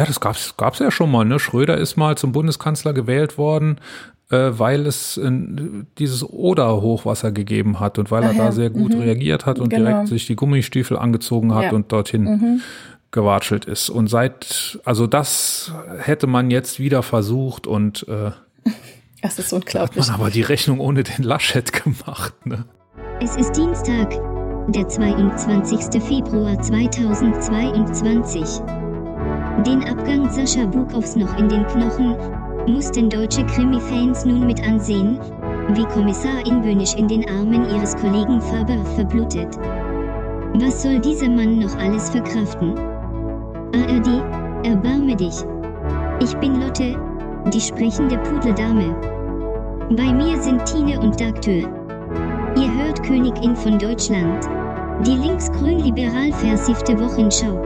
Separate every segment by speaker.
Speaker 1: Ja, das gab's gab's ja schon mal. Ne? Schröder ist mal zum Bundeskanzler gewählt worden, äh, weil es äh, dieses Oder-Hochwasser gegeben hat und weil Ach er ja. da sehr gut mhm. reagiert hat und genau. direkt sich die Gummistiefel angezogen hat ja. und dorthin mhm. gewatschelt ist. Und seit, also das hätte man jetzt wieder versucht und äh,
Speaker 2: das ist unglaublich.
Speaker 1: Hat man aber die Rechnung ohne den Laschet gemacht. Ne?
Speaker 3: Es ist Dienstag, der 22. Februar 2022. Den Abgang Sascha Bukows noch in den Knochen mussten deutsche Krimi-Fans nun mit ansehen, wie Kommissarin Böhnisch in den Armen ihres Kollegen Faber verblutet. Was soll dieser Mann noch alles verkraften? ARD, erbarme dich. Ich bin Lotte, die sprechende Pudeldame. Bei mir sind Tine und Dagtür. Ihr hört Königin von Deutschland. Die linksgrün-liberal versiffte Wochenschau.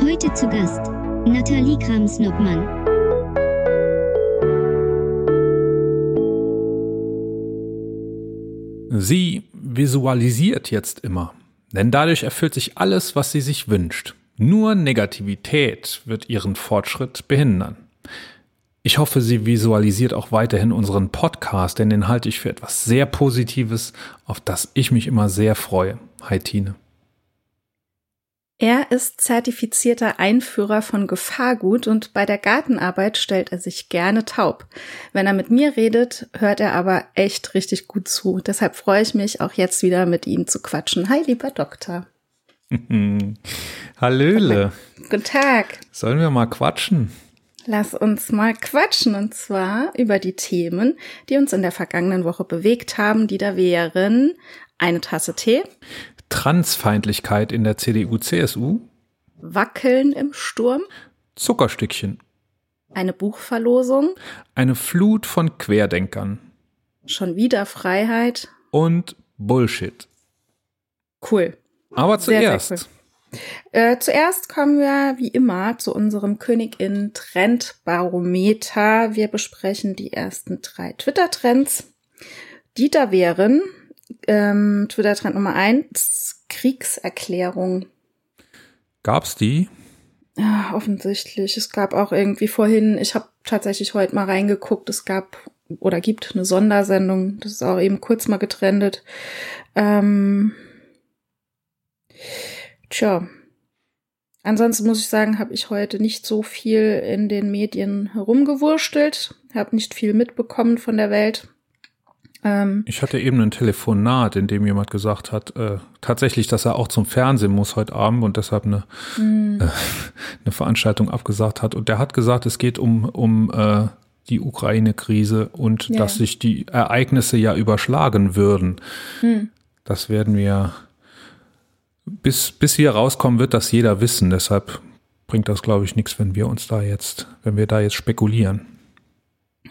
Speaker 3: Heute zu Gast. Nathalie Krams-Noppmann.
Speaker 1: Sie visualisiert jetzt immer, denn dadurch erfüllt sich alles, was sie sich wünscht. Nur Negativität wird ihren Fortschritt behindern. Ich hoffe, sie visualisiert auch weiterhin unseren Podcast, denn den halte ich für etwas sehr Positives, auf das ich mich immer sehr freue. Hi Tine.
Speaker 2: Er ist zertifizierter Einführer von Gefahrgut und bei der Gartenarbeit stellt er sich gerne taub. Wenn er mit mir redet, hört er aber echt richtig gut zu. Deshalb freue ich mich auch jetzt wieder mit ihm zu quatschen. Hi, lieber Doktor.
Speaker 1: Hallöle.
Speaker 2: Guten Tag.
Speaker 1: Sollen wir mal quatschen?
Speaker 2: Lass uns mal quatschen und zwar über die Themen, die uns in der vergangenen Woche bewegt haben, die da wären eine Tasse Tee,
Speaker 1: Transfeindlichkeit in der CDU-CSU.
Speaker 2: Wackeln im Sturm.
Speaker 1: Zuckerstückchen.
Speaker 2: Eine Buchverlosung.
Speaker 1: Eine Flut von Querdenkern.
Speaker 2: Schon wieder Freiheit.
Speaker 1: Und Bullshit.
Speaker 2: Cool.
Speaker 1: Aber zuerst. Sehr, sehr
Speaker 2: cool. äh, zuerst kommen wir wie immer zu unserem Königin Trendbarometer. Wir besprechen die ersten drei Twitter-Trends. Die da wären ähm, Twitter-Trend Nummer eins, Kriegserklärung.
Speaker 1: Gab's die?
Speaker 2: Ja, offensichtlich. Es gab auch irgendwie vorhin, ich habe tatsächlich heute mal reingeguckt, es gab oder gibt eine Sondersendung, das ist auch eben kurz mal getrendet. Ähm, tja. Ansonsten muss ich sagen, habe ich heute nicht so viel in den Medien herumgewurstelt, habe nicht viel mitbekommen von der Welt.
Speaker 1: Ähm, ich hatte eben ein Telefonat, in dem jemand gesagt hat, äh, tatsächlich, dass er auch zum Fernsehen muss heute Abend und deshalb eine, mhm. äh, eine Veranstaltung abgesagt hat. Und der hat gesagt, es geht um, um äh, die Ukraine-Krise und ja. dass sich die Ereignisse ja überschlagen würden. Mhm. Das werden wir, bis, bis wir rauskommen, wird das jeder wissen. Deshalb bringt das, glaube ich, nichts, wenn wir uns da jetzt, wenn wir da jetzt spekulieren.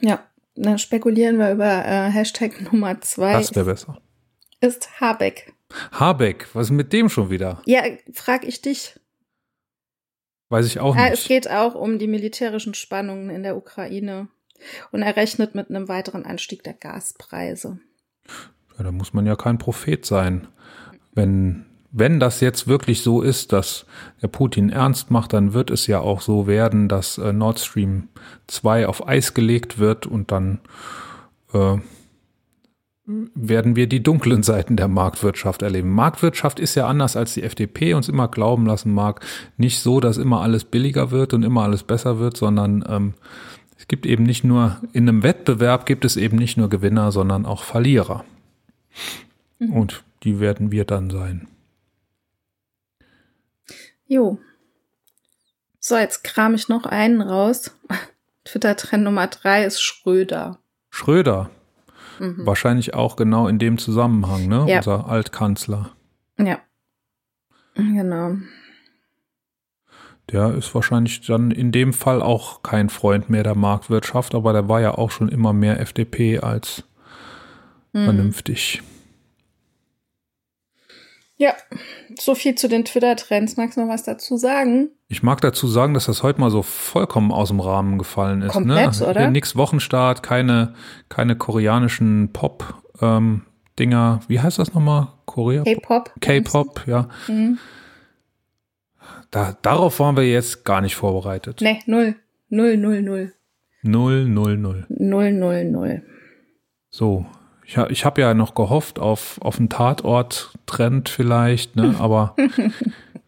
Speaker 2: Ja, dann spekulieren wir über äh, Hashtag Nummer zwei.
Speaker 1: Das wäre besser.
Speaker 2: Ist Habeck.
Speaker 1: Habeck, was ist mit dem schon wieder?
Speaker 2: Ja, frag ich dich.
Speaker 1: Weiß ich auch nicht. Ja,
Speaker 2: es geht auch um die militärischen Spannungen in der Ukraine. Und er rechnet mit einem weiteren Anstieg der Gaspreise.
Speaker 1: Ja, da muss man ja kein Prophet sein. Wenn wenn das jetzt wirklich so ist, dass der Putin ernst macht, dann wird es ja auch so werden, dass äh, Nord Stream 2 auf Eis gelegt wird und dann äh, werden wir die dunklen Seiten der Marktwirtschaft erleben. Marktwirtschaft ist ja anders, als die FDP uns immer glauben lassen mag. Nicht so, dass immer alles billiger wird und immer alles besser wird, sondern ähm, es gibt eben nicht nur, in einem Wettbewerb gibt es eben nicht nur Gewinner, sondern auch Verlierer. Mhm. Und die werden wir dann sein.
Speaker 2: Jo. So, jetzt kram ich noch einen raus. Twitter-Trend Nummer drei ist Schröder.
Speaker 1: Schröder. Mhm. Wahrscheinlich auch genau in dem Zusammenhang, ne? Ja. Unser Altkanzler.
Speaker 2: Ja. Genau.
Speaker 1: Der ist wahrscheinlich dann in dem Fall auch kein Freund mehr der Marktwirtschaft, aber der war ja auch schon immer mehr FDP als mhm. vernünftig.
Speaker 2: Ja, so viel zu den Twitter-Trends. Magst du noch was dazu sagen?
Speaker 1: Ich mag dazu sagen, dass das heute mal so vollkommen aus dem Rahmen gefallen ist.
Speaker 2: Ne? Komplett,
Speaker 1: ne?
Speaker 2: oder?
Speaker 1: Nix Wochenstart, keine, keine koreanischen Pop-Dinger. Ähm, Wie heißt das nochmal? Korea?
Speaker 2: K-Pop.
Speaker 1: K-Pop, ja. Mhm. da, darauf waren wir jetzt gar nicht vorbereitet.
Speaker 2: Nee, null. Null, null, null.
Speaker 1: Null, null, null.
Speaker 2: Null, null, null.
Speaker 1: So, ich, ich habe ja noch gehofft auf, auf einen Tatort-Trend vielleicht, ne? aber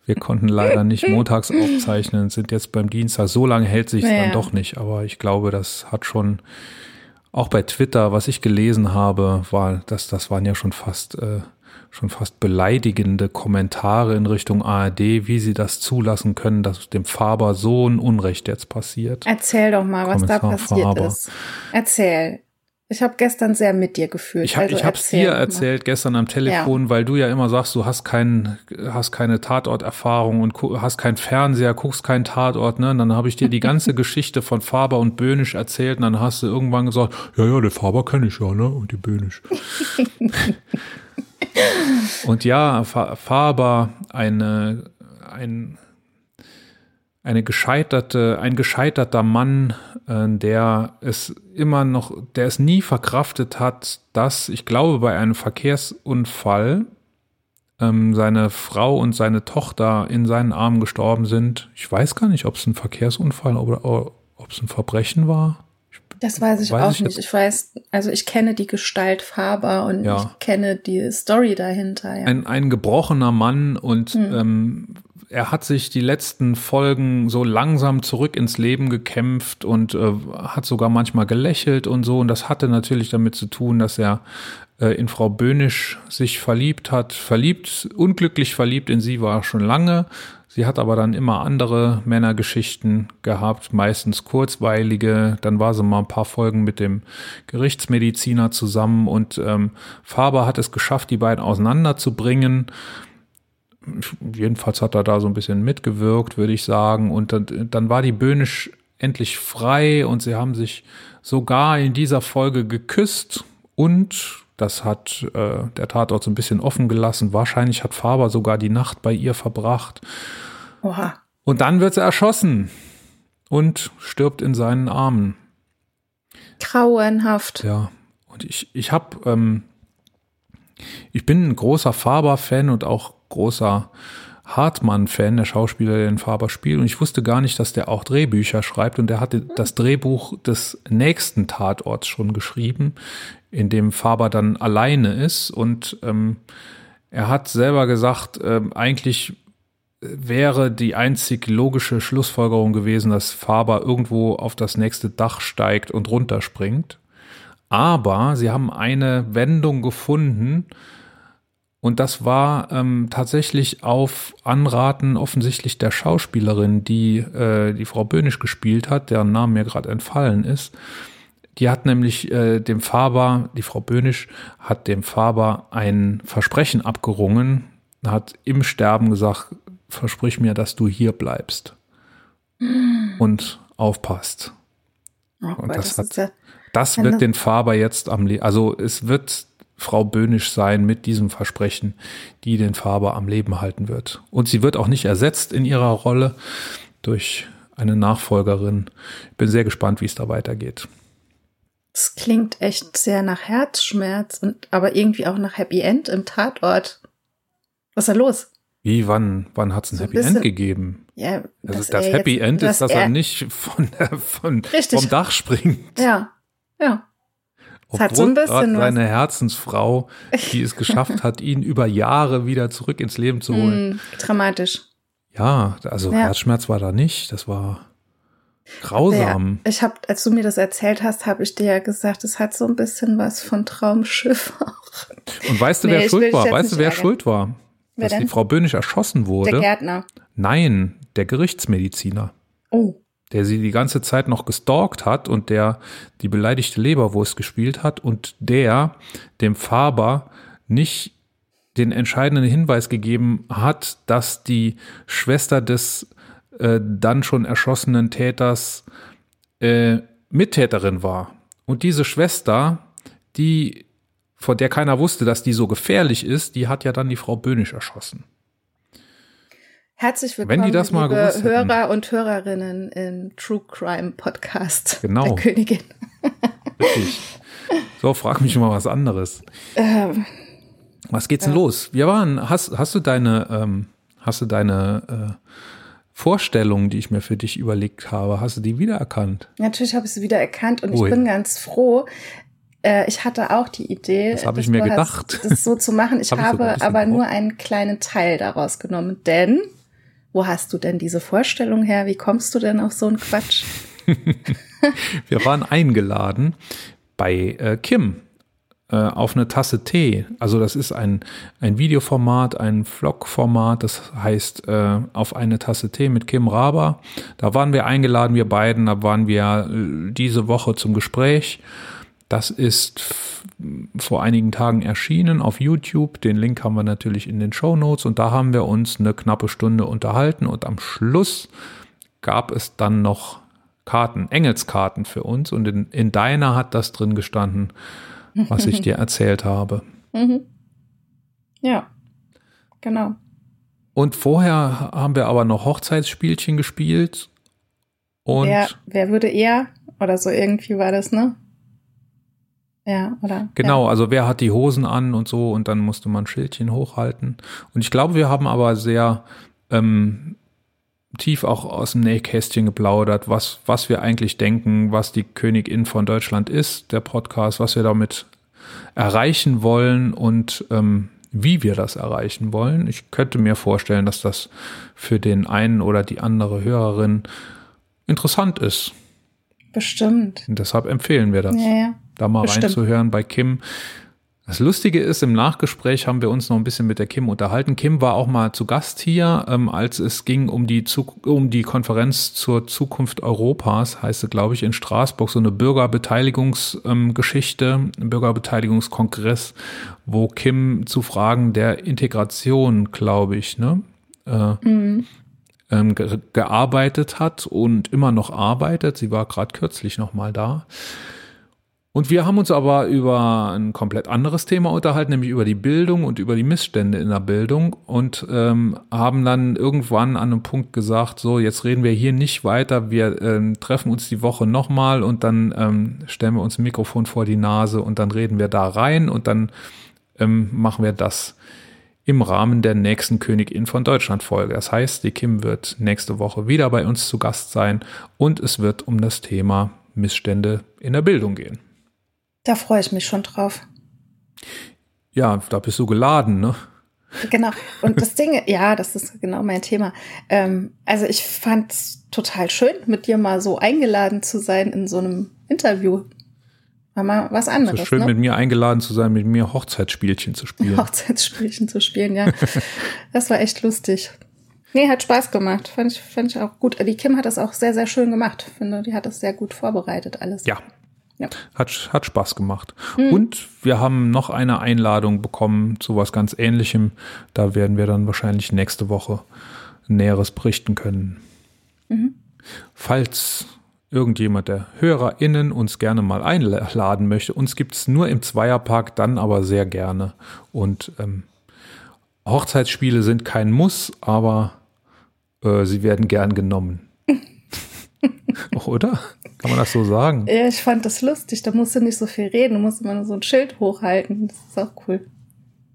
Speaker 1: wir konnten leider nicht montags aufzeichnen, sind jetzt beim Dienstag. So lange hält sich
Speaker 2: Ja.
Speaker 1: dann doch nicht, aber ich glaube, das hat schon auch bei Twitter, was ich gelesen habe, war, das, das waren ja schon fast, äh, schon fast beleidigende Kommentare in Richtung ARD, wie sie das zulassen können, dass dem Faber so ein Unrecht jetzt passiert.
Speaker 2: Erzähl doch mal, was da passiert
Speaker 1: Faber.
Speaker 2: ist. Erzähl. Ich habe gestern sehr mit dir gefühlt.
Speaker 1: Ich habe
Speaker 2: also
Speaker 1: ich hab's dir
Speaker 2: doch mal.
Speaker 1: erzählt gestern am Telefon, weil du ja immer sagst, du hast kein, hast keine Tatorterfahrung und hast keinen Fernseher, guckst keinen Tatort, ne? Und dann habe ich dir die ganze Geschichte von Faber und Böhnisch erzählt und dann hast du irgendwann gesagt, ja, ja, der Faber kenne ich ja, ne? Und die Böhnisch. und ja, Fa Faber, eine, ein, eine gescheiterte, ein gescheiterter Mann, äh, der es immer noch, der es nie verkraftet hat, dass, ich glaube, bei einem Verkehrsunfall ähm, seine Frau und seine Tochter in seinen Armen gestorben sind. Ich weiß gar nicht, ob es ein Verkehrsunfall oder ob es ein Verbrechen war.
Speaker 2: Das weiß ich
Speaker 1: Weiß
Speaker 2: auch
Speaker 1: ich
Speaker 2: nicht. Ich weiß, also ich kenne die Gestalt Faber und
Speaker 1: Ja.
Speaker 2: ich kenne die Story dahinter. Ja.
Speaker 1: Ein, ein gebrochener Mann und ähm, er hat sich die letzten Folgen so langsam zurück ins Leben gekämpft und äh, hat sogar manchmal gelächelt und so. Und das hatte natürlich damit zu tun, dass er äh, in Frau Böhnisch sich verliebt hat. Verliebt, unglücklich verliebt in sie war er schon lange. Sie hat aber dann immer andere Männergeschichten gehabt, meistens kurzweilige. Dann war sie mal ein paar Folgen mit dem Gerichtsmediziner zusammen und ähm, Faber hat es geschafft, die beiden auseinanderzubringen. Jedenfalls hat er da so ein bisschen mitgewirkt, würde ich sagen. Und dann, dann war die Böhnisch endlich frei und sie haben sich sogar in dieser Folge geküsst und das hat äh, der Tatort so ein bisschen offen gelassen. Wahrscheinlich hat Faber sogar die Nacht bei ihr verbracht.
Speaker 2: Oha.
Speaker 1: Und dann wird sie erschossen und stirbt in seinen Armen.
Speaker 2: Grauenhaft.
Speaker 1: Ja, und ich, ich habe, ähm, ich bin ein großer Faber-Fan und auch großer Hartmann-Fan, der Schauspieler, der den Faber spielt. Und ich wusste gar nicht, dass der auch Drehbücher schreibt. Und der hatte das Drehbuch des nächsten Tatorts schon geschrieben, in dem Faber dann alleine ist. Und ähm, er hat selber gesagt, ähm, eigentlich wäre die einzig logische Schlussfolgerung gewesen, dass Faber irgendwo auf das nächste Dach steigt und runterspringt. Aber sie haben eine Wendung gefunden und das war ähm, tatsächlich auf Anraten offensichtlich der Schauspielerin, die äh, die Frau Böhnisch gespielt hat, deren Name mir gerade entfallen ist. Die hat nämlich äh, dem Faber, die Frau Böhnisch, hat dem Faber ein Versprechen abgerungen, hat im Sterben gesagt, versprich mir, dass du hier bleibst und aufpasst.
Speaker 2: Oh
Speaker 1: Und
Speaker 2: Gott,
Speaker 1: das
Speaker 2: das,
Speaker 1: hat-
Speaker 2: ja,
Speaker 1: Das wird den Faber jetzt am Leben, also es wird Frau Böhnisch sein mit diesem Versprechen, die den Faber am Leben halten wird. Und sie wird auch nicht ersetzt in ihrer Rolle durch eine Nachfolgerin. Ich bin sehr gespannt, wie es da weitergeht.
Speaker 2: das klingt echt sehr nach Herzschmerz und aber irgendwie auch nach Happy End im Tatort. Was ist da los?
Speaker 1: Wie, wann, wann hat es ein
Speaker 2: So ein
Speaker 1: Happy End
Speaker 2: bisschen-
Speaker 1: gegeben?
Speaker 2: Ja,
Speaker 1: Also
Speaker 2: dass
Speaker 1: das Happy
Speaker 2: jetzt-
Speaker 1: End ist, dass er,
Speaker 2: er
Speaker 1: nicht von, der- von,
Speaker 2: Richtig.
Speaker 1: vom Dach springt.
Speaker 2: Ja, ja. Es hat so
Speaker 1: Obwohl
Speaker 2: ein bisschen
Speaker 1: seine Herzensfrau, die es geschafft hat, ihn über Jahre wieder zurück ins Leben zu holen.
Speaker 2: Hm, dramatisch.
Speaker 1: Ja, also
Speaker 2: Ja.
Speaker 1: Herzschmerz war da nicht. Das war grausam.
Speaker 2: Ja, ich habe, als du mir das erzählt hast, habe ich dir ja gesagt, es hat so ein bisschen was von Traumschiff auch.
Speaker 1: Und weißt du,
Speaker 2: Nee,
Speaker 1: wer schuld war? Weißt du, wer
Speaker 2: ärgern.
Speaker 1: schuld war?
Speaker 2: Wer
Speaker 1: Dass die
Speaker 2: denn?
Speaker 1: Frau Böhnisch erschossen
Speaker 2: Der
Speaker 1: wurde?
Speaker 2: Gärtner.
Speaker 1: Nein, der Gerichtsmediziner,
Speaker 2: Oh.
Speaker 1: Der sie die ganze Zeit noch gestalkt hat und der die beleidigte Leberwurst gespielt hat und der dem Faber nicht den entscheidenden Hinweis gegeben hat, dass die Schwester des äh, dann schon erschossenen Täters äh, Mittäterin war. Und diese Schwester, die, von der keiner wusste, dass die so gefährlich ist, die hat ja dann die Frau Böhnisch erschossen.
Speaker 2: Herzlich
Speaker 1: Wenn
Speaker 2: willkommen,
Speaker 1: die das mal
Speaker 2: liebe
Speaker 1: gewusst hätten.
Speaker 2: Hörer und Hörerinnen im True Crime Podcast
Speaker 1: Genau.
Speaker 2: der Königin.
Speaker 1: Richtig. So, frag mich mal was anderes.
Speaker 2: Ähm,
Speaker 1: Was geht's denn los? Wir waren, hast, hast du deine, ähm, hast du deine Vorstellung, die ich mir für dich überlegt habe, hast du die wiedererkannt?
Speaker 2: Natürlich habe ich sie wiedererkannt und
Speaker 1: Ui.
Speaker 2: ich bin ganz froh. Äh, ich hatte auch die Idee,
Speaker 1: Das habe ich mir gedacht.
Speaker 2: Hast, das so zu machen. Ich
Speaker 1: Hab
Speaker 2: habe aber nur einen kleinen Teil daraus genommen, denn wo hast du denn diese Vorstellung her? Wie kommst du denn auf so einen Quatsch?
Speaker 1: Wir waren eingeladen bei äh, Kim äh, auf eine Tasse Tee. Also das ist ein, ein Videoformat, ein Vlog-Format, das heißt äh, auf eine Tasse Tee mit Kim Raber. Da waren wir eingeladen, wir beiden, da waren wir äh, diese Woche zum Gespräch. Das ist vor einigen Tagen erschienen auf YouTube. Den Link haben wir natürlich in den Show Notes und da haben wir uns eine knappe Stunde unterhalten und am Schluss gab es dann noch Karten, Engelskarten für uns und in, in deiner hat das drin gestanden, was ich dir erzählt habe.
Speaker 2: Mhm. Ja, genau.
Speaker 1: Und vorher haben wir aber noch Hochzeitsspielchen gespielt und
Speaker 2: wer, wer würde eher? Oder so irgendwie war das, ne? Ja, oder?
Speaker 1: Genau, also wer hat die Hosen an und so und dann musste man ein Schildchen hochhalten. Und ich glaube, wir haben aber sehr ähm, tief auch aus dem Nähkästchen geplaudert, was, was wir eigentlich denken, was die Königin von Deutschland ist, der Podcast, was wir damit erreichen wollen und ähm, wie wir das erreichen wollen. Ich könnte mir vorstellen, dass das für den einen oder die andere Hörerin interessant ist.
Speaker 2: Ja, bestimmt.
Speaker 1: Und deshalb empfehlen wir das
Speaker 2: Ja, ja.
Speaker 1: Da mal
Speaker 2: Bestimmt.
Speaker 1: reinzuhören bei Kim. Das Lustige ist, im Nachgespräch haben wir uns noch ein bisschen mit der Kim unterhalten. Kim war auch mal zu Gast hier, ähm, als es ging um die, Zu um die Konferenz zur Zukunft Europas, heißt sie, glaube ich, in Straßburg, so eine Bürgerbeteiligungsgeschichte, ähm, ein Bürgerbeteiligungskongress, wo Kim zu Fragen der Integration, glaube ich, ne, äh,
Speaker 2: Mhm.
Speaker 1: ähm, ge gearbeitet hat und immer noch arbeitet. Sie war gerade kürzlich noch mal da. Und wir haben uns aber über ein komplett anderes Thema unterhalten, nämlich über die Bildung und über die Missstände in der Bildung und ähm, haben dann irgendwann an einem Punkt gesagt, so jetzt reden wir hier nicht weiter, wir ähm, treffen uns die Woche nochmal und dann ähm, stellen wir uns ein Mikrofon vor die Nase und dann reden wir da rein und dann ähm, machen wir das im Rahmen der nächsten Königin von Deutschland Folge. Das heißt, die Kim wird nächste Woche wieder bei uns zu Gast sein und es wird um das Thema Missstände in der Bildung gehen.
Speaker 2: Da freue ich mich schon drauf.
Speaker 1: Ja, da bist du geladen, ne?
Speaker 2: Genau. Und das Ding, ja, das ist genau mein Thema. Ähm, also ich fand es total schön, mit dir mal so eingeladen zu sein in so einem Interview. War mal was
Speaker 1: So
Speaker 2: anderes.
Speaker 1: schön
Speaker 2: ne?
Speaker 1: mit mir eingeladen zu sein, mit mir Hochzeitsspielchen zu spielen.
Speaker 2: Hochzeitsspielchen zu spielen, ja. Das war echt lustig. Nee, hat Spaß gemacht. Fand ich, fand ich auch gut. Die Kim hat das auch sehr, sehr schön gemacht. Finde, die hat das sehr gut vorbereitet, alles.
Speaker 1: Ja,
Speaker 2: Ja.
Speaker 1: hat, hat Spaß gemacht. Und wir haben noch eine Einladung bekommen zu was ganz Ähnlichem. Da werden wir dann wahrscheinlich nächste Woche Näheres berichten können. Falls irgendjemand der HörerInnen uns gerne mal einladen möchte, uns gibt es nur im Zweierpark, dann aber sehr gerne. Und ähm, Hochzeitsspiele sind kein Muss, aber äh, sie werden gern genommen. Oder? Kann man das so sagen?
Speaker 2: Ja, ich fand das lustig. Da musst du nicht so viel reden. Du musst immer nur so ein Schild hochhalten. Das ist auch cool.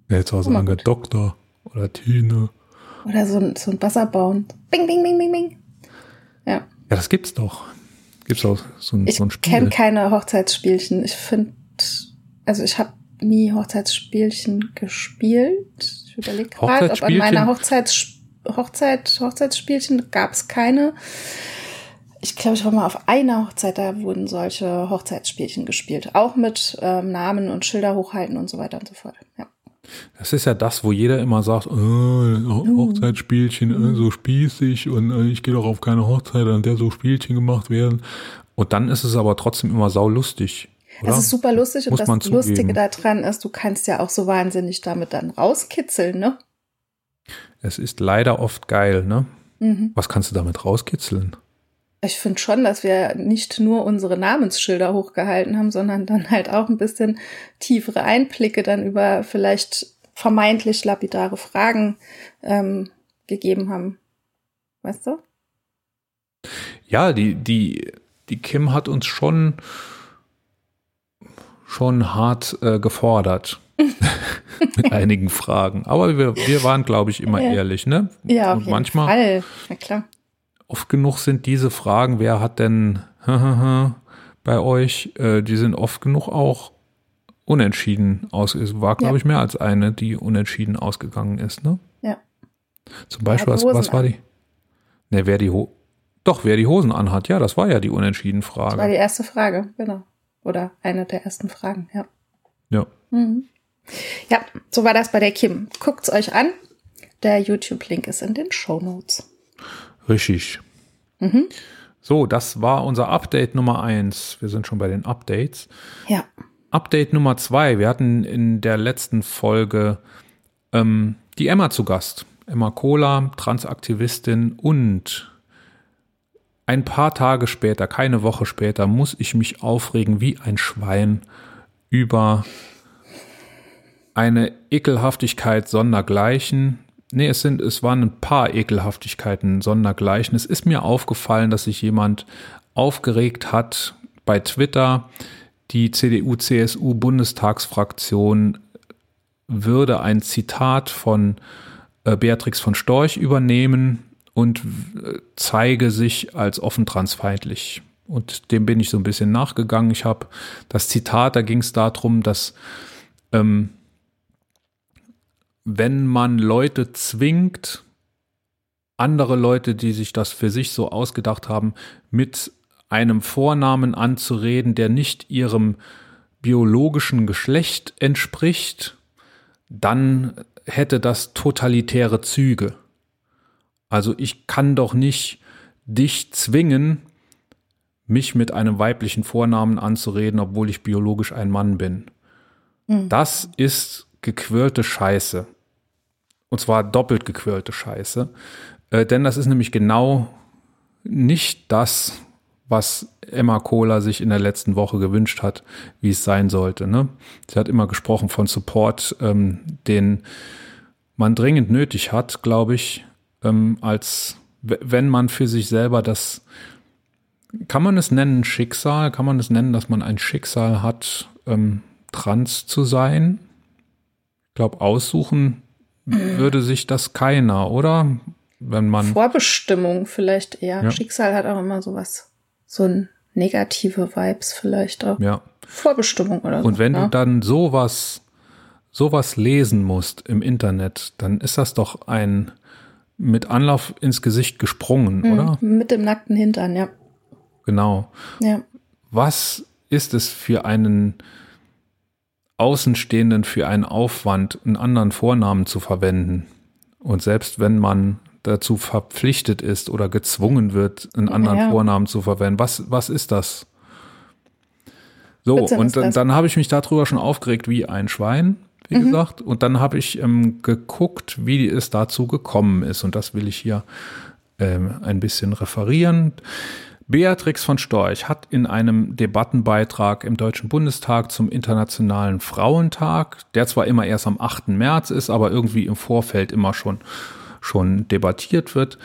Speaker 1: Jetzt auch sagen, der Doktor oder Tine.
Speaker 2: Oder so ein, so ein Buzzer bauen. Bing, bing, bing, bing, bing. Ja.
Speaker 1: Ja, das gibt's doch. Gibt's auch so ein,
Speaker 2: Ich
Speaker 1: so ein Spiel.
Speaker 2: kenne keine Hochzeitsspielchen. Ich finde, also ich habe nie Hochzeitsspielchen gespielt. Ich überlege gerade, ob an meiner Hochzeits Hochzeit, Hochzeitsspielchen gab es keine. Ich glaube, ich war mal auf einer Hochzeit, da wurden solche Hochzeitsspielchen gespielt. Auch mit ähm, Namen und Schilder hochhalten und so weiter und so fort. Ja.
Speaker 1: Das ist ja das, wo jeder immer sagt, äh, Ho- Hochzeitsspielchen, äh, so spießig und äh, ich gehe doch auf keine Hochzeit, an der so Spielchen gemacht werden. Und dann ist es aber trotzdem immer saulustig. Oder?
Speaker 2: Es ist super lustig und
Speaker 1: Muss
Speaker 2: das Lustige daran ist, du kannst ja auch so wahnsinnig damit dann rauskitzeln, ne?
Speaker 1: Es ist leider oft geil, ne?
Speaker 2: Mhm.
Speaker 1: Was kannst du damit rauskitzeln?
Speaker 2: Ich finde schon, dass wir nicht nur unsere Namensschilder hochgehalten haben, sondern dann halt auch ein bisschen tiefere Einblicke dann über vielleicht vermeintlich lapidare Fragen ähm, gegeben haben. Weißt du?
Speaker 1: Ja, die, die, die Kim hat uns schon, schon hart äh, gefordert. mit einigen Fragen. Aber wir, wir waren, glaube ich, immer
Speaker 2: Ja.
Speaker 1: ehrlich, ne?
Speaker 2: Ja, auf
Speaker 1: Und
Speaker 2: jeden
Speaker 1: manchmal,
Speaker 2: Fall. Na klar.
Speaker 1: Oft genug sind diese Fragen, wer hat denn bei euch, äh, die sind oft genug auch unentschieden aus. Es war, glaube ja. ich, mehr als eine, die unentschieden ausgegangen ist, ne?
Speaker 2: Ja.
Speaker 1: Zum Beispiel, was, was war die? Ne, wer die Ho Doch, wer die Hosen anhat, ja, das war ja die unentschieden Frage. Das
Speaker 2: war die erste Frage, genau. Oder eine der ersten Fragen, ja.
Speaker 1: Ja.
Speaker 2: Mhm. Ja, so war das bei der Kim. Guckt's euch an. Der YouTube-Link ist in den Show Notes.
Speaker 1: Richtig. Mhm. So, das war unser Update Nummer eins. Wir sind schon bei den Updates.
Speaker 2: Ja.
Speaker 1: Update Nummer zwei. Wir hatten in der letzten Folge ähm, die Emma zu Gast. Emma Kohler, Transaktivistin und ein paar Tage später, keine Woche später, muss ich mich aufregen wie ein Schwein über eine Ekelhaftigkeit sondergleichen. Nee, es sind, es waren ein paar Ekelhaftigkeiten sondergleichen. Es ist mir aufgefallen, dass sich jemand aufgeregt hat bei Twitter. Die CDU-CSU-Bundestagsfraktion würde ein Zitat von äh, Beatrix von Storch übernehmen und zeige sich als offen transfeindlich. Und dem bin ich so ein bisschen nachgegangen. Ich habe das Zitat, da ging es darum, dass ähm, wenn man Leute zwingt, andere Leute, die sich das für sich so ausgedacht haben, mit einem Vornamen anzureden, der nicht ihrem biologischen Geschlecht entspricht, dann hätte das totalitäre Züge. Also ich kann doch nicht dich zwingen, mich mit einem weiblichen Vornamen anzureden, obwohl ich biologisch ein Mann bin. Mhm. Das ist gequirlte Scheiße. Und zwar doppelt gequirlte Scheiße. Äh, denn das ist nämlich genau nicht das, was Emma Kohler sich in der letzten Woche gewünscht hat, wie es sein sollte. Ne? Sie hat immer gesprochen von Support, ähm, den man dringend nötig hat, glaube ich, ähm, als wenn man für sich selber das, kann man es nennen Schicksal, kann man es nennen, dass man ein Schicksal hat, ähm, trans zu sein? Ich glaube, aussuchen würde sich das keiner, oder? Wenn man.
Speaker 2: Vorbestimmung vielleicht eher. Ja. Schicksal hat auch immer sowas. So ein negative Vibes vielleicht auch.
Speaker 1: Ja.
Speaker 2: Vorbestimmung oder
Speaker 1: so. Und wenn ja. du dann sowas, sowas lesen musst im Internet, dann ist das doch ein mit Anlauf ins Gesicht gesprungen, mhm, oder?
Speaker 2: Mit dem nackten Hintern, ja.
Speaker 1: Genau.
Speaker 2: Ja.
Speaker 1: Was ist es für einen Außenstehenden für einen Aufwand, einen anderen Vornamen zu verwenden. Und selbst wenn man dazu verpflichtet ist oder gezwungen wird, einen anderen ja. Vornamen zu verwenden, was, was ist das? So, und dann, dann habe ich mich darüber schon aufgeregt wie ein Schwein, wie mhm. gesagt. Und dann habe ich ähm, geguckt, wie es dazu gekommen ist. Und das will ich hier ähm, ein bisschen referieren. Beatrix von Storch hat in einem Debattenbeitrag im Deutschen Bundestag zum Internationalen Frauentag, der zwar immer erst am 8. März ist, aber irgendwie im Vorfeld immer schon, schon debattiert wird,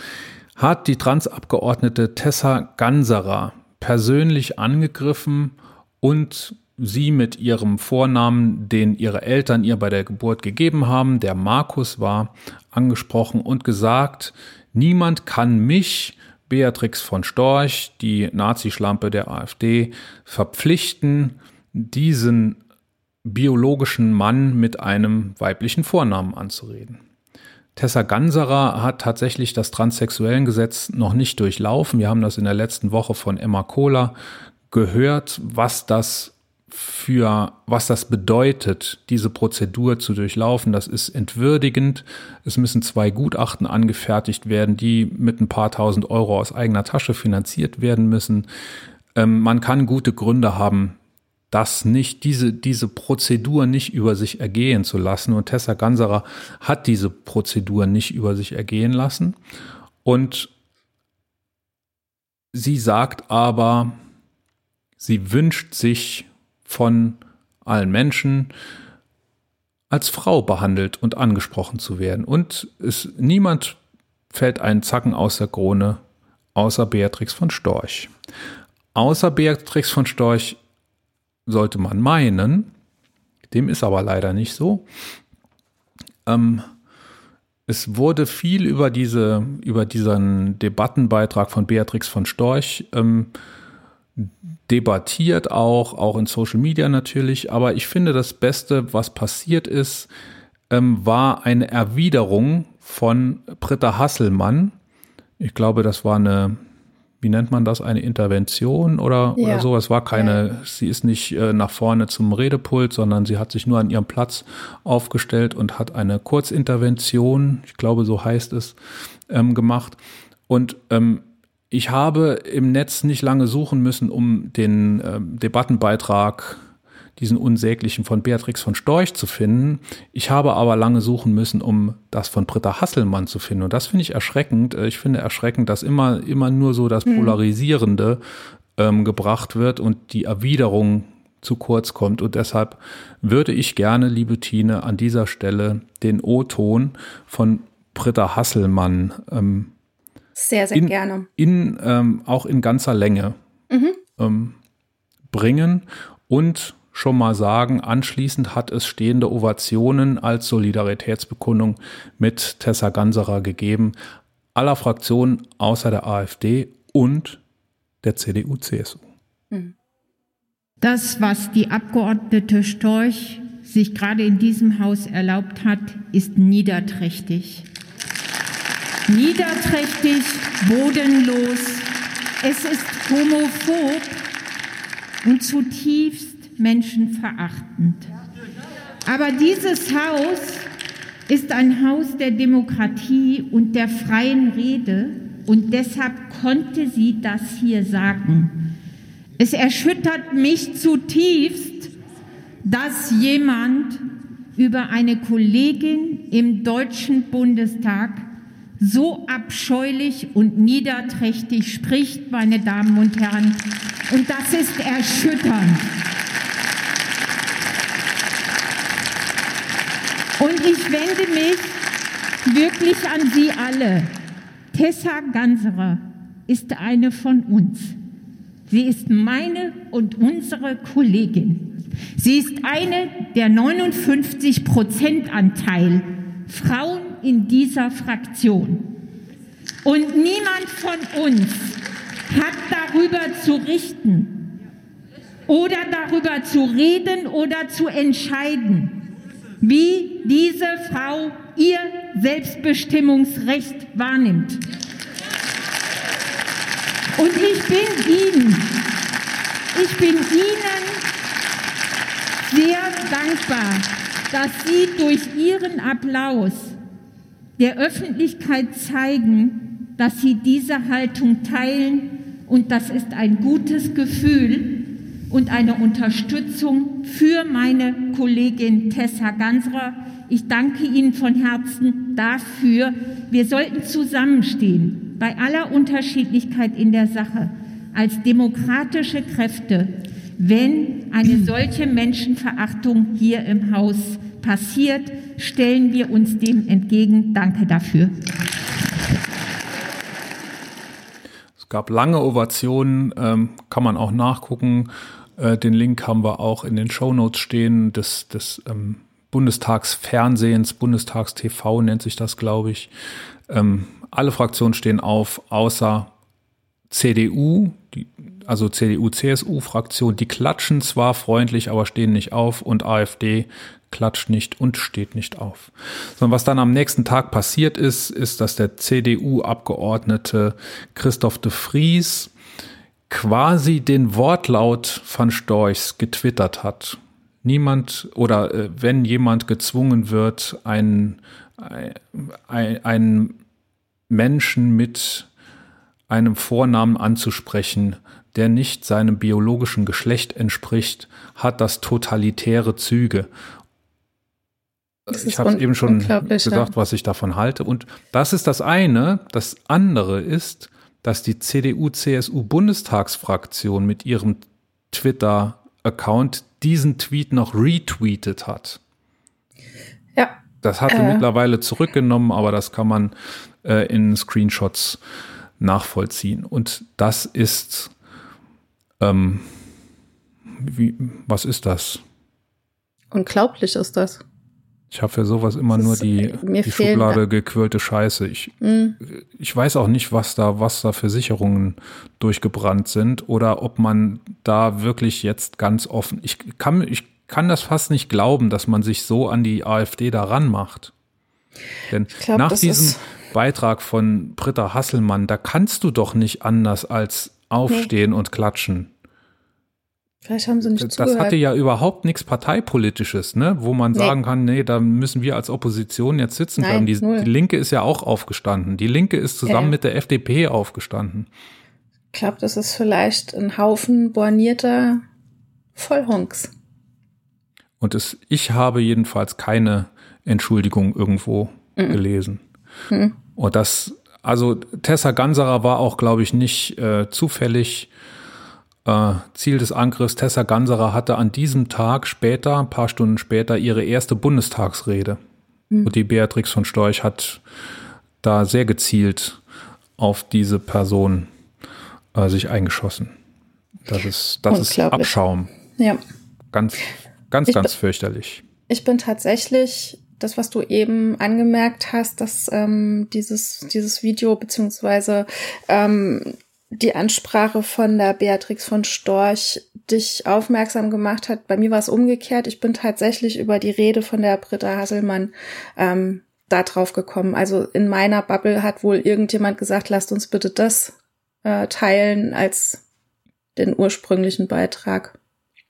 Speaker 1: hat die Transabgeordnete Tessa Ganserer persönlich angegriffen und sie mit ihrem Vornamen, den ihre Eltern ihr bei der Geburt gegeben haben, der Markus war, angesprochen und gesagt, niemand kann mich Beatrix von Storch, die Nazischlampe der AfD, verpflichten, diesen biologischen Mann mit einem weiblichen Vornamen anzureden. Tessa Ganserer hat tatsächlich das Transsexuellengesetz noch nicht durchlaufen. Wir haben das in der letzten Woche von Emma Kohler gehört, was das für was das bedeutet, diese Prozedur zu durchlaufen. Das ist entwürdigend. Es müssen zwei Gutachten angefertigt werden, die mit ein paar tausend Euro aus eigener Tasche finanziert werden müssen. Ähm, man kann gute Gründe haben, das nicht, diese, diese Prozedur nicht über sich ergehen zu lassen. Und Tessa Ganserer hat diese Prozedur nicht über sich ergehen lassen. Und sie sagt aber, sie wünscht sich von allen Menschen als Frau behandelt und angesprochen zu werden. Und es, niemand fällt einen Zacken aus der Krone, außer Beatrix von Storch. Außer Beatrix von Storch sollte man meinen, dem ist aber leider nicht so, ähm, es wurde viel über diese, über diesen Debattenbeitrag von Beatrix von Storch ähm, debattiert, auch, auch in Social Media natürlich. Aber ich finde, das Beste, was passiert ist, ähm, war eine Erwiderung von Britta Hasselmann. Ich glaube, das war eine, wie nennt man das, eine Intervention oder, ja. oder so. Es war keine, ja. sie ist nicht äh, nach vorne zum Redepult, sondern sie hat sich nur an ihrem Platz aufgestellt und hat eine Kurzintervention, ich glaube, so heißt es, ähm, gemacht. Und ähm, ich habe im Netz nicht lange suchen müssen, um den ähm, Debattenbeitrag diesen unsäglichen von Beatrix von Storch zu finden. Ich habe aber lange suchen müssen, um das von Britta Hasselmann zu finden. Und das finde ich erschreckend. Äh, ich finde erschreckend, dass immer, immer nur so das hm. Polarisierende ähm, gebracht wird und die Erwiderung zu kurz kommt. Und deshalb würde ich gerne, liebe Tine, an dieser Stelle den O-Ton von Britta Hasselmann ähm,
Speaker 2: sehr, sehr
Speaker 1: in,
Speaker 2: gerne.
Speaker 1: In, ähm, auch in ganzer Länge mhm. ähm, bringen und schon mal sagen, anschließend hat es stehende Ovationen als Solidaritätsbekundung mit Tessa Ganserer gegeben, aller Fraktionen außer der AfD und der CDU-CSU. Hm.
Speaker 4: Das, was die Abgeordnete Storch sich gerade in diesem Haus erlaubt hat, ist niederträchtig. Niederträchtig, bodenlos. Es ist homophob und zutiefst menschenverachtend. Aber dieses Haus ist ein Haus der Demokratie und der freien Rede und deshalb konnte sie das hier sagen. Es erschüttert mich zutiefst, dass jemand über eine Kollegin im Deutschen Bundestag so abscheulich und niederträchtig spricht, meine Damen und Herren. Und das ist erschütternd. Und ich wende mich wirklich an Sie alle. Tessa Ganserer ist eine von uns. Sie ist meine und unsere Kollegin. Sie ist eine der 59 Prozent Anteil Frauen in dieser Fraktion. Und niemand von uns hat darüber zu richten oder darüber zu reden oder zu entscheiden wie diese Frau ihr Selbstbestimmungsrecht wahrnimmt. Und ich bin Ihnen, ich bin Ihnen sehr dankbar, dass Sie durch Ihren Applaus der Öffentlichkeit zeigen, dass Sie diese Haltung teilen und das ist ein gutes Gefühl, und eine Unterstützung für meine Kollegin Tessa Gansrer. Ich danke Ihnen von Herzen dafür. Wir sollten zusammenstehen bei aller Unterschiedlichkeit in der Sache als demokratische Kräfte, wenn eine solche Menschenverachtung hier im Haus passiert, stellen wir uns dem entgegen. Danke dafür.
Speaker 1: Es gab lange Ovationen, ähm, kann man auch nachgucken. Äh, den Link haben wir auch in den Show Notes stehen des, des ähm, Bundestagsfernsehens, Bundestagstv nennt sich das, glaube ich. Ähm, alle Fraktionen stehen auf, außer CDU, die, also CDU-CSU-Fraktion, die klatschen zwar freundlich, aber stehen nicht auf und AfD klatscht nicht und steht nicht auf. Sondern was dann am nächsten Tag passiert ist, ist, dass der CDU-Abgeordnete Christoph de Vries quasi den Wortlaut van Storchs getwittert hat. Niemand oder äh, wenn jemand gezwungen wird, einen, ein, einen Menschen mit einem Vornamen anzusprechen, der nicht seinem biologischen Geschlecht entspricht, hat das totalitäre Züge. Ich habe eben schon gesagt, was ich davon halte. Und das ist das eine. Das andere ist, dass die CDU-CSU-Bundestagsfraktion mit ihrem Twitter-Account diesen Tweet noch retweetet hat.
Speaker 2: Ja.
Speaker 1: Das hatte äh. mittlerweile zurückgenommen, aber das kann man äh, in Screenshots nachvollziehen. Und das ist, ähm, wie, was ist das?
Speaker 2: Unglaublich ist das.
Speaker 1: Ich habe für sowas immer nur die,
Speaker 2: mir
Speaker 1: die Schublade
Speaker 2: da-
Speaker 1: gequirlte Scheiße. Ich, ich weiß auch nicht, was da, was da für Sicherungen durchgebrannt sind oder ob man da wirklich jetzt ganz offen. Ich kann, ich kann das fast nicht glauben, dass man sich so an die AfD daran macht. Denn
Speaker 2: glaub,
Speaker 1: nach
Speaker 2: das
Speaker 1: diesem Beitrag von Britta Hasselmann, da kannst du doch nicht anders als aufstehen und klatschen.
Speaker 2: Vielleicht haben sie nicht
Speaker 1: Das
Speaker 2: zugehört.
Speaker 1: hatte ja überhaupt nichts Parteipolitisches, ne? wo man
Speaker 2: Nee.
Speaker 1: sagen kann, nee, da müssen wir als Opposition jetzt sitzen
Speaker 2: Nein,
Speaker 1: bleiben. Die, die Linke ist ja auch aufgestanden. Die Linke ist zusammen
Speaker 2: Ja.
Speaker 1: mit der FDP aufgestanden.
Speaker 2: ich glaube, das ist vielleicht ein Haufen bornierter Vollhonks.
Speaker 1: Und es, ich habe jedenfalls keine Entschuldigung irgendwo
Speaker 2: Mhm.
Speaker 1: gelesen. Und das, also Tessa Ganserer war auch, glaube ich, nicht äh, zufällig Ziel des Angriffs. Tessa Ganserer hatte an diesem Tag später, ein paar Stunden später, ihre erste Bundestagsrede. Und die Beatrix von Storch hat da sehr gezielt auf diese Person äh, sich eingeschossen. Das ist, das ist. Abschaum.
Speaker 2: Ja.
Speaker 1: Ganz, ganz,
Speaker 2: Ich
Speaker 1: ganz fürchterlich.
Speaker 2: Ich bin tatsächlich, das, was du eben angemerkt hast, dass ähm, dieses, dieses Video beziehungsweise ähm, die Ansprache von der Beatrix von Storch dich aufmerksam gemacht hat. Bei mir war es umgekehrt. Ich bin tatsächlich über die Rede von der Britta Hasselmann ähm, da drauf gekommen. Also in meiner Bubble hat wohl irgendjemand gesagt, lasst uns bitte das äh, teilen als den ursprünglichen Beitrag.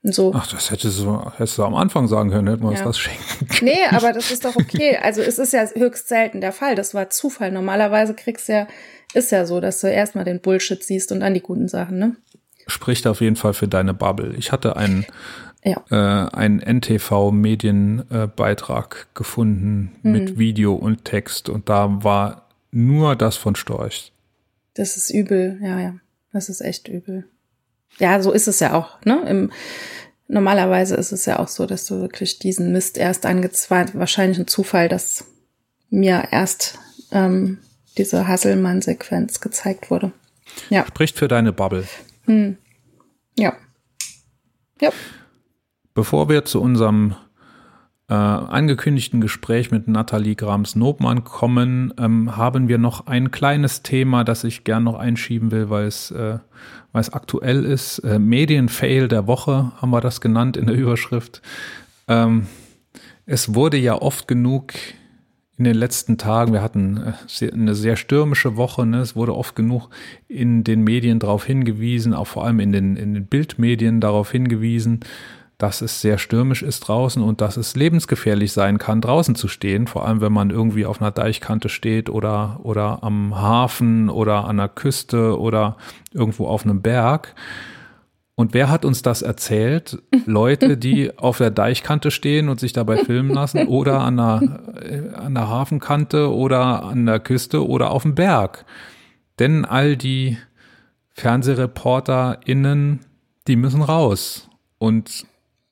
Speaker 2: Und so.
Speaker 1: Ach, das hättest du, hättest du am Anfang sagen können, hätten wir uns
Speaker 2: Ja.
Speaker 1: das schenken.
Speaker 2: Nee, aber das ist doch okay. Also es ist ja höchst selten der Fall. Das war Zufall. Normalerweise kriegst du ja, ist ja so, dass du erstmal den Bullshit siehst und dann die guten Sachen, ne?
Speaker 1: Spricht auf jeden Fall für deine Bubble. Ich hatte einen,
Speaker 2: Ja.
Speaker 1: äh, einen NTV-Medienbeitrag gefunden
Speaker 2: Hm.
Speaker 1: mit Video und Text und da war nur das von Storch.
Speaker 2: Das ist übel. Ja, ja. Das ist echt übel. Ja, so ist es ja auch, ne? Im, normalerweise ist es ja auch so, dass du wirklich diesen Mist erst angezweigt, wahrscheinlich ein Zufall, dass mir erst ähm, diese Hasselmann-Sequenz gezeigt wurde. Ja,
Speaker 1: Spricht für deine Bubble.
Speaker 2: ja. Ja.
Speaker 1: Bevor wir zu unserem äh, angekündigten Gespräch mit Nathalie Grams-Nobmann kommen, ähm, haben wir noch ein kleines Thema, das ich gern noch einschieben will, weil es, äh, weil es aktuell ist. Äh, Medienfail der Woche haben wir das genannt in der Überschrift. Ähm, es wurde ja oft genug in den letzten Tagen, wir hatten äh, eine sehr stürmische Woche, ne? es wurde oft genug in den Medien darauf hingewiesen, auch vor allem in den, in den Bildmedien darauf hingewiesen, dass es sehr stürmisch ist draußen und dass es lebensgefährlich sein kann, draußen zu stehen, vor allem wenn man irgendwie auf einer Deichkante steht oder, oder am Hafen oder an der Küste oder irgendwo auf einem Berg. Und wer hat uns das erzählt? Leute, die auf der Deichkante stehen und sich dabei filmen lassen oder an der, äh, an der Hafenkante oder an der Küste oder auf dem Berg. Denn all die FernsehreporterInnen, die müssen raus. Und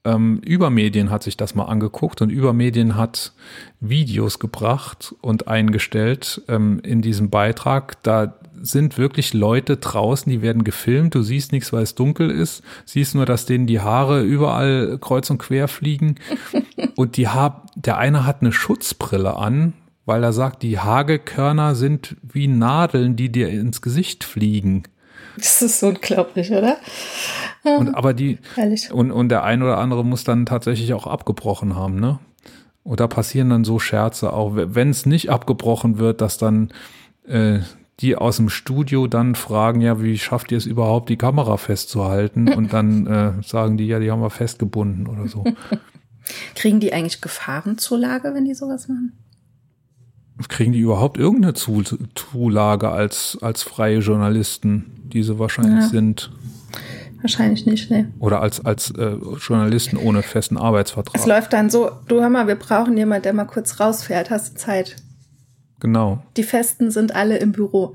Speaker 1: ähm, Übermedien hat sich das mal angeguckt und Übermedien hat Videos gebracht und eingestellt ähm, in diesem Beitrag. Da sind wirklich Leute draußen, die werden gefilmt. Du siehst nichts, weil es dunkel ist. Siehst nur, dass denen die Haare überall kreuz und quer fliegen. Und die ha der eine hat eine Schutzbrille an, weil er sagt, die Hagekörner sind wie Nadeln, die dir ins Gesicht fliegen.
Speaker 2: Das ist so unglaublich, oder?
Speaker 1: Und aber die
Speaker 2: Herrlich.
Speaker 1: und, und der ein oder andere muss dann tatsächlich auch abgebrochen haben, ne? Und da passieren dann so Scherze, auch wenn es nicht abgebrochen wird, dass dann äh, die aus dem Studio dann fragen, ja, wie schafft ihr es überhaupt, die Kamera festzuhalten? Und dann äh, sagen die, ja, die haben wir festgebunden oder so.
Speaker 2: Kriegen die eigentlich Gefahrenzulage, wenn die sowas machen?
Speaker 1: Kriegen die überhaupt irgendeine Zu Zulage als, als freie Journalisten, die sie wahrscheinlich
Speaker 2: Ja.
Speaker 1: sind?
Speaker 2: Wahrscheinlich nicht, ne.
Speaker 1: Oder als, als äh, Journalisten ohne festen Arbeitsvertrag?
Speaker 2: Es läuft dann so, du hör mal, wir brauchen jemanden, der mal kurz rausfährt. Hast du Zeit?
Speaker 1: Genau,
Speaker 2: Die Festen sind alle im Büro.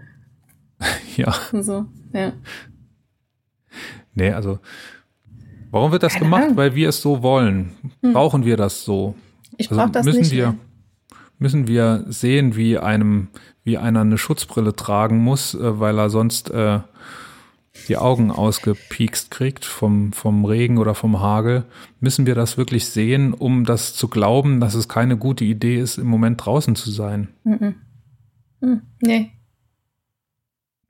Speaker 1: ja.
Speaker 2: So, ja.
Speaker 1: Nee, also warum wird das
Speaker 2: Keine
Speaker 1: gemacht?
Speaker 2: Ahnung.
Speaker 1: Weil wir es so wollen. Brauchen wir das so?
Speaker 2: Ich
Speaker 1: Also
Speaker 2: brauch das
Speaker 1: müssen
Speaker 2: nicht.
Speaker 1: wir müssen wir sehen, wie einem wie einer eine Schutzbrille tragen muss, äh, weil er sonst äh, die Augen ausgepiekst kriegt vom, vom Regen oder vom Hagel, müssen wir das wirklich sehen, um das zu glauben, dass es keine gute Idee ist, im Moment draußen zu sein?
Speaker 2: Mhm. Mhm. Nee.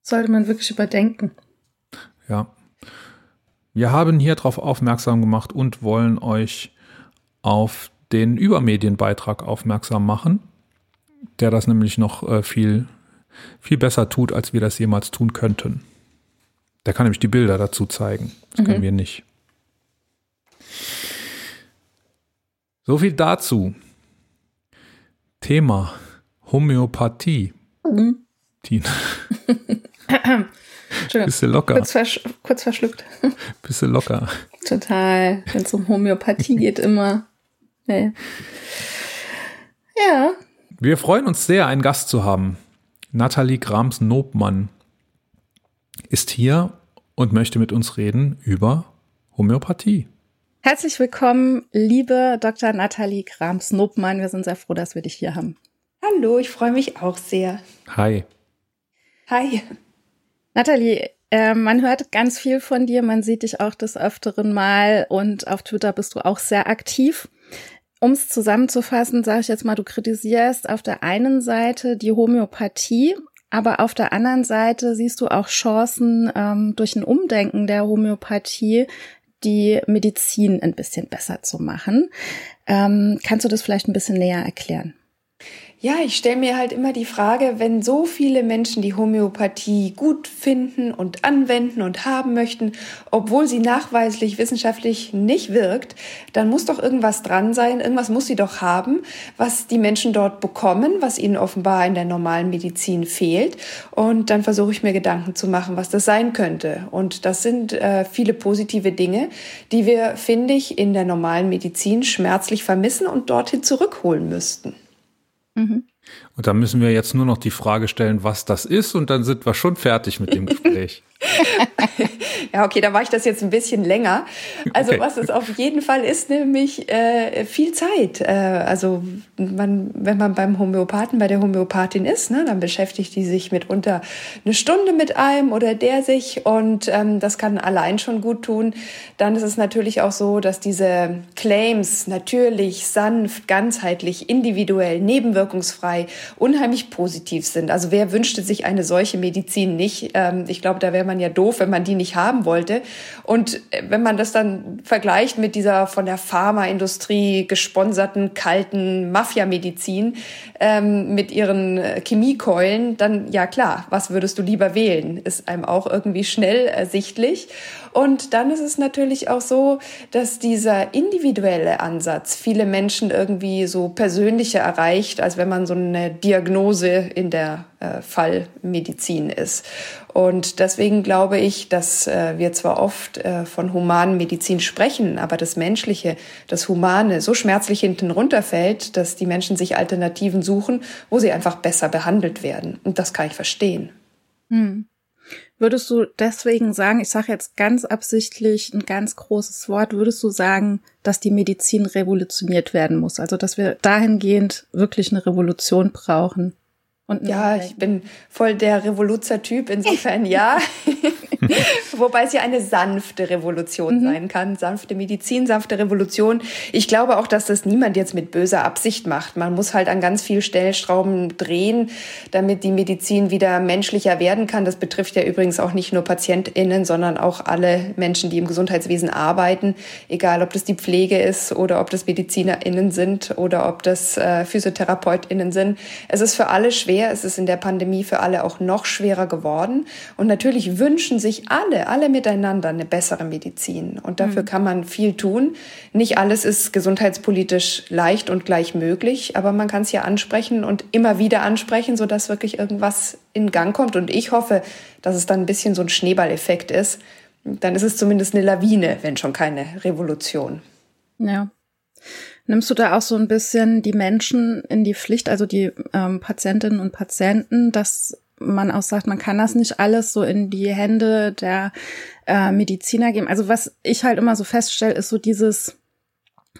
Speaker 2: Sollte man wirklich überdenken.
Speaker 1: Ja. Wir haben hier darauf aufmerksam gemacht und wollen euch auf den Übermedienbeitrag aufmerksam machen, der das nämlich noch äh, viel, viel besser tut, als wir das jemals tun könnten. Der kann nämlich die Bilder dazu zeigen. Das mhm. können wir nicht. So viel dazu. Thema Homöopathie. Mhm. Tina. Bisschen locker.
Speaker 2: Kurz, versch kurz verschluckt.
Speaker 1: Bisschen locker.
Speaker 2: Total. Wenn es um Homöopathie geht, immer. Nee. Ja.
Speaker 1: Wir freuen uns sehr, einen Gast zu haben. Nathalie Grams-Nobmann ist hier und möchte mit uns reden über Homöopathie.
Speaker 2: Herzlich willkommen, liebe Dr. Nathalie Grams-Nobmann. Wir sind sehr froh, dass wir dich hier haben.
Speaker 5: Hallo, ich freue mich auch sehr.
Speaker 1: Hi.
Speaker 5: Hi.
Speaker 2: Nathalie, äh, man hört ganz viel von dir, man sieht dich auch des Öfteren mal und auf Twitter bist du auch sehr aktiv. Um es zusammenzufassen, sage ich jetzt mal, du kritisierst auf der einen Seite die Homöopathie, aber auf der anderen Seite siehst du auch Chancen ähm, durch ein Umdenken der Homöopathie, die Medizin ein bisschen besser zu machen. Ähm, kannst du das vielleicht ein bisschen näher erklären?
Speaker 5: Ja, ich stelle mir halt immer die Frage, wenn so viele Menschen die Homöopathie gut finden und anwenden und haben möchten, obwohl sie nachweislich wissenschaftlich nicht wirkt, dann muss doch irgendwas dran sein, irgendwas muss sie doch haben, was die Menschen dort bekommen, was ihnen offenbar in der normalen Medizin fehlt. Und dann versuche ich mir Gedanken zu machen, was das sein könnte. Und das sind äh, viele positive Dinge, die wir, finde ich, in der normalen Medizin schmerzlich vermissen und dorthin zurückholen müssten.
Speaker 1: Mhm. Und da müssen wir jetzt nur noch die Frage stellen, was das ist, und dann sind wir schon fertig mit dem Gespräch.
Speaker 5: ja, okay, da war ich das jetzt ein bisschen länger. Also okay. was es auf jeden Fall ist, nämlich äh, viel Zeit. Äh, also man, wenn man beim Homöopathen, bei der Homöopathin ist, ne, dann beschäftigt die sich mitunter eine Stunde mit einem oder der sich und ähm, das kann allein schon gut tun. Dann ist es natürlich auch so, dass diese Claims natürlich, sanft, ganzheitlich, individuell, nebenwirkungsfrei unheimlich positiv sind. Also wer wünschte sich eine solche Medizin nicht? Ähm, ich glaube, da wäre man ja doof, wenn man die nicht haben wollte. Und äh, wenn man das dann vergleicht mit dieser von der Pharmaindustrie gesponserten kalten Mafia-Medizin ähm, mit ihren äh, Chemiekeulen, dann ja klar, was würdest du lieber wählen? Ist einem auch irgendwie schnell ersichtlich. Und dann ist es natürlich auch so, dass dieser individuelle Ansatz viele Menschen irgendwie so persönlicher erreicht, als wenn man so eine Diagnose in der äh, Fallmedizin ist. Und deswegen glaube ich, dass äh, wir zwar oft äh, von humanen Medizin sprechen, aber das Menschliche, das Humane so schmerzlich hinten runterfällt, dass die Menschen sich Alternativen suchen, wo sie einfach besser behandelt werden. Und das kann ich verstehen.
Speaker 2: Hm. Würdest du deswegen sagen, ich sage jetzt ganz absichtlich ein ganz großes Wort, würdest du sagen, dass die Medizin revolutioniert werden muss? Also dass wir dahingehend wirklich eine Revolution brauchen?
Speaker 5: Und ja, ich bin voll der Revoluzer-Typ, insofern ja. Wobei es ja eine sanfte Revolution mhm. sein kann, sanfte Medizin, sanfte Revolution. Ich glaube auch, dass das niemand jetzt mit böser Absicht macht. Man muss halt an ganz vielen Stellschrauben drehen, damit die Medizin wieder menschlicher werden kann. Das betrifft ja übrigens auch nicht nur PatientInnen, sondern auch alle Menschen, die im Gesundheitswesen arbeiten, egal ob das die Pflege ist oder ob das MedizinerInnen sind oder ob das äh, PhysiotherapeutInnen sind. Es ist für alle schwer. Es ist in der Pandemie für alle auch noch schwerer geworden. Und natürlich wünschen sich sich alle, alle miteinander eine bessere Medizin. Und dafür mhm. kann man viel tun. Nicht alles ist gesundheitspolitisch leicht und gleich möglich, aber man kann es ja ansprechen und immer wieder ansprechen, sodass wirklich irgendwas in Gang kommt. Und ich hoffe, dass es dann ein bisschen so ein Schneeballeffekt ist. Dann ist es zumindest eine Lawine, wenn schon keine Revolution.
Speaker 2: Ja. Nimmst du da auch so ein bisschen die Menschen in die Pflicht, also die ähm, Patientinnen und Patienten, dass man auch sagt, man kann das nicht alles so in die Hände der äh, Mediziner geben. Also was ich halt immer so feststelle, ist so dieses,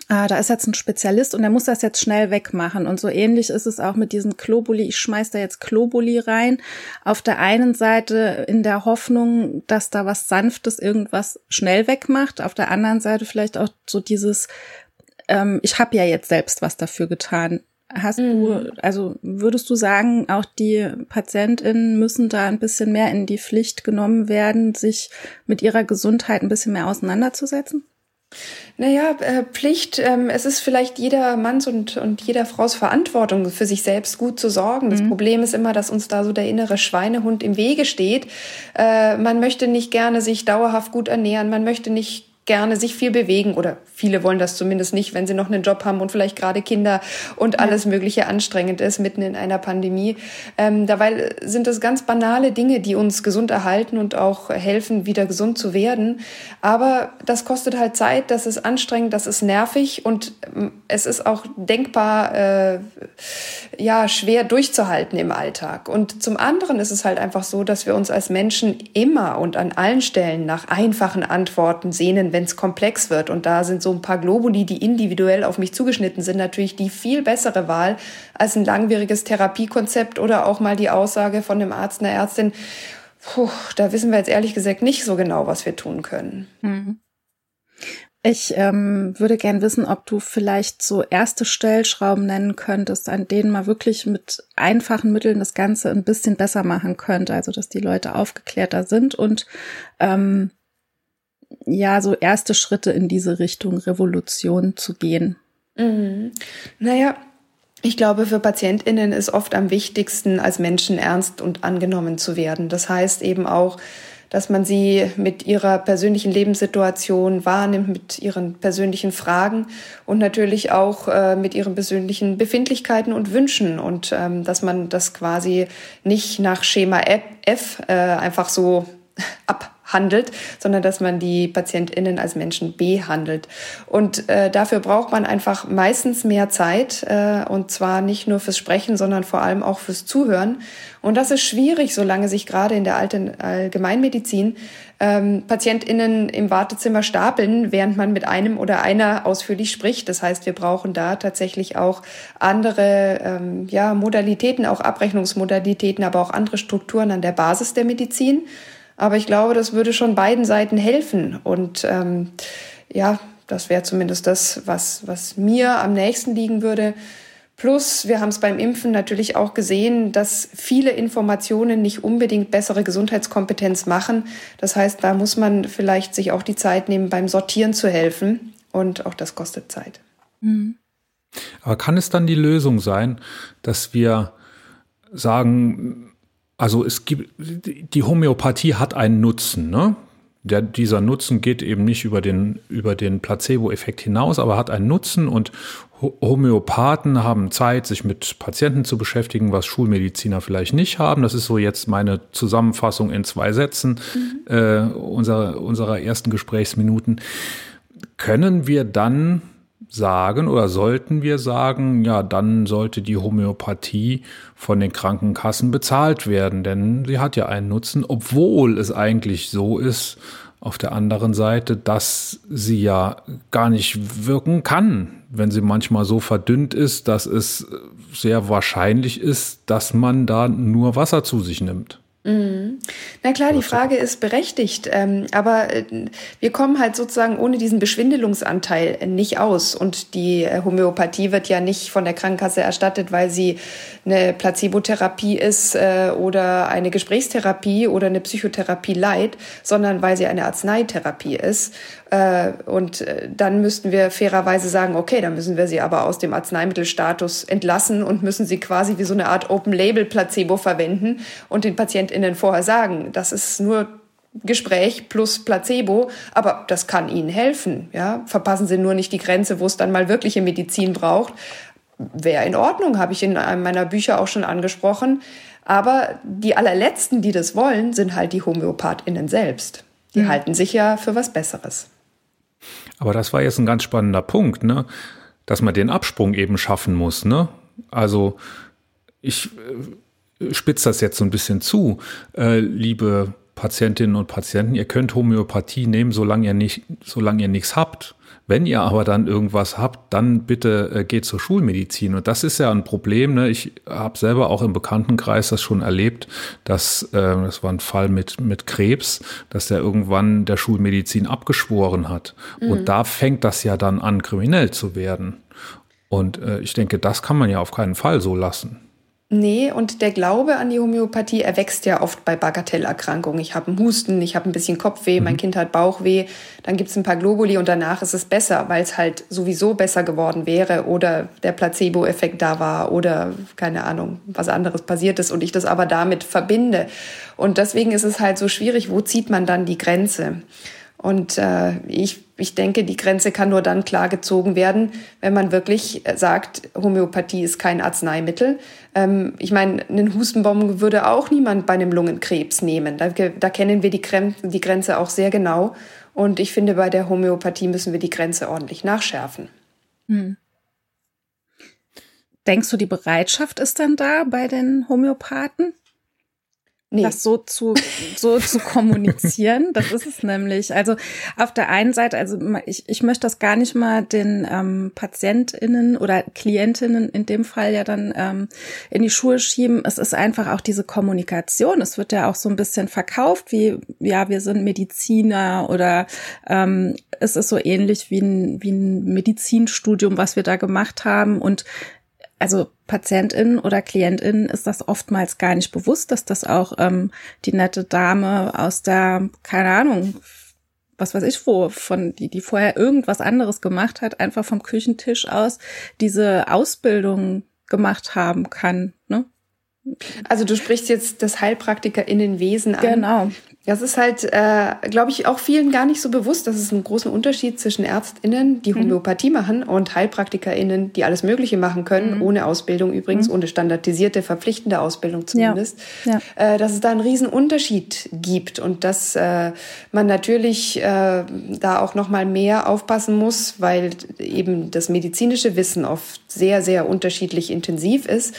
Speaker 2: ah, da ist jetzt ein Spezialist und der muss das jetzt schnell wegmachen. Und so ähnlich ist es auch mit diesem Globuli. Ich schmeiß da jetzt Globuli rein. Auf der einen Seite in der Hoffnung, dass da was Sanftes irgendwas schnell wegmacht. Auf der anderen Seite vielleicht auch so dieses, ähm, ich habe ja jetzt selbst was dafür getan. Hast mhm. du, also würdest du sagen, auch die PatientInnen müssen da ein bisschen mehr in die Pflicht genommen werden, sich mit ihrer Gesundheit ein bisschen mehr auseinanderzusetzen?
Speaker 5: Naja, äh, Pflicht, ähm, es ist vielleicht jeder Manns und, und jeder Frau's Verantwortung, für sich selbst gut zu sorgen. Das mhm. Problem ist immer, dass uns da so der innere Schweinehund im Wege steht. Äh, man möchte nicht gerne sich dauerhaft gut ernähren, man möchte nicht gerne sich viel bewegen oder viele wollen das zumindest nicht, wenn sie noch einen Job haben und vielleicht gerade Kinder und alles Mögliche anstrengend ist mitten in einer Pandemie. Ähm, dabei sind es ganz banale Dinge, die uns gesund erhalten und auch helfen, wieder gesund zu werden. Aber das kostet halt Zeit, das ist anstrengend, das ist nervig und ähm, es ist auch denkbar äh, ja schwer durchzuhalten im Alltag. Und zum anderen ist es halt einfach so, dass wir uns als Menschen immer und an allen Stellen nach einfachen Antworten sehnen, wenn es komplex wird. Und da sind so ein paar Globuli, die individuell auf mich zugeschnitten sind, natürlich die viel bessere Wahl als ein langwieriges Therapiekonzept oder auch mal die Aussage von einem Arzt, einer Ärztin. Puh, da wissen wir jetzt ehrlich gesagt nicht so genau, was wir tun können. Mhm.
Speaker 2: Ich ähm, würde gern wissen, ob du vielleicht so erste Stellschrauben nennen könntest, an denen man wirklich mit einfachen Mitteln das Ganze ein bisschen besser machen könnte, also dass die Leute aufgeklärter sind und ähm, ja so erste Schritte in diese Richtung Revolution zu gehen?
Speaker 5: Mhm. Naja, ich glaube, für PatientInnen ist oft am wichtigsten, als Menschen ernst und angenommen zu werden. Das heißt eben auch, dass man sie mit ihrer persönlichen Lebenssituation wahrnimmt, mit ihren persönlichen Fragen und natürlich auch äh, mit ihren persönlichen Befindlichkeiten und Wünschen und ähm, dass man das quasi nicht nach Schema F äh, einfach so ab handelt, sondern dass man die PatientInnen als Menschen behandelt. Und äh, dafür braucht man einfach meistens mehr Zeit äh, und zwar nicht nur fürs Sprechen, sondern vor allem auch fürs Zuhören. Und das ist schwierig, solange sich gerade in der alten Allgemeinmedizin ähm, PatientInnen im Wartezimmer stapeln, während man mit einem oder einer ausführlich spricht. Das heißt, wir brauchen da tatsächlich auch andere ähm, ja, Modalitäten, auch Abrechnungsmodalitäten, aber auch andere Strukturen an der Basis der Medizin. Aber ich glaube, das würde schon beiden Seiten helfen. Und ähm, ja, das wäre zumindest das, was, was mir am nächsten liegen würde. Plus, wir haben es beim Impfen natürlich auch gesehen, dass viele Informationen nicht unbedingt bessere Gesundheitskompetenz machen. Das heißt, da muss man vielleicht sich auch die Zeit nehmen, beim Sortieren zu helfen. Und auch das kostet Zeit. Mhm.
Speaker 1: Aber kann es dann die Lösung sein, dass wir sagen, also es gibt, die Homöopathie hat einen Nutzen, ne? Der, dieser Nutzen geht eben nicht über den, über den Placebo-Effekt hinaus, aber hat einen Nutzen und Homöopathen haben Zeit, sich mit Patienten zu beschäftigen, was Schulmediziner vielleicht nicht haben. Das ist so jetzt meine Zusammenfassung in zwei Sätzen mhm. äh, unserer, unserer ersten Gesprächsminuten. Können wir dann sagen oder sollten wir sagen, ja, dann sollte die Homöopathie von den Krankenkassen bezahlt werden, denn sie hat ja einen Nutzen, obwohl es eigentlich so ist, auf der anderen Seite, dass sie ja gar nicht wirken kann, wenn sie manchmal so verdünnt ist, dass es sehr wahrscheinlich ist, dass man da nur Wasser zu sich nimmt.
Speaker 5: Mhm. Na klar, die Frage ist berechtigt, ähm, aber äh, wir kommen halt sozusagen ohne diesen Beschwindelungsanteil nicht aus. Und die äh, Homöopathie wird ja nicht von der Krankenkasse erstattet, weil sie eine Placebotherapie ist äh, oder eine Gesprächstherapie oder eine Psychotherapie leid, sondern weil sie eine Arzneitherapie ist. Äh, und äh, dann müssten wir fairerweise sagen, okay, dann müssen wir sie aber aus dem Arzneimittelstatus entlassen und müssen sie quasi wie so eine Art Open-Label-Placebo verwenden und den PatientInnen vorher sagen, das ist nur Gespräch plus Placebo, aber das kann Ihnen helfen. Ja? Verpassen Sie nur nicht die Grenze, wo es dann mal wirkliche Medizin braucht. Wäre in Ordnung, habe ich in einem meiner Bücher auch schon angesprochen. Aber die allerletzten, die das wollen, sind halt die HomöopathInnen selbst. Die mhm. halten sich ja für was Besseres.
Speaker 1: Aber das war jetzt ein ganz spannender Punkt, ne? Dass man den Absprung eben schaffen muss, ne? Also ich spitze das jetzt so ein bisschen zu, äh, liebe Patientinnen und Patienten, ihr könnt Homöopathie nehmen, solange ihr nicht, solange ihr nichts habt. Wenn ihr aber dann irgendwas habt, dann bitte äh, geht zur Schulmedizin. Und das ist ja ein Problem. Ne? Ich habe selber auch im Bekanntenkreis das schon erlebt, dass äh, das war ein Fall mit mit Krebs, dass der irgendwann der Schulmedizin abgeschworen hat. Mhm. Und da fängt das ja dann an, kriminell zu werden. Und äh, ich denke, das kann man ja auf keinen Fall so lassen.
Speaker 5: Nee, und der Glaube an die Homöopathie erwächst ja oft bei Bagatellerkrankungen. Ich habe einen Husten, ich habe ein bisschen Kopfweh, mein mhm. Kind hat Bauchweh, dann gibt's ein paar Globuli und danach ist es besser, weil es halt sowieso besser geworden wäre oder der Placebo-Effekt da war oder keine Ahnung, was anderes passiert ist und ich das aber damit verbinde. Und deswegen ist es halt so schwierig, wo zieht man dann die Grenze? Und äh, ich, ich denke, die Grenze kann nur dann klar gezogen werden, wenn man wirklich sagt, Homöopathie ist kein Arzneimittel. Ähm, ich meine, einen Hustenbomben würde auch niemand bei einem Lungenkrebs nehmen. Da, da kennen wir die, Grenze, die Grenze auch sehr genau. Und ich finde, bei der Homöopathie müssen wir die Grenze ordentlich nachschärfen. Hm.
Speaker 2: Denkst du, die Bereitschaft ist dann da bei den Homöopathen? Nee. das so zu, so zu kommunizieren. Das ist es nämlich. Also auf der einen Seite, also ich, ich möchte das gar nicht mal den ähm, PatientInnen oder KlientInnen in dem Fall ja dann ähm, in die Schuhe schieben. Es ist einfach auch diese Kommunikation. Es wird ja auch so ein bisschen verkauft, wie, ja, wir sind Mediziner oder ähm, es ist so ähnlich wie ein, wie ein Medizinstudium, was wir da gemacht haben. Und also PatientInnen oder KlientInnen ist das oftmals gar nicht bewusst, dass das auch ähm, die nette Dame aus der, keine Ahnung, was weiß ich wo, von die, die vorher irgendwas anderes gemacht hat, einfach vom Küchentisch aus diese Ausbildung gemacht haben kann. Ne?
Speaker 5: Also du sprichst jetzt das HeilpraktikerInnenwesen an.
Speaker 2: Genau.
Speaker 5: Das ist halt, äh, glaube ich, auch vielen gar nicht so bewusst, dass es einen großen Unterschied zwischen ÄrztInnen, die mhm. Homöopathie mhm. machen, und HeilpraktikerInnen, die alles Mögliche machen können, mhm. ohne Ausbildung übrigens, mhm. ohne standardisierte, verpflichtende Ausbildung zumindest. Ja. Ja. Äh, dass es da einen riesen Unterschied gibt und dass äh, man natürlich äh, da auch noch mal mehr aufpassen muss, weil eben das medizinische Wissen oft sehr, sehr unterschiedlich intensiv ist.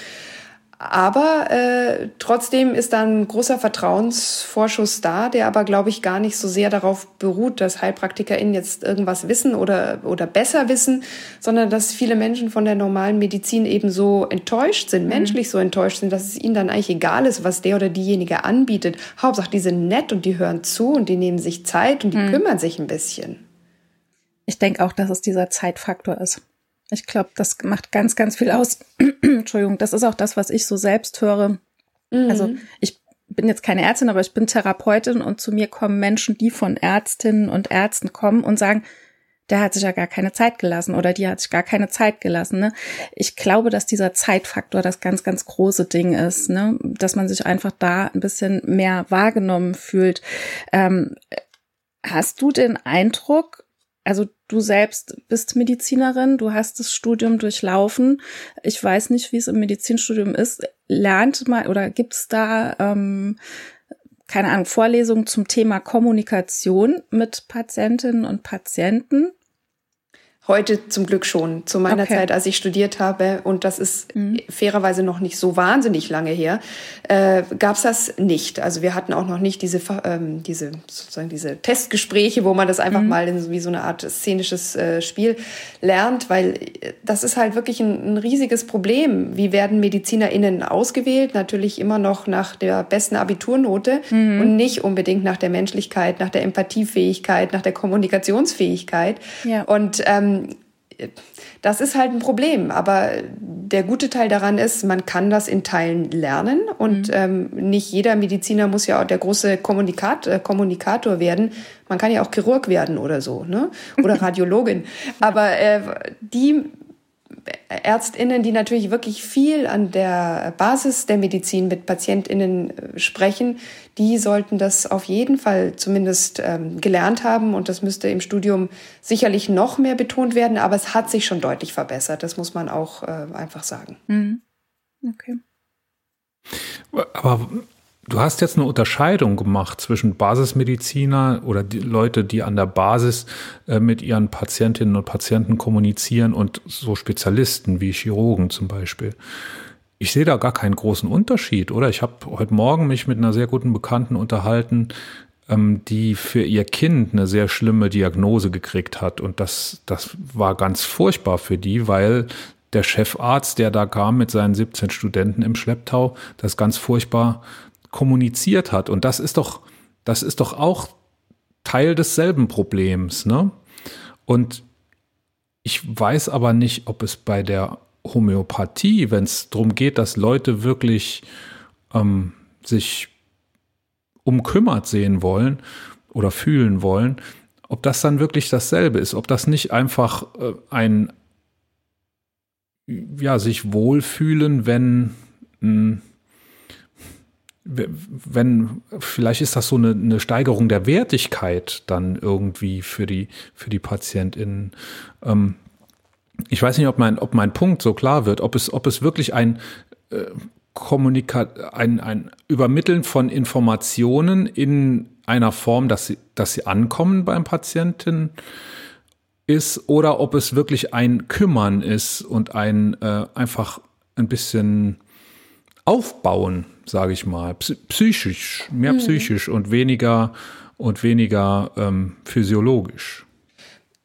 Speaker 5: Aber äh, trotzdem ist da ein großer Vertrauensvorschuss da, der aber, glaube ich, gar nicht so sehr darauf beruht, dass HeilpraktikerInnen jetzt irgendwas wissen oder, oder besser wissen, sondern dass viele Menschen von der normalen Medizin eben so enttäuscht sind, mhm. menschlich so enttäuscht sind, dass es ihnen dann eigentlich egal ist, was der oder diejenige anbietet. Hauptsache, die sind nett und die hören zu und die nehmen sich Zeit und die mhm. kümmern sich ein bisschen.
Speaker 2: Ich denke auch, dass es dieser Zeitfaktor ist. Ich glaube, das macht ganz, ganz viel aus. Entschuldigung, das ist auch das, was ich so selbst höre. Mhm. Also ich bin jetzt keine Ärztin, aber ich bin Therapeutin und zu mir kommen Menschen, die von Ärztinnen und Ärzten kommen und sagen, der hat sich ja gar keine Zeit gelassen oder die hat sich gar keine Zeit gelassen. Ne? Ich glaube, dass dieser Zeitfaktor das ganz, ganz große Ding ist, ne? dass man sich einfach da ein bisschen mehr wahrgenommen fühlt. Ähm, hast du den Eindruck, also du selbst bist Medizinerin, du hast das Studium durchlaufen. Ich weiß nicht, wie es im Medizinstudium ist. Lernt mal oder gibt es da ähm, keine Ahnung Vorlesungen zum Thema Kommunikation mit Patientinnen und Patienten?
Speaker 5: Heute zum Glück schon. Zu meiner okay. Zeit, als ich studiert habe, und das ist mhm. fairerweise noch nicht so wahnsinnig lange her, äh, gab es das nicht. Also wir hatten auch noch nicht diese, ähm, diese sozusagen diese Testgespräche, wo man das einfach mhm. mal in wie so eine Art szenisches äh, Spiel lernt, weil äh, das ist halt wirklich ein, ein riesiges Problem. Wie werden MedizinerInnen ausgewählt? Natürlich immer noch nach der besten Abiturnote mhm. und nicht unbedingt nach der Menschlichkeit, nach der Empathiefähigkeit, nach der Kommunikationsfähigkeit. Ja. Und ähm, das ist halt ein Problem. Aber der gute Teil daran ist, man kann das in Teilen lernen und mhm. ähm, nicht jeder Mediziner muss ja auch der große Kommunikat äh, Kommunikator werden. Man kann ja auch Chirurg werden oder so, ne? Oder Radiologin. Aber äh, die Ärztinnen, die natürlich wirklich viel an der Basis der Medizin mit Patientinnen äh, sprechen, die sollten das auf jeden Fall zumindest ähm, gelernt haben und das müsste im Studium sicherlich noch mehr betont werden, aber es hat sich schon deutlich verbessert, das muss man auch äh, einfach sagen. Mhm. Okay.
Speaker 1: Aber Du hast jetzt eine Unterscheidung gemacht zwischen Basismediziner oder die Leute, die an der Basis äh, mit ihren Patientinnen und Patienten kommunizieren und so Spezialisten wie Chirurgen zum Beispiel. ich sehe da gar keinen großen Unterschied, oder? Ich habe heute Morgen mich mit einer sehr guten Bekannten unterhalten, ähm, die für ihr Kind eine sehr schlimme Diagnose gekriegt hat. Und das, das war ganz furchtbar für die, weil der Chefarzt, der da kam mit seinen 17 Studenten im Schlepptau, das ganz furchtbar kommuniziert hat. Und das ist doch, das ist doch auch Teil desselben Problems, ne? Und ich weiß aber nicht, ob es bei der Homöopathie, wenn es darum geht, dass Leute wirklich ähm, sich umkümmert sehen wollen oder fühlen wollen, ob das dann wirklich dasselbe ist, ob das nicht einfach äh, ein ja, sich wohlfühlen, wenn mh, hm, wenn, vielleicht ist das so eine, eine Steigerung der Wertigkeit dann irgendwie für die, für die PatientInnen. Ähm, ich weiß nicht, ob mein, ob mein Punkt so klar wird, ob es, ob es wirklich ein, äh, Kommunika ein, ein Übermitteln von Informationen in einer Form, dass sie, dass sie ankommen beim Patienten ist, oder ob es wirklich ein Kümmern ist und ein äh, einfach ein bisschen aufbauen, sage ich mal, psychisch, mehr mhm. psychisch und weniger und weniger ähm, physiologisch.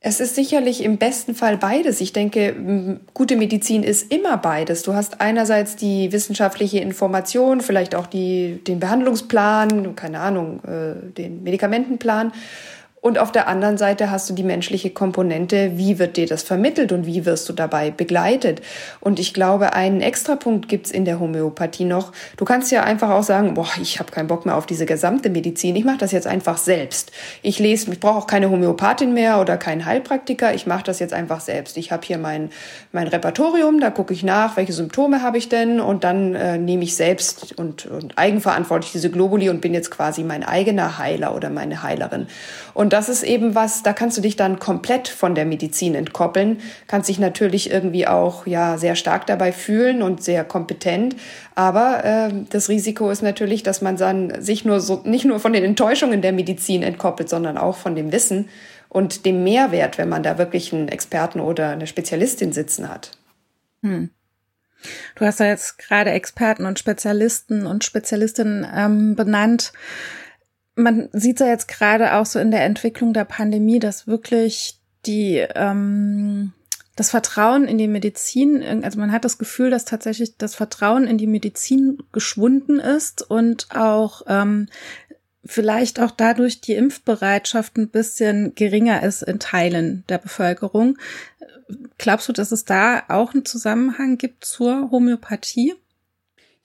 Speaker 5: Es ist sicherlich im besten Fall beides. Ich denke, gute Medizin ist immer beides. Du hast einerseits die wissenschaftliche Information, vielleicht auch die, den Behandlungsplan, keine Ahnung, äh, den Medikamentenplan. Und auf der anderen Seite hast du die menschliche Komponente, wie wird dir das vermittelt und wie wirst du dabei begleitet. Und ich glaube, einen Extrapunkt gibt's in der Homöopathie noch. Du kannst ja einfach auch sagen, boah, ich habe keinen Bock mehr auf diese gesamte Medizin, ich mache das jetzt einfach selbst. Ich lese, ich brauche auch keine Homöopathin mehr oder keinen Heilpraktiker, ich mache das jetzt einfach selbst. Ich habe hier mein, mein Repertorium, da gucke ich nach, welche Symptome habe ich denn und dann äh, nehme ich selbst und, und eigenverantwortlich diese Globuli und bin jetzt quasi mein eigener Heiler oder meine Heilerin. Und das ist eben was, da kannst du dich dann komplett von der Medizin entkoppeln, kannst dich natürlich irgendwie auch ja sehr stark dabei fühlen und sehr kompetent. Aber äh, das Risiko ist natürlich, dass man dann sich nur so nicht nur von den Enttäuschungen der Medizin entkoppelt, sondern auch von dem Wissen und dem Mehrwert, wenn man da wirklich einen Experten oder eine Spezialistin sitzen hat. Hm.
Speaker 2: Du hast ja jetzt gerade Experten und Spezialisten und Spezialistinnen ähm, benannt man sieht ja jetzt gerade auch so in der Entwicklung der Pandemie, dass wirklich die ähm, das Vertrauen in die Medizin, also man hat das Gefühl, dass tatsächlich das Vertrauen in die Medizin geschwunden ist und auch ähm, vielleicht auch dadurch die Impfbereitschaft ein bisschen geringer ist in Teilen der Bevölkerung. Glaubst du, dass es da auch einen Zusammenhang gibt zur Homöopathie?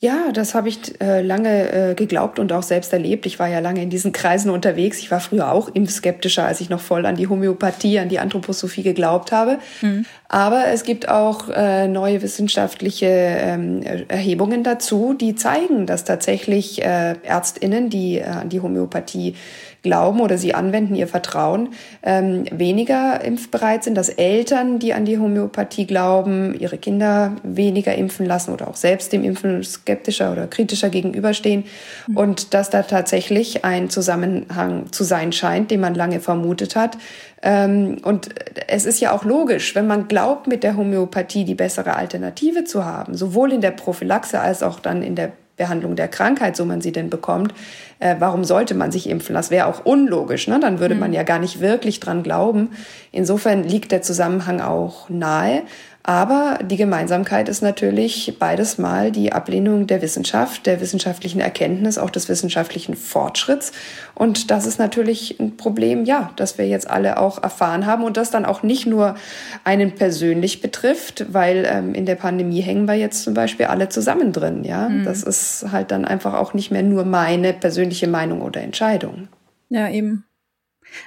Speaker 5: Ja, das habe ich äh, lange äh, geglaubt und auch selbst erlebt. Ich war ja lange in diesen Kreisen unterwegs. Ich war früher auch impfskeptischer, als ich noch voll an die Homöopathie, an die Anthroposophie geglaubt habe. Mhm. Aber es gibt auch äh, neue wissenschaftliche ähm, Erhebungen dazu, die zeigen, dass tatsächlich äh, Ärztinnen, die äh, an die Homöopathie glauben oder sie anwenden, ihr Vertrauen, ähm, weniger impfbereit sind, dass Eltern, die an die Homöopathie glauben, ihre Kinder weniger impfen lassen oder auch selbst dem Impfen skeptischer oder kritischer gegenüberstehen mhm. und dass da tatsächlich ein Zusammenhang zu sein scheint, den man lange vermutet hat. Ähm, und es ist ja auch logisch, wenn man glaubt, mit der Homöopathie die bessere Alternative zu haben, sowohl in der Prophylaxe als auch dann in der Behandlung der Krankheit, so man sie denn bekommt, äh, warum sollte man sich impfen? Das wäre auch unlogisch, ne? dann würde man mhm. ja gar nicht wirklich dran glauben. Insofern liegt der Zusammenhang auch nahe. Aber die Gemeinsamkeit ist natürlich beides mal die Ablehnung der Wissenschaft, der wissenschaftlichen Erkenntnis, auch des wissenschaftlichen Fortschritts. Und das ist natürlich ein Problem, ja, das wir jetzt alle auch erfahren haben und das dann auch nicht nur einen persönlich betrifft, weil ähm, in der Pandemie hängen wir jetzt zum Beispiel alle zusammen drin, ja. Mhm. Das ist halt dann einfach auch nicht mehr nur meine persönliche Meinung oder Entscheidung.
Speaker 2: Ja, eben.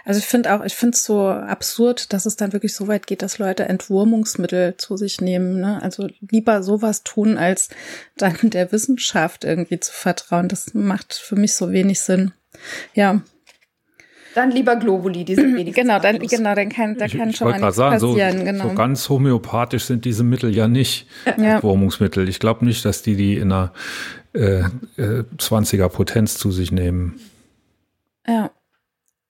Speaker 2: Also ich finde auch, ich finde es so absurd, dass es dann wirklich so weit geht, dass Leute Entwurmungsmittel zu sich nehmen. Ne? Also lieber sowas tun, als dann der Wissenschaft irgendwie zu vertrauen. Das macht für mich so wenig Sinn. Ja.
Speaker 5: Dann lieber Globuli, diese
Speaker 2: wenigstens. Genau, dann, genau, dann kann, da kann ich, schon ich mal sagen, passieren.
Speaker 1: So,
Speaker 2: genau.
Speaker 1: so ganz homöopathisch sind diese Mittel ja nicht. Ja. Entwurmungsmittel. Ich glaube nicht, dass die die in einer äh, äh, 20er Potenz zu sich nehmen.
Speaker 2: Ja.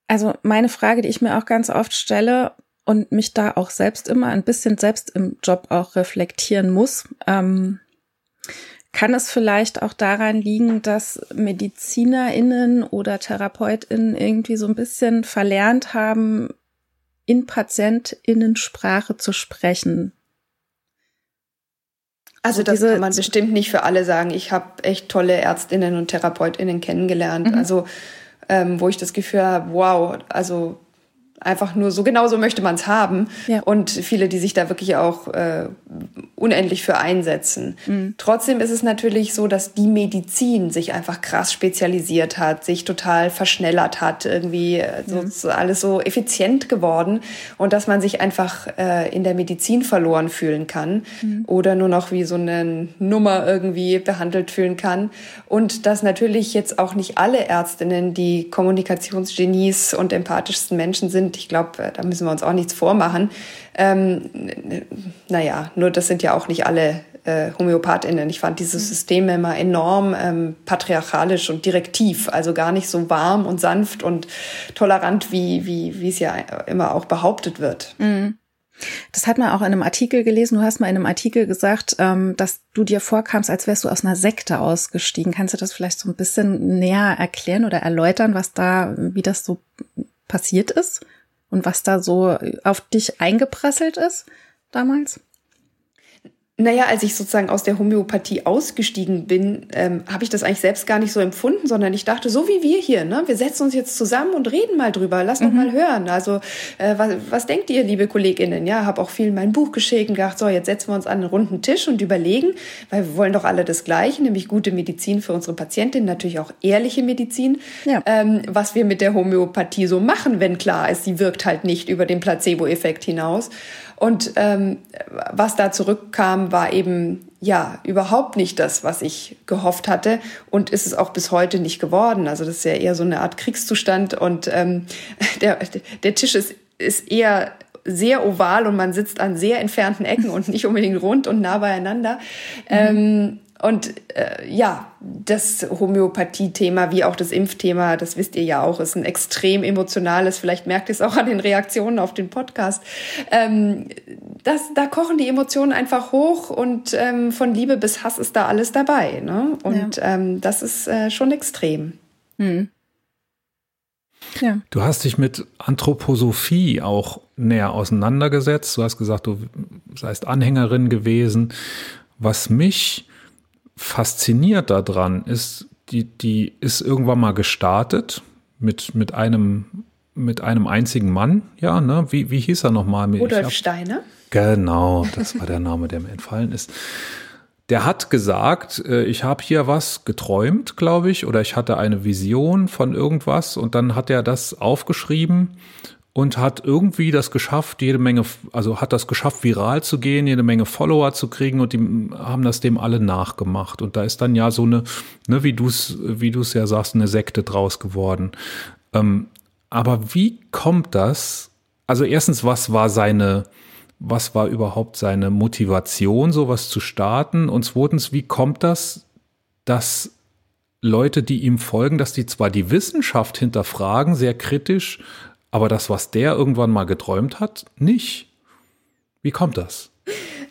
Speaker 2: Also meine Frage, die ich mir auch ganz oft stelle und mich da auch selbst immer ein bisschen selbst im Job auch reflektieren muss. Ähm, Kann es vielleicht auch daran liegen, dass MedizinerInnen oder TherapeutInnen irgendwie so ein bisschen verlernt haben, in PatientInnen-Sprache zu sprechen?
Speaker 5: Also das kann man bestimmt nicht für alle sagen. Ich habe echt tolle Ärztinnen und Therapeutinnen kennengelernt. Mhm. Also ähm, wo ich das Gefühl habe, wow, also einfach nur so genau so möchte man es haben ja. und viele, die sich da wirklich auch äh, unendlich für einsetzen. Mhm. Trotzdem ist es natürlich so, dass die Medizin sich einfach krass spezialisiert hat, sich total verschnellert hat, irgendwie so, so alles so effizient geworden und dass man sich einfach äh, in der Medizin verloren fühlen kann mhm. oder nur noch wie so eine Nummer irgendwie behandelt fühlen kann und dass natürlich jetzt auch nicht alle Ärztinnen die Kommunikationsgenies und empathischsten Menschen sind, und ich glaube, äh, da müssen wir uns auch nichts vormachen. Ähm, naja, nur das sind ja auch nicht alle äh, HomöopathInnen. Ich fand dieses mhm. System immer enorm ähm, patriarchalisch und direktiv, also gar nicht so warm und sanft und tolerant, wie, wie, wie es ja immer auch behauptet wird.
Speaker 2: Mhm. Das hat man auch in einem Artikel gelesen. Du hast mal in einem Artikel gesagt, ähm, dass du dir vorkamst, als wärst du aus einer Sekte ausgestiegen. Kannst du das vielleicht so ein bisschen näher erklären oder erläutern, was da, wie das so passiert ist? Und was da so auf dich eingeprasselt ist damals?
Speaker 5: Naja, als ich sozusagen aus der Homöopathie ausgestiegen bin, ähm, habe ich das eigentlich selbst gar nicht so empfunden, sondern ich dachte, so wie wir hier, ne? wir setzen uns jetzt zusammen und reden mal drüber, lass mhm. doch mal hören. Also äh, was, was denkt ihr, liebe KollegInnen? Ja, habe auch viel mein Buch geschickt und gedacht, so jetzt setzen wir uns an einen runden Tisch und überlegen, weil wir wollen doch alle das Gleiche, nämlich gute Medizin für unsere Patientin, natürlich auch ehrliche Medizin, ja. ähm, was wir mit der Homöopathie so machen, wenn klar ist, sie wirkt halt nicht über den Placebo-Effekt hinaus. Und ähm, was da zurückkam, war eben ja überhaupt nicht das, was ich gehofft hatte und ist es auch bis heute nicht geworden. Also das ist ja eher so eine Art Kriegszustand und ähm, der, der Tisch ist, ist eher sehr oval und man sitzt an sehr entfernten Ecken und nicht unbedingt rund und nah beieinander. Mhm. Ähm, und äh, ja, das Homöopathie-Thema wie auch das Impfthema, das wisst ihr ja auch, ist ein extrem emotionales. Vielleicht merkt ihr es auch an den Reaktionen auf den Podcast. Ähm, das, da kochen die Emotionen einfach hoch und ähm, von Liebe bis Hass ist da alles dabei. Ne? Und ja. ähm, das ist äh, schon extrem. Hm.
Speaker 1: Ja. Du hast dich mit Anthroposophie auch näher auseinandergesetzt. Du hast gesagt, du seist Anhängerin gewesen. Was mich fasziniert daran ist, die, die ist irgendwann mal gestartet mit, mit einem, mit einem einzigen Mann, ja, ne? Wie, wie hieß er nochmal?
Speaker 5: Rudolf hab, Steiner.
Speaker 1: Genau, das war der Name, der mir entfallen ist. Der hat gesagt, äh, ich habe hier was geträumt, glaube ich, oder ich hatte eine Vision von irgendwas und dann hat er das aufgeschrieben und hat irgendwie das geschafft, jede Menge, also hat das geschafft, viral zu gehen, jede Menge Follower zu kriegen und die haben das dem alle nachgemacht. Und da ist dann ja so eine, ne, wie du es, wie du es ja sagst, eine Sekte draus geworden. Ähm, aber wie kommt das? Also erstens, was war seine, was war überhaupt seine Motivation, sowas zu starten? Und zweitens, wie kommt das, dass Leute, die ihm folgen, dass die zwar die Wissenschaft hinterfragen, sehr kritisch, aber das, was der irgendwann mal geträumt hat, nicht. Wie kommt das?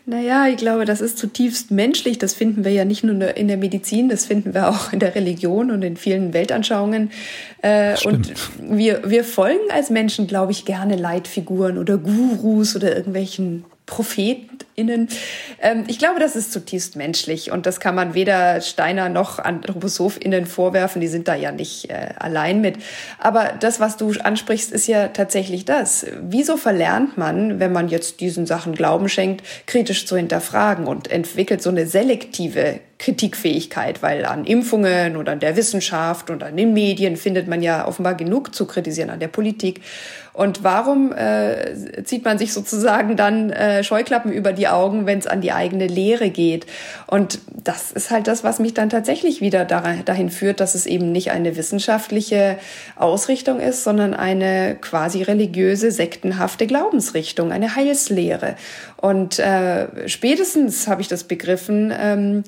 Speaker 5: Naja, ich glaube, das ist zutiefst menschlich. Das finden wir ja nicht nur in der Medizin, das finden wir auch in der Religion und in vielen Weltanschauungen. Äh, und wir, wir folgen als Menschen, glaube ich, gerne Leitfiguren oder Gurus oder irgendwelchen ProphetInnen. Ähm, ich glaube, das ist zutiefst menschlich und das kann man weder Steiner noch AnthroposophInnen vorwerfen. Die sind da ja nicht äh, allein mit. Aber das, was du ansprichst, ist ja tatsächlich das. Wieso verlernt man, wenn man jetzt diesen Sachen Glauben schenkt, kritisch zu hinterfragen und entwickelt so eine selektive Kritikfähigkeit, weil an Impfungen oder an der Wissenschaft und an den Medien findet man ja offenbar genug zu kritisieren, an der Politik. Und warum äh, zieht man sich sozusagen dann äh, Scheuklappen über die Augen, wenn es an die eigene Lehre geht? Und das ist halt das, was mich dann tatsächlich wieder dahin führt, dass es eben nicht eine wissenschaftliche Ausrichtung ist, sondern eine quasi religiöse, sektenhafte Glaubensrichtung, eine Heilslehre. Und äh, spätestens habe ich das begriffen, ähm,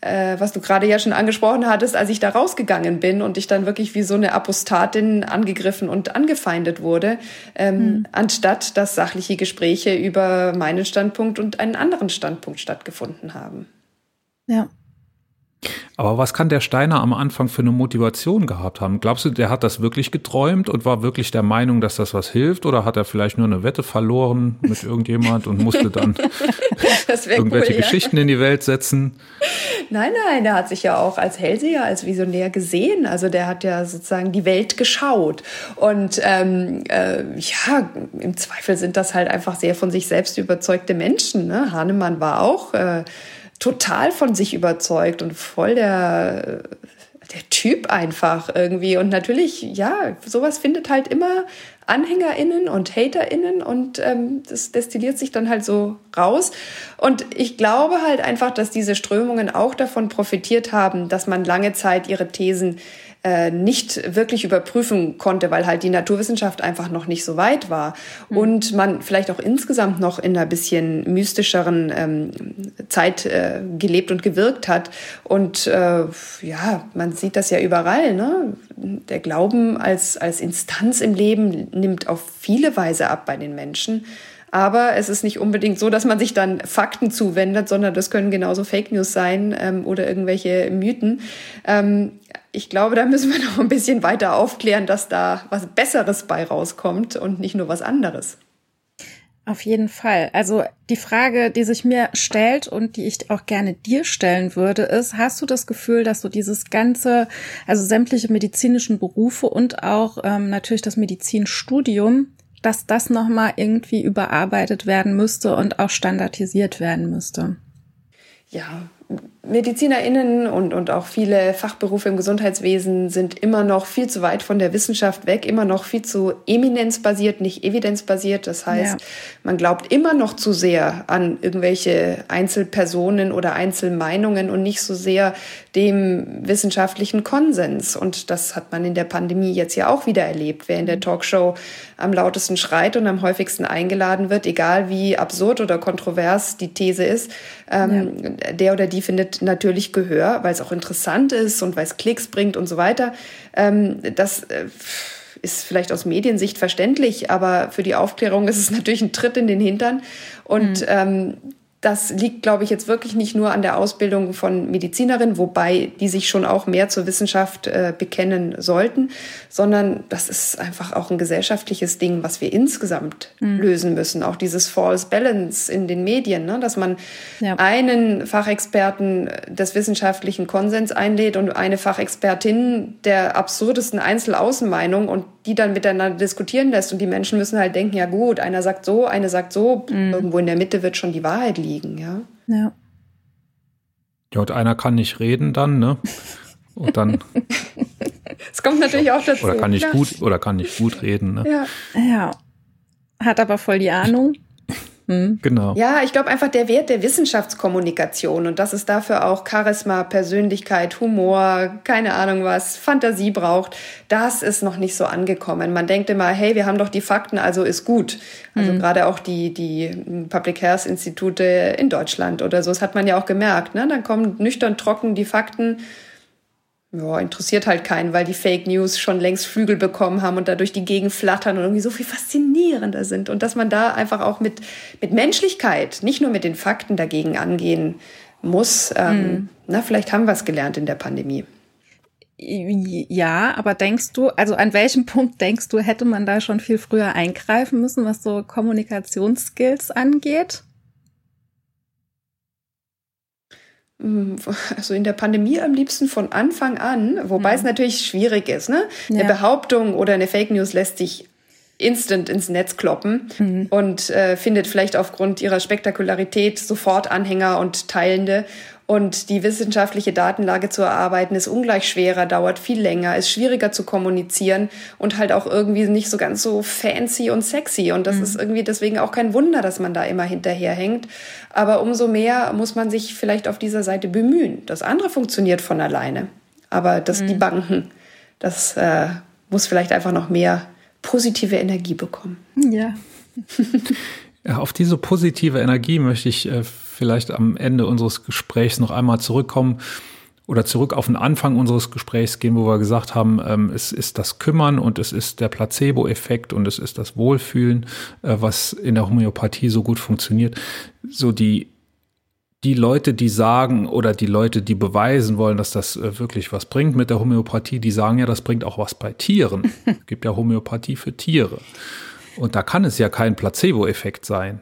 Speaker 5: äh, was du gerade ja schon angesprochen hattest, als ich da rausgegangen bin und ich dann wirklich wie so eine Apostatin angegriffen und angefeindet wurde, ähm, hm. anstatt dass sachliche Gespräche über meinen Standpunkt und einen anderen Standpunkt stattgefunden haben.
Speaker 2: Ja.
Speaker 1: Aber was kann der Steiner am Anfang für eine Motivation gehabt haben? Glaubst du, der hat das wirklich geträumt und war wirklich der Meinung, dass das was hilft? Oder hat er vielleicht nur eine Wette verloren mit irgendjemand und musste dann irgendwelche cool, Geschichten ja. in die Welt setzen?
Speaker 5: Nein, nein, der hat sich ja auch als Hellseher, als Visionär gesehen. Also der hat ja sozusagen die Welt geschaut. Und ähm, äh, ja, im Zweifel sind das halt einfach sehr von sich selbst überzeugte Menschen. Ne? Hahnemann war auch. Äh, total von sich überzeugt und voll der, der Typ einfach irgendwie. Und natürlich, ja, sowas findet halt immer AnhängerInnen und HaterInnen und ähm, das destilliert sich dann halt so raus. Und ich glaube halt einfach, dass diese Strömungen auch davon profitiert haben, dass man lange Zeit ihre Thesen äh, nicht wirklich überprüfen konnte, weil halt die Naturwissenschaft einfach noch nicht so weit war. Mhm. Und man vielleicht auch insgesamt noch in einer bisschen mystischeren ähm, Zeit äh, gelebt und gewirkt hat. Und äh, ja, man sieht das ja überall. Ne? Der Glauben als, als Instanz im Leben nimmt auf viele Weise ab bei den Menschen. Aber es ist nicht unbedingt so, dass man sich dann Fakten zuwendet, sondern das können genauso Fake News sein ähm, oder irgendwelche Mythen. Ähm, ich glaube, da müssen wir noch ein bisschen weiter aufklären, dass da was Besseres bei rauskommt und nicht nur was anderes.
Speaker 2: Auf jeden Fall. Also die Frage, die sich mir stellt und die ich auch gerne dir stellen würde, ist, hast du das Gefühl, dass du dieses ganze, also sämtliche medizinischen Berufe und auch ähm, natürlich das Medizinstudium, dass das nochmal irgendwie überarbeitet werden müsste und auch standardisiert werden müsste?
Speaker 5: Ja, MedizinerInnen und, und auch viele Fachberufe im Gesundheitswesen sind immer noch viel zu weit von der Wissenschaft weg, immer noch viel zu eminenzbasiert, nicht evidenzbasiert. Das heißt, ja. man glaubt immer noch zu sehr an irgendwelche Einzelpersonen oder Einzelmeinungen und nicht so sehr dem wissenschaftlichen Konsens. Und das hat man in der Pandemie jetzt ja auch wieder erlebt. Wer in der Talkshow am lautesten schreit und am häufigsten eingeladen wird, egal wie absurd oder kontrovers die These ist, ähm, ja. der oder die findet natürlich Gehör, weil es auch interessant ist und weil es Klicks bringt und so weiter. Ähm, das äh, ist vielleicht aus Mediensicht verständlich, aber für die Aufklärung ist es natürlich ein Tritt in den Hintern. Und mhm. ähm, das liegt, glaube ich, jetzt wirklich nicht nur an der Ausbildung von Medizinerinnen, wobei die sich schon auch mehr zur Wissenschaft äh, bekennen sollten, sondern das ist einfach auch ein gesellschaftliches Ding, was wir insgesamt mhm. lösen müssen. Auch dieses False Balance in den Medien, ne? dass man ja. einen Fachexperten des wissenschaftlichen Konsens einlädt und eine Fachexpertin der absurdesten Einzelaußenmeinung und die dann miteinander diskutieren lässt. Und die Menschen müssen halt denken, ja gut, einer sagt so, eine sagt so, mhm. irgendwo in der Mitte wird schon die Wahrheit liegen liegen, ja.
Speaker 2: Ja.
Speaker 1: Ja, und einer kann nicht reden dann, ne? Und dann.
Speaker 5: Es kommt natürlich auch dazu.
Speaker 1: Oder kann nicht gut, oder kann nicht gut reden, ne?
Speaker 2: Ja. Ja. Hat aber voll die Ahnung.
Speaker 1: Hm. Genau.
Speaker 5: Ja, ich glaube einfach der Wert der Wissenschaftskommunikation und dass es dafür auch Charisma, Persönlichkeit, Humor, keine Ahnung was, Fantasie braucht, das ist noch nicht so angekommen. Man denkt immer, hey, wir haben doch die Fakten, also ist gut. Also mhm. gerade auch die, die Public Health Institute in Deutschland oder so, das hat man ja auch gemerkt. Ne? Dann kommen nüchtern trocken die Fakten ja, interessiert halt keinen, weil die Fake News schon längst Flügel bekommen haben und dadurch die Gegend flattern und irgendwie so viel faszinierender sind. Und dass man da einfach auch mit, mit Menschlichkeit, nicht nur mit den Fakten dagegen angehen muss. Ähm, mhm. Na, vielleicht haben wir es gelernt in der Pandemie.
Speaker 2: Ja, aber denkst du, also an welchem Punkt denkst du, hätte man da schon viel früher eingreifen müssen, was so Kommunikationsskills angeht?
Speaker 5: Also in der Pandemie am liebsten von Anfang an, wobei mhm. es natürlich schwierig ist. Ne? Ja. Eine Behauptung oder eine Fake News lässt sich instant ins Netz kloppen mhm. und äh, findet vielleicht aufgrund ihrer Spektakularität sofort Anhänger und Teilende. Und die wissenschaftliche Datenlage zu erarbeiten ist ungleich schwerer, dauert viel länger, ist schwieriger zu kommunizieren und halt auch irgendwie nicht so ganz so fancy und sexy. Und das mhm. ist irgendwie deswegen auch kein Wunder, dass man da immer hinterherhängt. Aber umso mehr muss man sich vielleicht auf dieser Seite bemühen. Das andere funktioniert von alleine. Aber das, mhm. die Banken, das äh, muss vielleicht einfach noch mehr positive Energie bekommen.
Speaker 2: Ja.
Speaker 1: auf diese positive Energie möchte ich äh, vielleicht am Ende unseres Gesprächs noch einmal zurückkommen oder zurück auf den Anfang unseres Gesprächs gehen, wo wir gesagt haben, ähm, es ist das Kümmern und es ist der Placebo-Effekt und es ist das Wohlfühlen, äh, was in der Homöopathie so gut funktioniert. So die die Leute, die sagen oder die Leute, die beweisen wollen, dass das äh, wirklich was bringt mit der Homöopathie, die sagen ja, das bringt auch was bei Tieren. es gibt ja Homöopathie für Tiere. Und da kann es ja kein Placebo-Effekt sein.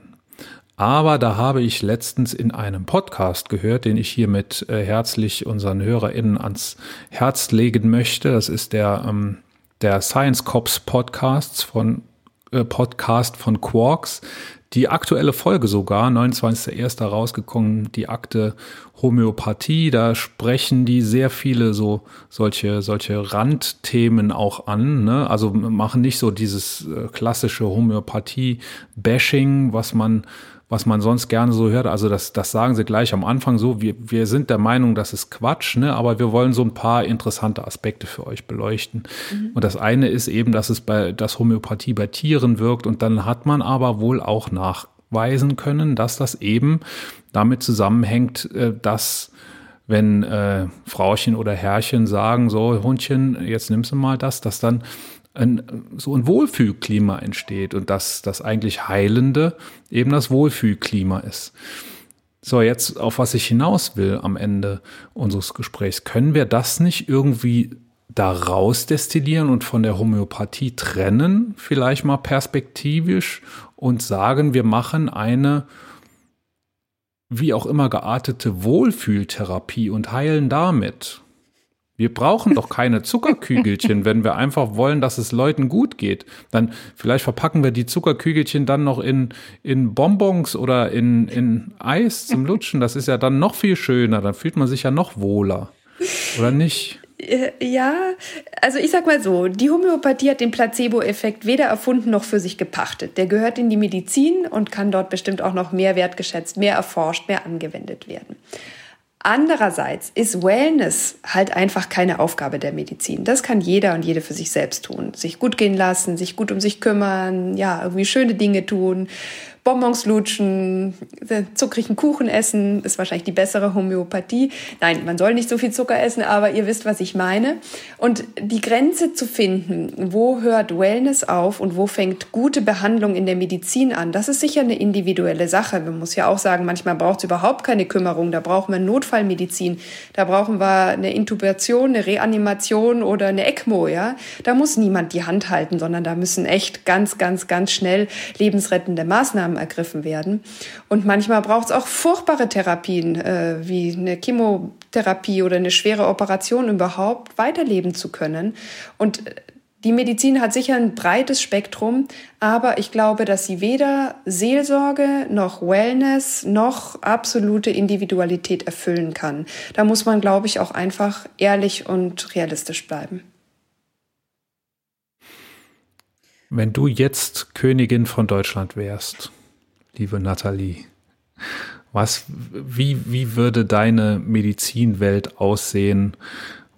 Speaker 1: Aber da habe ich letztens in einem Podcast gehört, den ich hiermit äh, herzlich unseren HörerInnen ans Herz legen möchte. Das ist der, ähm, der Science Cops Podcasts von, äh, Podcast von Quarks die aktuelle Folge sogar, 29.01. rausgekommen, die Akte Homöopathie. Da sprechen die sehr viele so solche, solche Randthemen auch an. Ne? Also machen nicht so dieses äh, klassische Homöopathie-Bashing, was man was man sonst gerne so hört. Also das, das sagen sie gleich am Anfang so. Wir, wir sind der Meinung, das ist Quatsch, ne? aber wir wollen so ein paar interessante Aspekte für euch beleuchten. Mhm. Und das eine ist eben, dass es bei, dass Homöopathie bei Tieren wirkt. Und dann hat man aber wohl auch nachweisen können, dass das eben damit zusammenhängt, äh, dass wenn äh, Frauchen oder Herrchen sagen, so Hundchen, jetzt nimmst du mal das, dass dann ein, so ein Wohlfühlklima entsteht und dass das eigentlich Heilende eben das Wohlfühlklima ist. So, jetzt auf was ich hinaus will am Ende unseres Gesprächs, können wir das nicht irgendwie daraus destillieren und von der Homöopathie trennen, vielleicht mal perspektivisch und sagen, wir machen eine wie auch immer geartete Wohlfühltherapie und heilen damit. Wir brauchen doch keine Zuckerkügelchen, wenn wir einfach wollen, dass es Leuten gut geht. Dann vielleicht verpacken wir die Zuckerkügelchen dann noch in, in Bonbons oder in, in Eis zum Lutschen. Das ist ja dann noch viel schöner. Dann fühlt man sich ja noch wohler. Oder nicht?
Speaker 5: Äh, ja, also ich sag mal so, die Homöopathie hat den Placebo-Effekt weder erfunden noch für sich gepachtet. Der gehört in die Medizin und kann dort bestimmt auch noch mehr wertgeschätzt, mehr erforscht, mehr angewendet werden. Andererseits ist Wellness halt einfach keine Aufgabe der Medizin. Das kann jeder und jede für sich selbst tun. Sich gut gehen lassen, sich gut um sich kümmern, ja, irgendwie schöne Dinge tun, Bonbons lutschen, zuckrigen Kuchen essen, ist wahrscheinlich die bessere Homöopathie. Nein, man soll nicht so viel Zucker essen, aber ihr wisst, was ich meine. Und die Grenze zu finden, wo hört Wellness auf und wo fängt gute Behandlung in der Medizin an, das ist sicher eine individuelle Sache. Man muss ja auch sagen, manchmal braucht es überhaupt keine Kümmerung, da brauchen wir Notfallmedizin, da brauchen wir eine Intubation, eine Reanimation oder eine ECMO, ja. Da muss niemand die Hand halten, sondern da müssen echt ganz, ganz, ganz schnell lebensrettende Maßnahmen Maßnahmen ergriffen werden. Und manchmal braucht es auch furchtbare Therapien, äh, wie eine Chemotherapie oder eine schwere Operation, überhaupt weiterleben zu können. Und äh, die Medizin hat sicher ein breites Spektrum, aber ich glaube, dass sie weder Seelsorge noch Wellness noch absolute Individualität erfüllen kann. Da muss man, glaube ich, auch einfach ehrlich und realistisch bleiben.
Speaker 1: Wenn du jetzt Königin von Deutschland wärst, liebe Nathalie. Was, wie, wie würde deine Medizinwelt aussehen?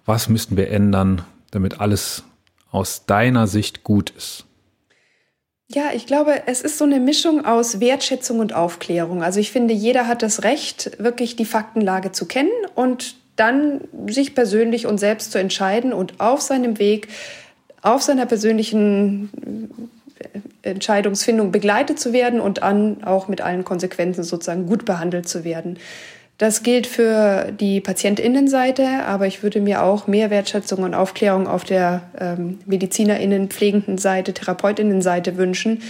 Speaker 1: Was müssten wir ändern, damit alles aus deiner Sicht gut ist?
Speaker 5: Ja, ich glaube, es ist so eine Mischung aus Wertschätzung und Aufklärung. Also ich finde, jeder hat das Recht, wirklich die Faktenlage zu kennen und dann sich persönlich und selbst zu entscheiden und auf seinem Weg, auf seiner persönlichen Entscheidungsfindung begleitet zu werden und dann auch mit allen Konsequenzen sozusagen gut behandelt zu werden. Das gilt für die Patientinnenseite, aber ich würde mir auch mehr Wertschätzung und Aufklärung auf der ähm, Medizinerinnen, pflegenden Seite, Therapeutinnenseite wünschen,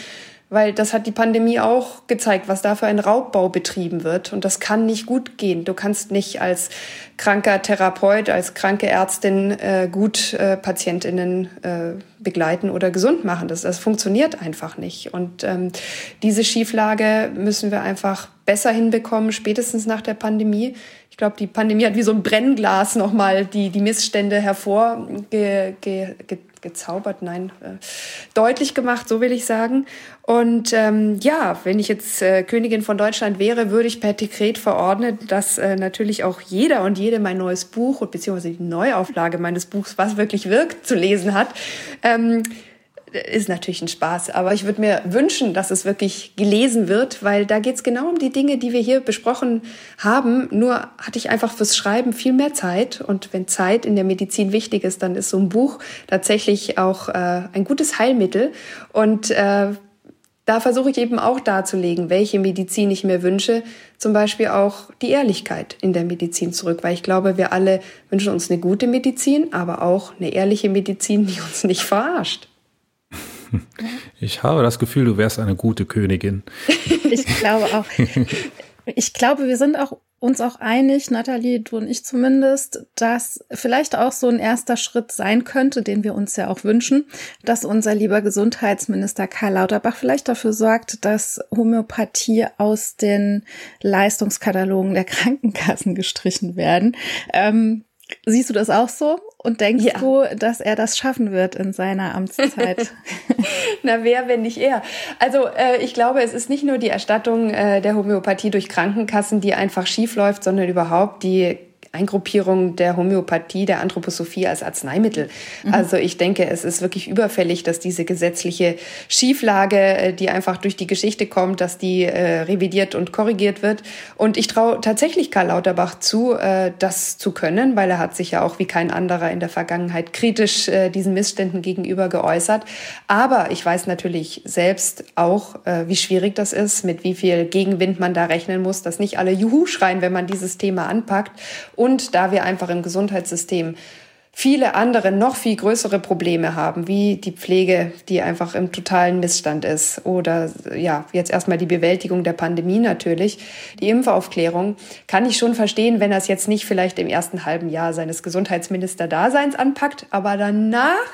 Speaker 5: weil das hat die Pandemie auch gezeigt, was da für ein Raubbau betrieben wird. Und das kann nicht gut gehen. Du kannst nicht als kranker Therapeut, als kranke Ärztin äh, gut äh, Patientinnen äh, begleiten oder gesund machen. Das, das funktioniert einfach nicht. Und ähm, diese Schieflage müssen wir einfach besser hinbekommen, spätestens nach der Pandemie. Ich glaube, die Pandemie hat wie so ein Brennglas nochmal die, die Missstände hervorge, ge, ge, nein, äh, deutlich gemacht, so will ich sagen. Und ähm, ja, wenn ich jetzt äh, Königin von Deutschland wäre, würde ich per Dekret verordnen, dass äh, natürlich auch jeder und jede mein neues Buch und beziehungsweise die Neuauflage meines Buchs, was wirklich wirkt, zu lesen hat. Ähm, ist natürlich ein Spaß, aber ich würde mir wünschen, dass es wirklich gelesen wird, weil da geht es genau um die Dinge, die wir hier besprochen haben. Nur hatte ich einfach fürs Schreiben viel mehr Zeit und wenn Zeit in der Medizin wichtig ist, dann ist so ein Buch tatsächlich auch äh, ein gutes Heilmittel und äh, da versuche ich eben auch darzulegen, welche Medizin ich mir wünsche. Zum Beispiel auch die Ehrlichkeit in der Medizin zurück, weil ich glaube, wir alle wünschen uns eine gute Medizin, aber auch eine ehrliche Medizin, die uns nicht verarscht.
Speaker 1: Ich habe das Gefühl, du wärst eine gute Königin.
Speaker 2: Ich glaube auch. Ich glaube, wir sind auch uns auch einig, Nathalie, du und ich zumindest, dass vielleicht auch so ein erster Schritt sein könnte, den wir uns ja auch wünschen, dass unser lieber Gesundheitsminister Karl Lauterbach vielleicht dafür sorgt, dass Homöopathie aus den Leistungskatalogen der Krankenkassen gestrichen werden. Ähm, siehst du das auch so? Und denkst ja. du, dass er das schaffen wird in seiner Amtszeit?
Speaker 5: Na, wer, wenn nicht er? Also äh, ich glaube, es ist nicht nur die Erstattung äh, der Homöopathie durch Krankenkassen, die einfach schief läuft, sondern überhaupt die Eingruppierung der Homöopathie, der Anthroposophie als Arzneimittel. Mhm. Also ich denke, es ist wirklich überfällig, dass diese gesetzliche Schieflage, äh, die einfach durch die Geschichte kommt, dass die äh, revidiert und korrigiert wird. Und ich traue tatsächlich Karl Lauterbach zu, äh, das zu können, weil er hat sich ja auch wie kein anderer in der Vergangenheit kritisch äh, diesen Missständen gegenüber geäußert. Aber ich weiß natürlich selbst auch, äh, wie schwierig das ist, mit wie viel Gegenwind man da rechnen muss, dass nicht alle Juhu schreien, wenn man dieses Thema anpackt. Und da wir einfach im Gesundheitssystem viele andere noch viel größere Probleme haben, wie die Pflege, die einfach im totalen Missstand ist oder ja, jetzt erstmal die Bewältigung der Pandemie natürlich, die Impfaufklärung, kann ich schon verstehen, wenn er es jetzt nicht vielleicht im ersten halben Jahr seines Gesundheitsminister-Daseins anpackt, aber danach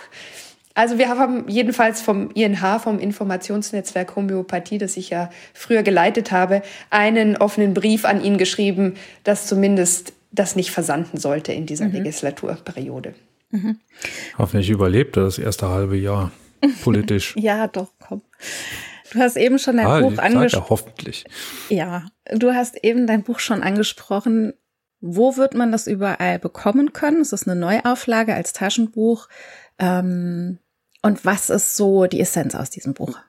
Speaker 5: also wir haben jedenfalls vom INH, vom Informationsnetzwerk Homöopathie, das ich ja früher geleitet habe, einen offenen Brief an ihn geschrieben, dass zumindest das nicht versanden sollte in dieser mhm. Legislaturperiode.
Speaker 1: Mhm. Hoffentlich überlebt er das erste halbe Jahr politisch.
Speaker 2: ja, doch, komm. Du hast eben schon dein ah, Buch angesprochen.
Speaker 1: Hoffentlich.
Speaker 2: Ja, du hast eben dein Buch schon angesprochen. Wo wird man das überall bekommen können? Es ist eine Neuauflage als Taschenbuch. Ähm, und was ist so die Essenz aus diesem Buch?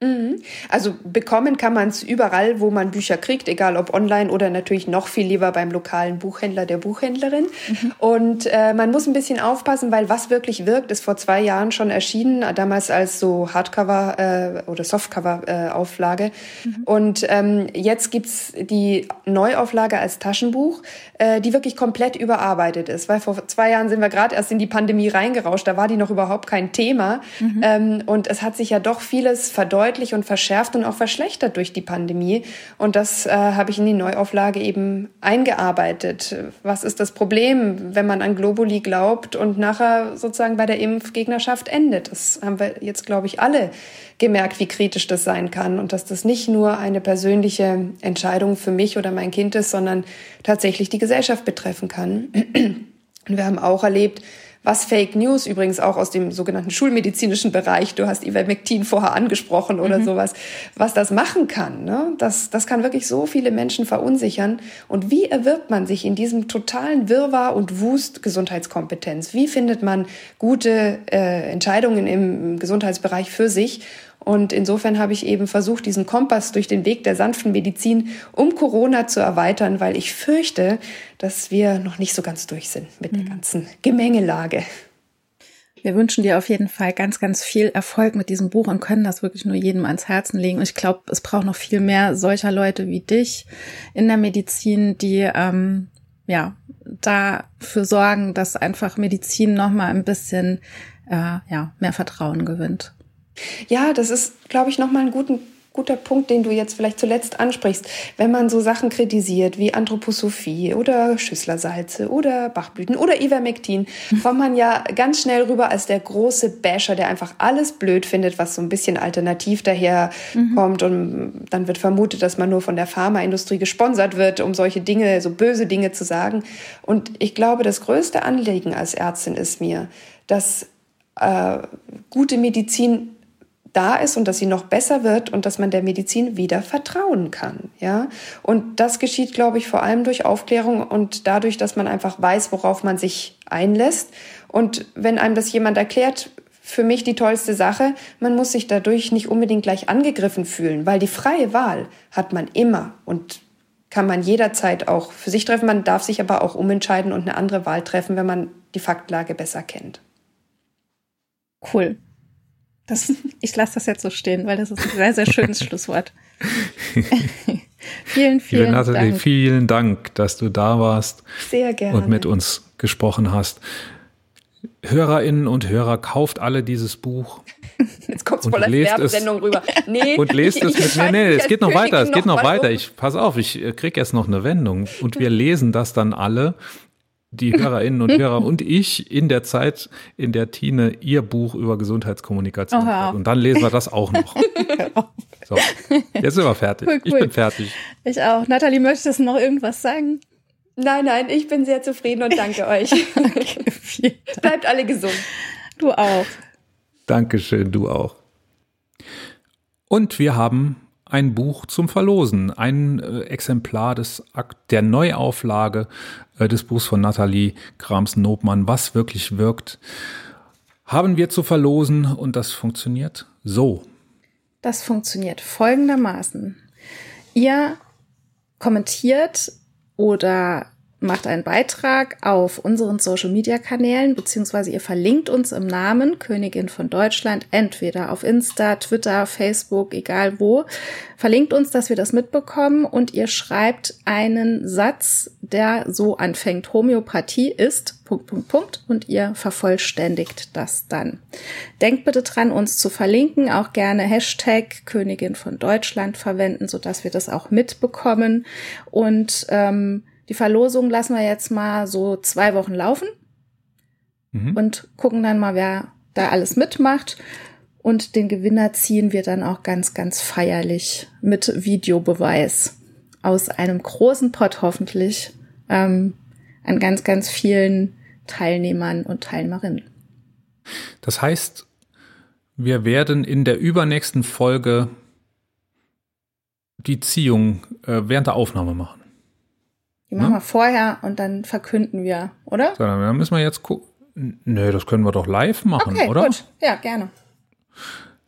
Speaker 5: Mhm. Also bekommen kann man es überall, wo man Bücher kriegt, egal ob online oder natürlich noch viel lieber beim lokalen Buchhändler der Buchhändlerin. Mhm. Und äh, man muss ein bisschen aufpassen, weil was wirklich wirkt, ist vor zwei Jahren schon erschienen, damals als so Hardcover äh, oder Softcover-Auflage. Äh, mhm. Und ähm, jetzt gibt's die Neuauflage als Taschenbuch, äh, die wirklich komplett überarbeitet ist. Weil vor zwei Jahren sind wir gerade erst in die Pandemie reingerauscht, da war die noch überhaupt kein Thema. Mhm. Ähm, und es hat sich ja doch vieles verdeutet verdeutlicht und verschärft und auch verschlechtert durch die Pandemie. Und das äh, habe ich in die Neuauflage eben eingearbeitet. Was ist das Problem, wenn man an Globuli glaubt und nachher sozusagen bei der Impfgegnerschaft endet? Das haben wir jetzt, glaube ich, alle gemerkt, wie kritisch das sein kann und dass das nicht nur eine persönliche Entscheidung für mich oder mein Kind ist, sondern tatsächlich die Gesellschaft betreffen kann. Und wir haben auch erlebt, was Fake News übrigens auch aus dem sogenannten schulmedizinischen Bereich, du hast Ivermectin vorher angesprochen oder mhm. sowas, was das machen kann. Ne? Das, das kann wirklich so viele Menschen verunsichern. Und wie erwirbt man sich in diesem totalen Wirrwarr und Wust Gesundheitskompetenz? Wie findet man gute äh, Entscheidungen im Gesundheitsbereich für sich? Und insofern habe ich eben versucht, diesen Kompass durch den Weg der sanften Medizin um Corona zu erweitern, weil ich fürchte, dass wir noch nicht so ganz durch sind mit mhm. der ganzen Gemengelage.
Speaker 2: Wir wünschen dir auf jeden Fall ganz, ganz viel Erfolg mit diesem Buch und können das wirklich nur jedem ans Herzen legen. Und ich glaube, es braucht noch viel mehr solcher Leute wie dich in der Medizin, die ähm, ja dafür sorgen, dass einfach Medizin noch mal ein bisschen äh, ja mehr Vertrauen gewinnt.
Speaker 5: Ja, das ist, glaube ich, nochmal ein guten, guter Punkt, den du jetzt vielleicht zuletzt ansprichst. Wenn man so Sachen kritisiert wie Anthroposophie oder Schüsslersalze oder Bachblüten oder Ivermectin, kommt man ja ganz schnell rüber als der große Basher, der einfach alles blöd findet, was so ein bisschen alternativ daher mhm. kommt. Und dann wird vermutet, dass man nur von der Pharmaindustrie gesponsert wird, um solche Dinge, so böse Dinge zu sagen. Und ich glaube, das größte Anliegen als Ärztin ist mir, dass äh, gute Medizin da ist und dass sie noch besser wird und dass man der Medizin wieder vertrauen kann, ja. Und das geschieht, glaube ich, vor allem durch Aufklärung und dadurch, dass man einfach weiß, worauf man sich einlässt. Und wenn einem das jemand erklärt, für mich die tollste Sache, man muss sich dadurch nicht unbedingt gleich angegriffen fühlen, weil die freie Wahl hat man immer und kann man jederzeit auch für sich treffen. Man darf sich aber auch umentscheiden und eine andere Wahl treffen, wenn man die Faktlage besser kennt.
Speaker 2: Cool. Das, ich lasse das jetzt so stehen, weil das ist ein sehr, sehr schönes Schlusswort. vielen, vielen
Speaker 1: Liebe Nathalie,
Speaker 2: Dank.
Speaker 1: vielen Dank, dass du da warst
Speaker 5: Sehr gerne.
Speaker 1: und mit uns gesprochen hast. Hörerinnen und Hörer, kauft alle dieses Buch
Speaker 5: Jetzt kommt es
Speaker 1: und
Speaker 5: voll als
Speaker 1: lest es-
Speaker 5: Werbesendung rüber. Nee,
Speaker 1: und lest es
Speaker 5: ich
Speaker 1: mit. Nee,
Speaker 5: schalte
Speaker 1: nee,
Speaker 5: mich
Speaker 1: es geht noch weiter, es geht noch weiter.
Speaker 5: um.
Speaker 1: Ich pass auf, ich äh, krieg erst noch eine Wendung und wir lesen das dann alle, die Hörerinnen und Hörer und ich in der Zeit, in der Tine ihr Buch über Gesundheitskommunikation
Speaker 2: Oh,
Speaker 1: hat. Und dann lesen wir das auch noch. So, jetzt sind wir fertig.
Speaker 2: Cool,
Speaker 1: Ich
Speaker 2: cool.
Speaker 1: bin fertig.
Speaker 2: Ich auch. Nathalie, möchtest du noch irgendwas sagen?
Speaker 5: Nein, nein, ich bin sehr zufrieden und danke euch.
Speaker 2: Dank.
Speaker 5: Bleibt alle gesund.
Speaker 2: Du auch.
Speaker 1: Dankeschön, du auch. Und wir haben ein Buch zum Verlosen, ein äh, Exemplar des Akt der Neuauflage äh, des Buchs von Nathalie Grams-Nobmann, was wirklich wirkt, haben wir zu verlosen und das funktioniert so.
Speaker 2: Das funktioniert folgendermaßen. Ihr kommentiert oder macht einen Beitrag auf unseren Social-Media-Kanälen, beziehungsweise ihr verlinkt uns im Namen Königin von Deutschland, entweder auf Insta, Twitter, Facebook, egal wo. Verlinkt uns, dass wir das mitbekommen und ihr schreibt einen Satz, der so anfängt. Homöopathie ist, Punkt, Punkt, Punkt, und ihr vervollständigt das dann. Denkt bitte dran, uns zu verlinken, auch gerne Hashtag Königin von Deutschland verwenden, sodass wir das auch mitbekommen. Und ähm, die Verlosung lassen wir jetzt mal so zwei Wochen laufen
Speaker 1: Mhm.
Speaker 2: und gucken dann mal, wer da alles mitmacht. Und den Gewinner ziehen wir dann auch ganz, ganz feierlich mit Videobeweis aus einem großen Pot hoffentlich ähm, an ganz, ganz vielen Teilnehmern und Teilnehmerinnen.
Speaker 1: Das heißt, wir werden in der übernächsten Folge die Ziehung äh, während der Aufnahme machen.
Speaker 2: Die machen wir vorher und dann verkünden wir, oder?
Speaker 1: So, dann müssen wir jetzt gucken. Nö, das können wir doch live machen,
Speaker 2: Okay,
Speaker 1: oder?
Speaker 2: gut. Ja, gerne.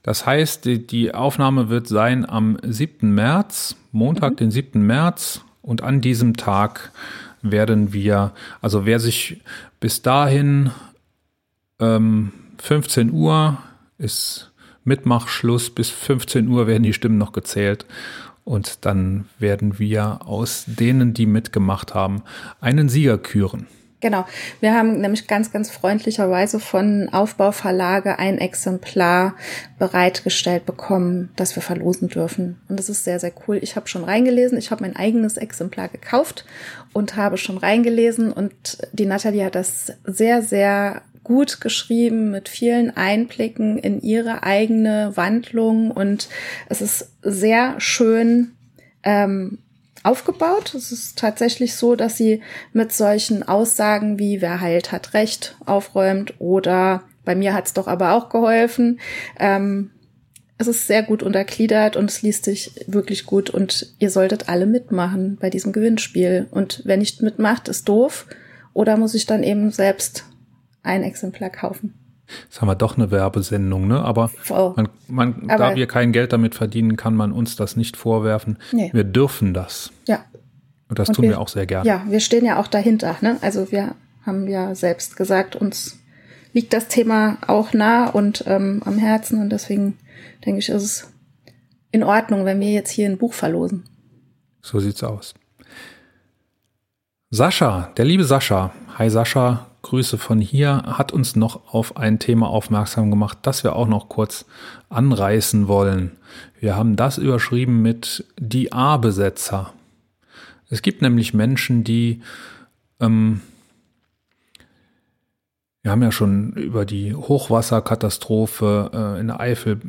Speaker 1: Das heißt, die, die Aufnahme wird sein am 7. März, Montag, den 7. März. Und an diesem Tag werden wir, also wer sich bis dahin ähm, 15 Uhr ist Mitmachschluss, bis 15 Uhr werden die Stimmen noch gezählt. Und dann werden wir aus denen, die mitgemacht haben, einen Sieger küren.
Speaker 2: Genau. Wir haben nämlich ganz, ganz freundlicherweise von Aufbauverlage ein Exemplar bereitgestellt bekommen, das wir verlosen dürfen. Und das ist sehr, sehr cool. Ich habe schon reingelesen. Ich habe mein eigenes Exemplar gekauft und habe schon reingelesen. Und die Nathalie hat das sehr, sehr gut geschrieben mit vielen Einblicken in ihre eigene Wandlung. Und es ist sehr schön ähm, aufgebaut. Es ist tatsächlich so, dass sie mit solchen Aussagen wie wer heilt, hat recht aufräumt oder bei mir hat's doch aber auch geholfen. Ähm, es ist sehr gut untergliedert und es liest sich wirklich gut und ihr solltet alle mitmachen bei diesem Gewinnspiel. Und wer nicht mitmacht, ist doof oder muss ich dann eben selbst ein Exemplar kaufen.
Speaker 1: Jetzt haben wir doch eine Werbesendung, ne? Aber
Speaker 2: Oh.
Speaker 1: man, man,
Speaker 2: Aber-
Speaker 1: da wir kein Geld damit verdienen, kann man uns das nicht vorwerfen.
Speaker 2: Nee.
Speaker 1: Wir dürfen das.
Speaker 2: Ja,
Speaker 1: Und das
Speaker 2: Und
Speaker 1: tun
Speaker 2: wir-
Speaker 1: wir auch sehr gerne.
Speaker 2: Ja, wir stehen ja auch dahinter. Ne? Also wir haben ja selbst gesagt, uns liegt das Thema auch nah und ähm, am Herzen und deswegen denke ich, ist es in Ordnung, wenn wir jetzt hier ein Buch verlosen.
Speaker 1: So sieht's aus. Sascha, der liebe Sascha, hi Sascha, Grüße von hier, hat uns noch auf ein Thema aufmerksam gemacht, das wir auch noch kurz anreißen wollen. Wir haben das überschrieben mit die A-Besetzer. Es gibt nämlich Menschen, die, ähm, wir haben ja schon über die Hochwasserkatastrophe äh, in der Eifel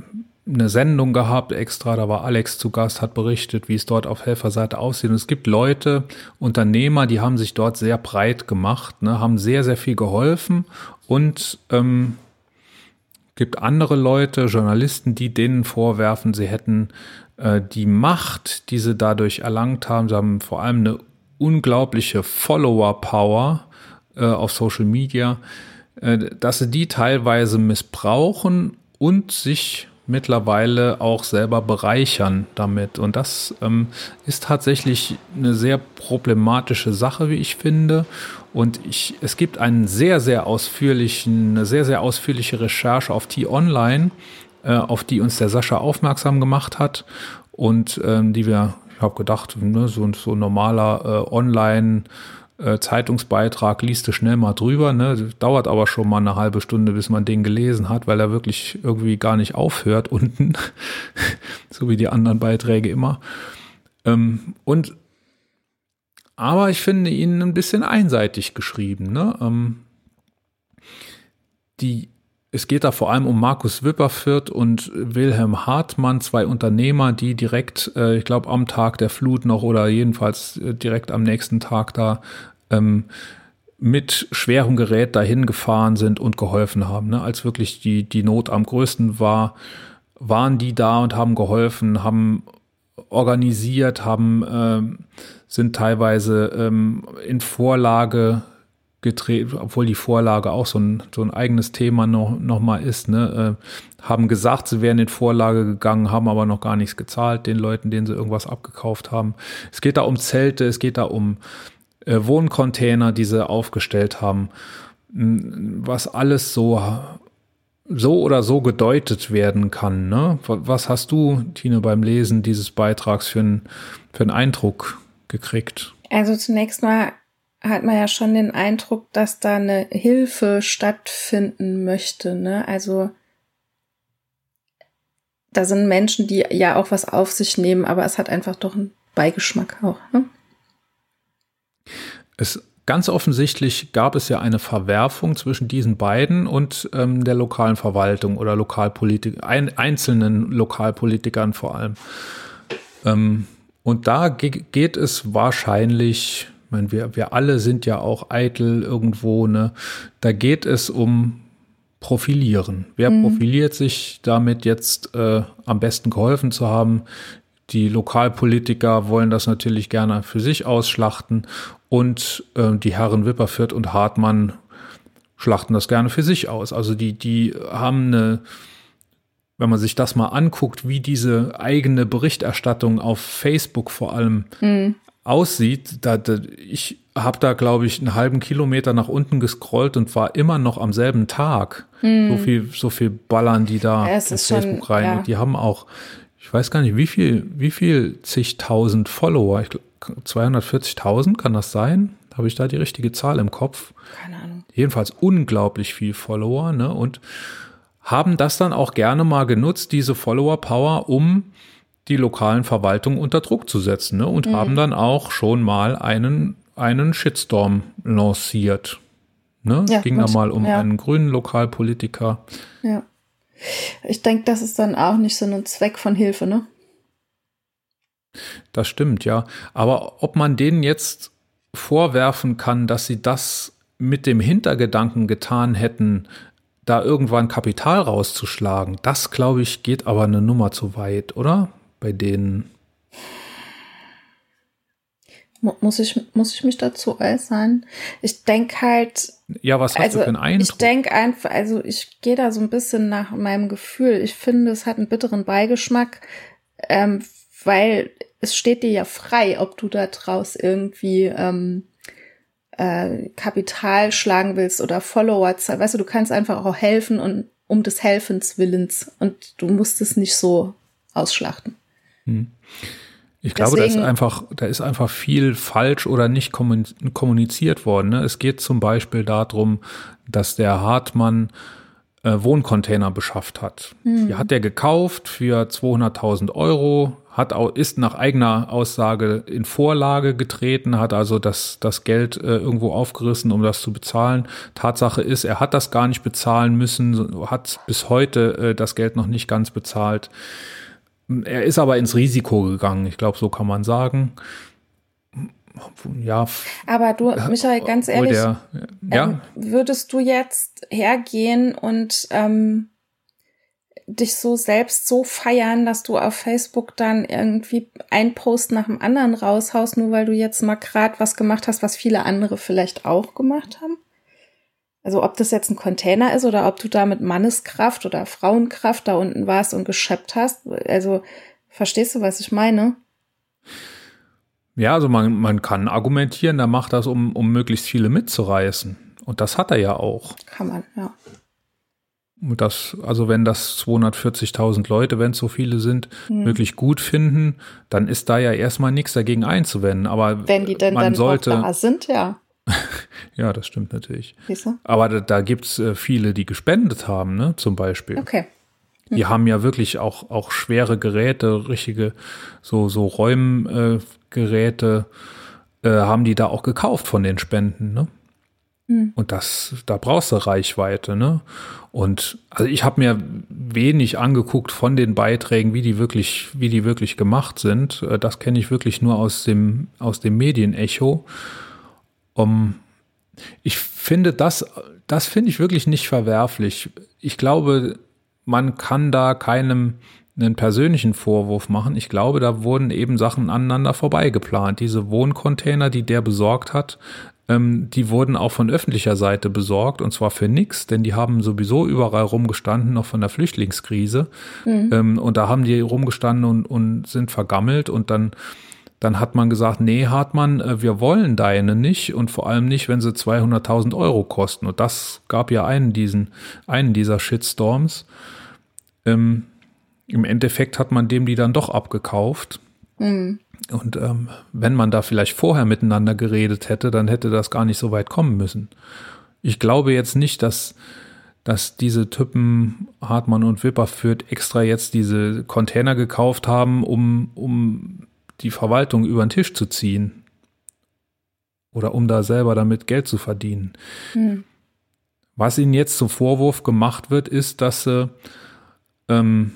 Speaker 1: eine Sendung gehabt extra, da war Alex zu Gast, hat berichtet, wie es dort auf Helferseite aussieht. Und es gibt Leute, Unternehmer, die haben sich dort sehr breit gemacht, ne, haben sehr, sehr viel geholfen und ähm, gibt andere Leute, Journalisten, die denen vorwerfen, sie hätten äh, die Macht, die sie dadurch erlangt haben. Sie haben vor allem eine unglaubliche Follower-Power äh, auf Social Media, äh, dass sie die teilweise missbrauchen und sich mittlerweile auch selber bereichern damit. Und das ähm, ist tatsächlich eine sehr problematische Sache, wie ich finde. Und ich, es gibt einen sehr, sehr ausführlichen, eine sehr, sehr ausführliche Recherche auf T-Online, äh, auf die uns der Sascha aufmerksam gemacht hat und ähm, die wir, ich habe gedacht, ne, so, so ein normaler äh, Online- äh, Zeitungsbeitrag liest du schnell mal drüber, ne? Dauert aber schon mal eine halbe Stunde, bis man den gelesen hat, weil er wirklich irgendwie gar nicht aufhört unten, so wie die anderen Beiträge immer. Ähm, und aber ich finde ihn ein bisschen einseitig geschrieben. Ne? Ähm, die, es geht da vor allem um Markus Wipperfürth und Wilhelm Hartmann, zwei Unternehmer, die direkt, äh, ich glaube, am Tag der Flut noch oder jedenfalls äh, direkt am nächsten Tag da ähm, mit schwerem Gerät dahin gefahren sind und geholfen haben. Ne? Als wirklich die, die Not am größten war, waren die da und haben geholfen, haben organisiert, haben, äh, sind teilweise ähm, in Vorlage gedreht, obwohl die Vorlage auch so ein, so ein eigenes Thema noch, noch mal ist, ne, äh, haben gesagt, sie wären in Vorlage gegangen, haben aber noch gar nichts gezahlt den Leuten, denen sie irgendwas abgekauft haben. Es geht da um Zelte, es geht da um äh, Wohncontainer, die sie aufgestellt haben, was alles so so oder so gedeutet werden kann. Ne? Was hast du, Tine, beim Lesen dieses Beitrags für, ein, für einen Eindruck gekriegt?
Speaker 2: Also zunächst mal hat man ja schon den Eindruck, dass da eine Hilfe stattfinden möchte. Ne? Also da sind Menschen, die ja auch was auf sich nehmen, aber es hat einfach doch einen Beigeschmack auch. Ne?
Speaker 1: Es Ganz offensichtlich gab es ja eine Verwerfung zwischen diesen beiden und ähm, der lokalen Verwaltung oder Lokalpolitik, ein, einzelnen Lokalpolitikern vor allem. Ähm, und da ge geht es wahrscheinlich, ich meine, wir, wir alle sind ja auch eitel irgendwo, ne? Da geht es um Profilieren. Wer mhm. profiliert sich damit jetzt äh, am besten geholfen zu haben? Die Lokalpolitiker wollen das natürlich gerne für sich ausschlachten und äh, die Herren Wipperfürth und Hartmann schlachten das gerne für sich aus. Also die, die haben eine, wenn man sich das mal anguckt, wie diese eigene Berichterstattung auf Facebook vor allem mhm. Aussieht, da, da ich habe da, glaube ich, einen halben Kilometer nach unten gescrollt und war immer noch am selben Tag. Mhm. So viel, so viel ballern die da
Speaker 2: ja, auf Facebook
Speaker 1: schon, rein. Ja. Und die haben auch, ich weiß gar nicht, wie viel, wie viel zigtausend Follower. Ich 240.000, kann das sein? Habe ich da die richtige Zahl im Kopf?
Speaker 2: Keine Ahnung.
Speaker 1: Jedenfalls unglaublich viel Follower, ne? Und haben das dann auch gerne mal genutzt, diese Follower-Power, um die lokalen Verwaltungen unter Druck zu setzen, ne? Und mhm. haben dann auch schon mal einen, einen Shitstorm lanciert. Ne? Ja, es ging da mal um ja. einen grünen Lokalpolitiker.
Speaker 2: Ja. Ich denke, das ist dann auch nicht so ein Zweck von Hilfe, ne?
Speaker 1: Das stimmt, ja. Aber ob man denen jetzt vorwerfen kann, dass sie das mit dem Hintergedanken getan hätten, da irgendwann Kapital rauszuschlagen, das glaube ich geht aber eine Nummer zu weit, oder? Bei denen.
Speaker 2: Muss ich, muss ich mich dazu äußern? Ich denke halt.
Speaker 1: Ja, was hast
Speaker 2: also,
Speaker 1: du für einen Eindruck?
Speaker 2: Ich denke einfach, also ich gehe da so ein bisschen nach meinem Gefühl. Ich finde, es hat einen bitteren Beigeschmack, ähm, weil es steht dir ja frei, ob du da draus irgendwie ähm, äh, Kapital schlagen willst oder Follower. Weißt du, du kannst einfach auch helfen und um des Helfens willens und du musst es nicht so ausschlachten. Hm.
Speaker 1: Ich glaube, Deswegen, da ist einfach, da ist einfach viel falsch oder nicht kommuniziert worden. Ne? Es geht zum Beispiel darum, dass der Hartmann äh, Wohncontainer beschafft hat. Hm. Die hat er gekauft für 200.000 Euro, hat ist nach eigener Aussage in Vorlage getreten, hat also das, das Geld äh, irgendwo aufgerissen, um das zu bezahlen. Tatsache ist, er hat das gar nicht bezahlen müssen, hat bis heute äh, das Geld noch nicht ganz bezahlt. Er ist aber ins Risiko gegangen, ich glaube, so kann man sagen. Ja.
Speaker 2: Aber du, Michael, ganz ehrlich, der, ja? ähm, würdest du jetzt hergehen und ähm, dich so selbst so feiern, dass du auf Facebook dann irgendwie ein Post nach dem anderen raushaust, nur weil du jetzt mal gerade was gemacht hast, was viele andere vielleicht auch gemacht haben? Also ob das jetzt ein Container ist oder ob du da mit Manneskraft oder Frauenkraft da unten warst und geschöpft hast. Also verstehst du, was ich meine?
Speaker 1: Ja, also man, man kann argumentieren, der macht das, um, um möglichst viele mitzureißen. Und das hat er ja auch.
Speaker 2: Kann man, ja.
Speaker 1: das, also wenn das 240.000 Leute, wenn es so viele sind, mhm. wirklich gut finden, dann ist da ja erstmal nichts dagegen einzuwenden. Aber
Speaker 2: wenn die denn
Speaker 1: man
Speaker 2: dann
Speaker 1: sollte,
Speaker 2: da sind, ja.
Speaker 1: ja, das stimmt natürlich. Aber da, da gibt's äh, viele, die gespendet haben, ne, zum Beispiel.
Speaker 2: Okay.
Speaker 1: Die haben ja wirklich auch, auch schwere Geräte, richtige, so, so Räumgeräte, äh, haben die da auch gekauft von den Spenden, ne? Hm. Und das, da brauchst du Reichweite, ne? Und also ich habe mir wenig angeguckt von den Beiträgen, wie die wirklich, wie die wirklich gemacht sind. Äh, das kenne ich wirklich nur aus dem, aus dem Medienecho. Um, ich finde das, das finde ich wirklich nicht verwerflich. Ich glaube, man kann da keinem einen persönlichen Vorwurf machen. Ich glaube, da wurden eben Sachen aneinander vorbeigeplant. Diese Wohncontainer, die der besorgt hat, ähm, die wurden auch von öffentlicher Seite besorgt und zwar für nix, denn die haben sowieso überall rumgestanden, noch von der Flüchtlingskrise. Mhm. Ähm, und da haben die rumgestanden und, und sind vergammelt und dann dann hat man gesagt, nee, Hartmann, äh, wir wollen deine nicht und vor allem nicht, wenn sie 200.000 Euro kosten. Und das gab ja einen, diesen, einen dieser Shitstorms. Ähm, Im Endeffekt hat man dem die dann doch abgekauft. Mhm. Und ähm, wenn man da vielleicht vorher miteinander geredet hätte, dann hätte das gar nicht so weit kommen müssen. Ich glaube jetzt nicht, dass, dass diese Typen Hartmann und Wipperfürth extra jetzt diese Container gekauft haben, um, um die Verwaltung über den Tisch zu ziehen. Oder um da selber damit Geld zu verdienen. Hm. Was ihnen jetzt zum Vorwurf gemacht wird, ist, dass sie ähm,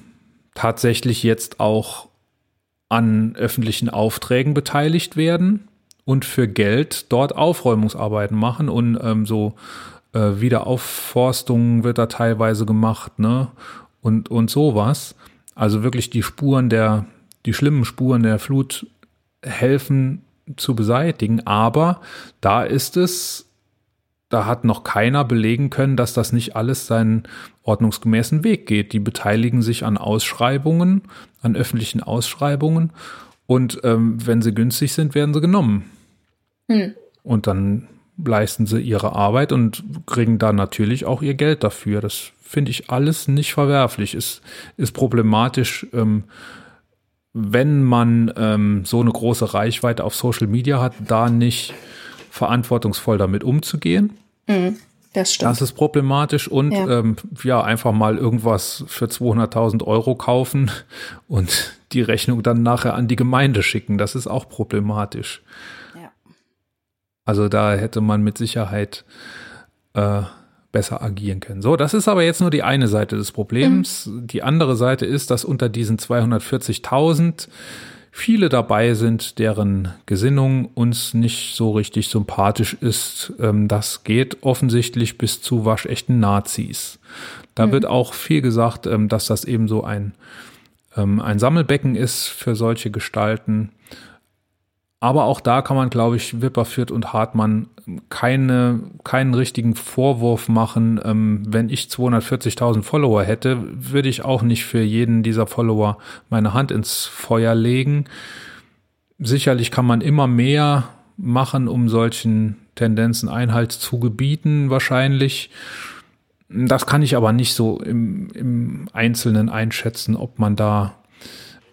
Speaker 1: tatsächlich jetzt auch an öffentlichen Aufträgen beteiligt werden und für Geld dort Aufräumungsarbeiten machen und ähm, so äh, Wiederaufforstung wird da teilweise gemacht, ne? Und, und sowas. Also wirklich die Spuren der, die schlimmen Spuren der Flut helfen zu beseitigen. Aber da ist es da hat noch keiner belegen können, dass das nicht alles seinen ordnungsgemäßen Weg geht. Die beteiligen sich an Ausschreibungen, an öffentlichen Ausschreibungen und ähm, wenn sie günstig sind, werden sie genommen. Hm. Und dann leisten sie ihre Arbeit und kriegen da natürlich auch ihr Geld dafür. Das finde ich alles nicht verwerflich. Ist, ist problematisch, ähm, wenn man ähm, so eine große Reichweite auf Social Media hat, da nicht verantwortungsvoll damit umzugehen.
Speaker 2: Mhm, das stimmt.
Speaker 1: Das ist problematisch und ja. Ähm, ja, einfach mal irgendwas für 200.000 Euro kaufen und die Rechnung dann nachher an die Gemeinde schicken. Das ist auch problematisch. Ja. Also da hätte man mit Sicherheit äh, besser agieren können. So, das ist aber jetzt nur die eine Seite des Problems. Mhm. Die andere Seite ist, dass unter diesen 240.000 viele dabei sind, deren Gesinnung uns nicht so richtig sympathisch ist. Ähm, das geht offensichtlich bis zu waschechten Nazis. Da mhm. wird auch viel gesagt, ähm, dass das eben so ein, ähm, ein Sammelbecken ist für solche Gestalten. Aber auch da kann man, glaube ich, Wipperfürth und Hartmann keine, keinen richtigen Vorwurf machen. Ähm, wenn ich 240.000 Follower hätte, würde ich auch nicht für jeden dieser Follower meine Hand ins Feuer legen. Sicherlich kann man immer mehr machen, um solchen Tendenzen Einhalt zu gebieten, wahrscheinlich. Das kann ich aber nicht so im, im Einzelnen einschätzen, ob man da,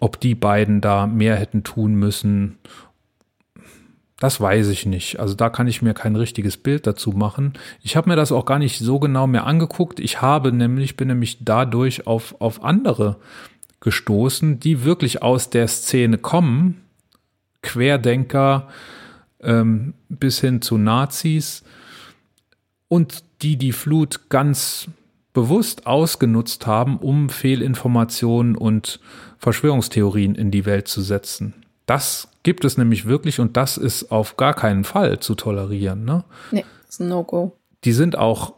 Speaker 1: ob die beiden da mehr hätten tun müssen das weiß ich nicht. Also da kann ich mir kein richtiges Bild dazu machen. Ich habe mir das auch gar nicht so genau mehr angeguckt. Ich habe nämlich, bin nämlich dadurch auf, auf andere gestoßen, die wirklich aus der Szene kommen. Querdenker ähm, bis hin zu Nazis und die die Flut ganz bewusst ausgenutzt haben, um Fehlinformationen und Verschwörungstheorien in die Welt zu setzen. Das gibt es nämlich wirklich und das ist auf gar keinen Fall zu tolerieren. Ne?
Speaker 2: Nee, ist ein No-Go.
Speaker 1: Die sind auch,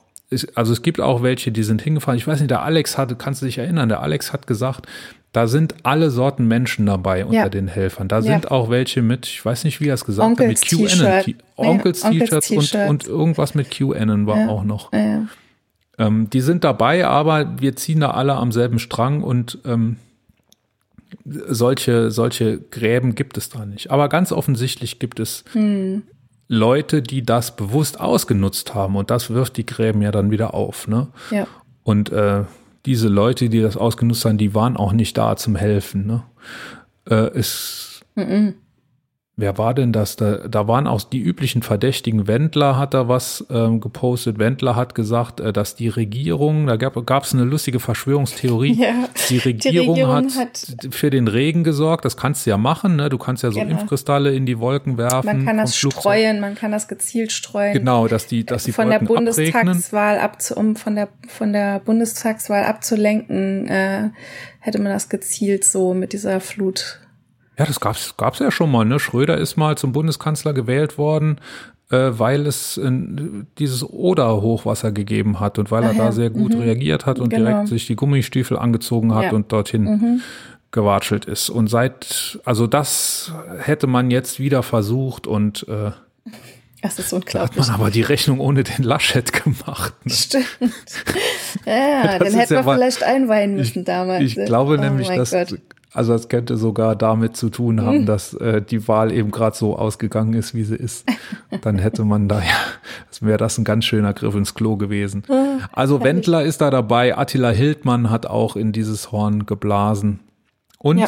Speaker 1: also es gibt auch welche, die sind hingefahren. Ich weiß nicht, der Alex hatte, kannst du dich erinnern, der Alex hat gesagt, da sind alle Sorten Menschen dabei unter ja. den Helfern. Da ja. sind auch welche mit, ich weiß nicht, wie er es gesagt hat, mit QAnon. Onkels T-Shirts und, und irgendwas mit QAnon war ja. auch noch. Ähm, die sind dabei, aber wir ziehen da alle am selben Strang und ähm, solche, solche Gräben gibt es da nicht. Aber ganz offensichtlich gibt es hm. Leute, die das bewusst ausgenutzt haben und das wirft die Gräben ja dann wieder auf. Ne?
Speaker 2: Ja.
Speaker 1: Und äh, diese Leute, die das ausgenutzt haben, die waren auch nicht da zum Helfen. Ne? Äh, es, mm -mm. Wer war denn das? Da, da waren auch die üblichen Verdächtigen. Wendler hat da was ähm, gepostet. Wendler hat gesagt, äh, dass die Regierung, da gab es eine lustige Verschwörungstheorie. Ja, die, Regierung die, Regierung hat, hat, für den Regen gesorgt. Das kannst du ja machen. Ne? Du kannst ja so genau. Impfkristalle in die Wolken werfen.
Speaker 2: Man kann das streuen, man kann das gezielt streuen.
Speaker 1: Genau, dass die, dass die
Speaker 2: von
Speaker 1: Wolken
Speaker 2: der Bundestagswahl abzu, um von der von der Bundestagswahl abzulenken, äh, hätte man das gezielt so mit dieser Flut
Speaker 1: ja, das gab's gab's ja schon mal. Ne? Schröder ist mal zum Bundeskanzler gewählt worden, äh, weil es äh, dieses Oder-Hochwasser gegeben hat und weil er ja. da sehr gut mhm. reagiert hat und genau. direkt sich die Gummistiefel angezogen hat ja. und dorthin mhm. gewatschelt ist. Und seit, also das hätte man jetzt wieder versucht und äh,
Speaker 2: das ist unglaublich.
Speaker 1: Da hat man aber die Rechnung ohne den Laschet gemacht.
Speaker 2: Ne? Stimmt. Ja, dann hätten wir vielleicht einweihen müssen
Speaker 1: ich,
Speaker 2: damals.
Speaker 1: Ich glaube oh nämlich, dass Gott. Also es könnte sogar damit zu tun haben, mhm. dass äh, die Wahl eben gerade so ausgegangen ist, wie sie ist. Dann hätte man da ja, wäre das ein ganz schöner Griff ins Klo gewesen. Oh, also Wendler ist da dabei, Attila Hildmann hat auch in dieses Horn geblasen. Und ja.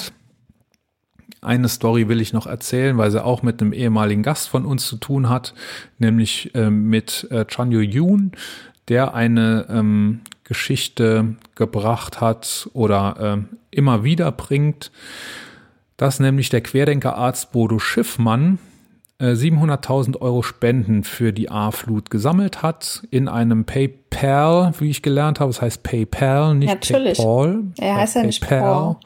Speaker 1: eine Story will ich noch erzählen, weil sie auch mit einem ehemaligen Gast von uns zu tun hat, nämlich äh, mit äh, Chanyo Yoon, der eine ähm, Geschichte gebracht hat oder äh, immer wieder bringt, dass nämlich der Querdenkerarzt Bodo Schiffmann äh, 700.000 Euro Spenden für die A-Flut gesammelt hat in einem PayPal, wie ich gelernt habe. Es das heißt PayPal, nicht Natürlich. PayPal.
Speaker 2: Er heißt ja nicht PayPal.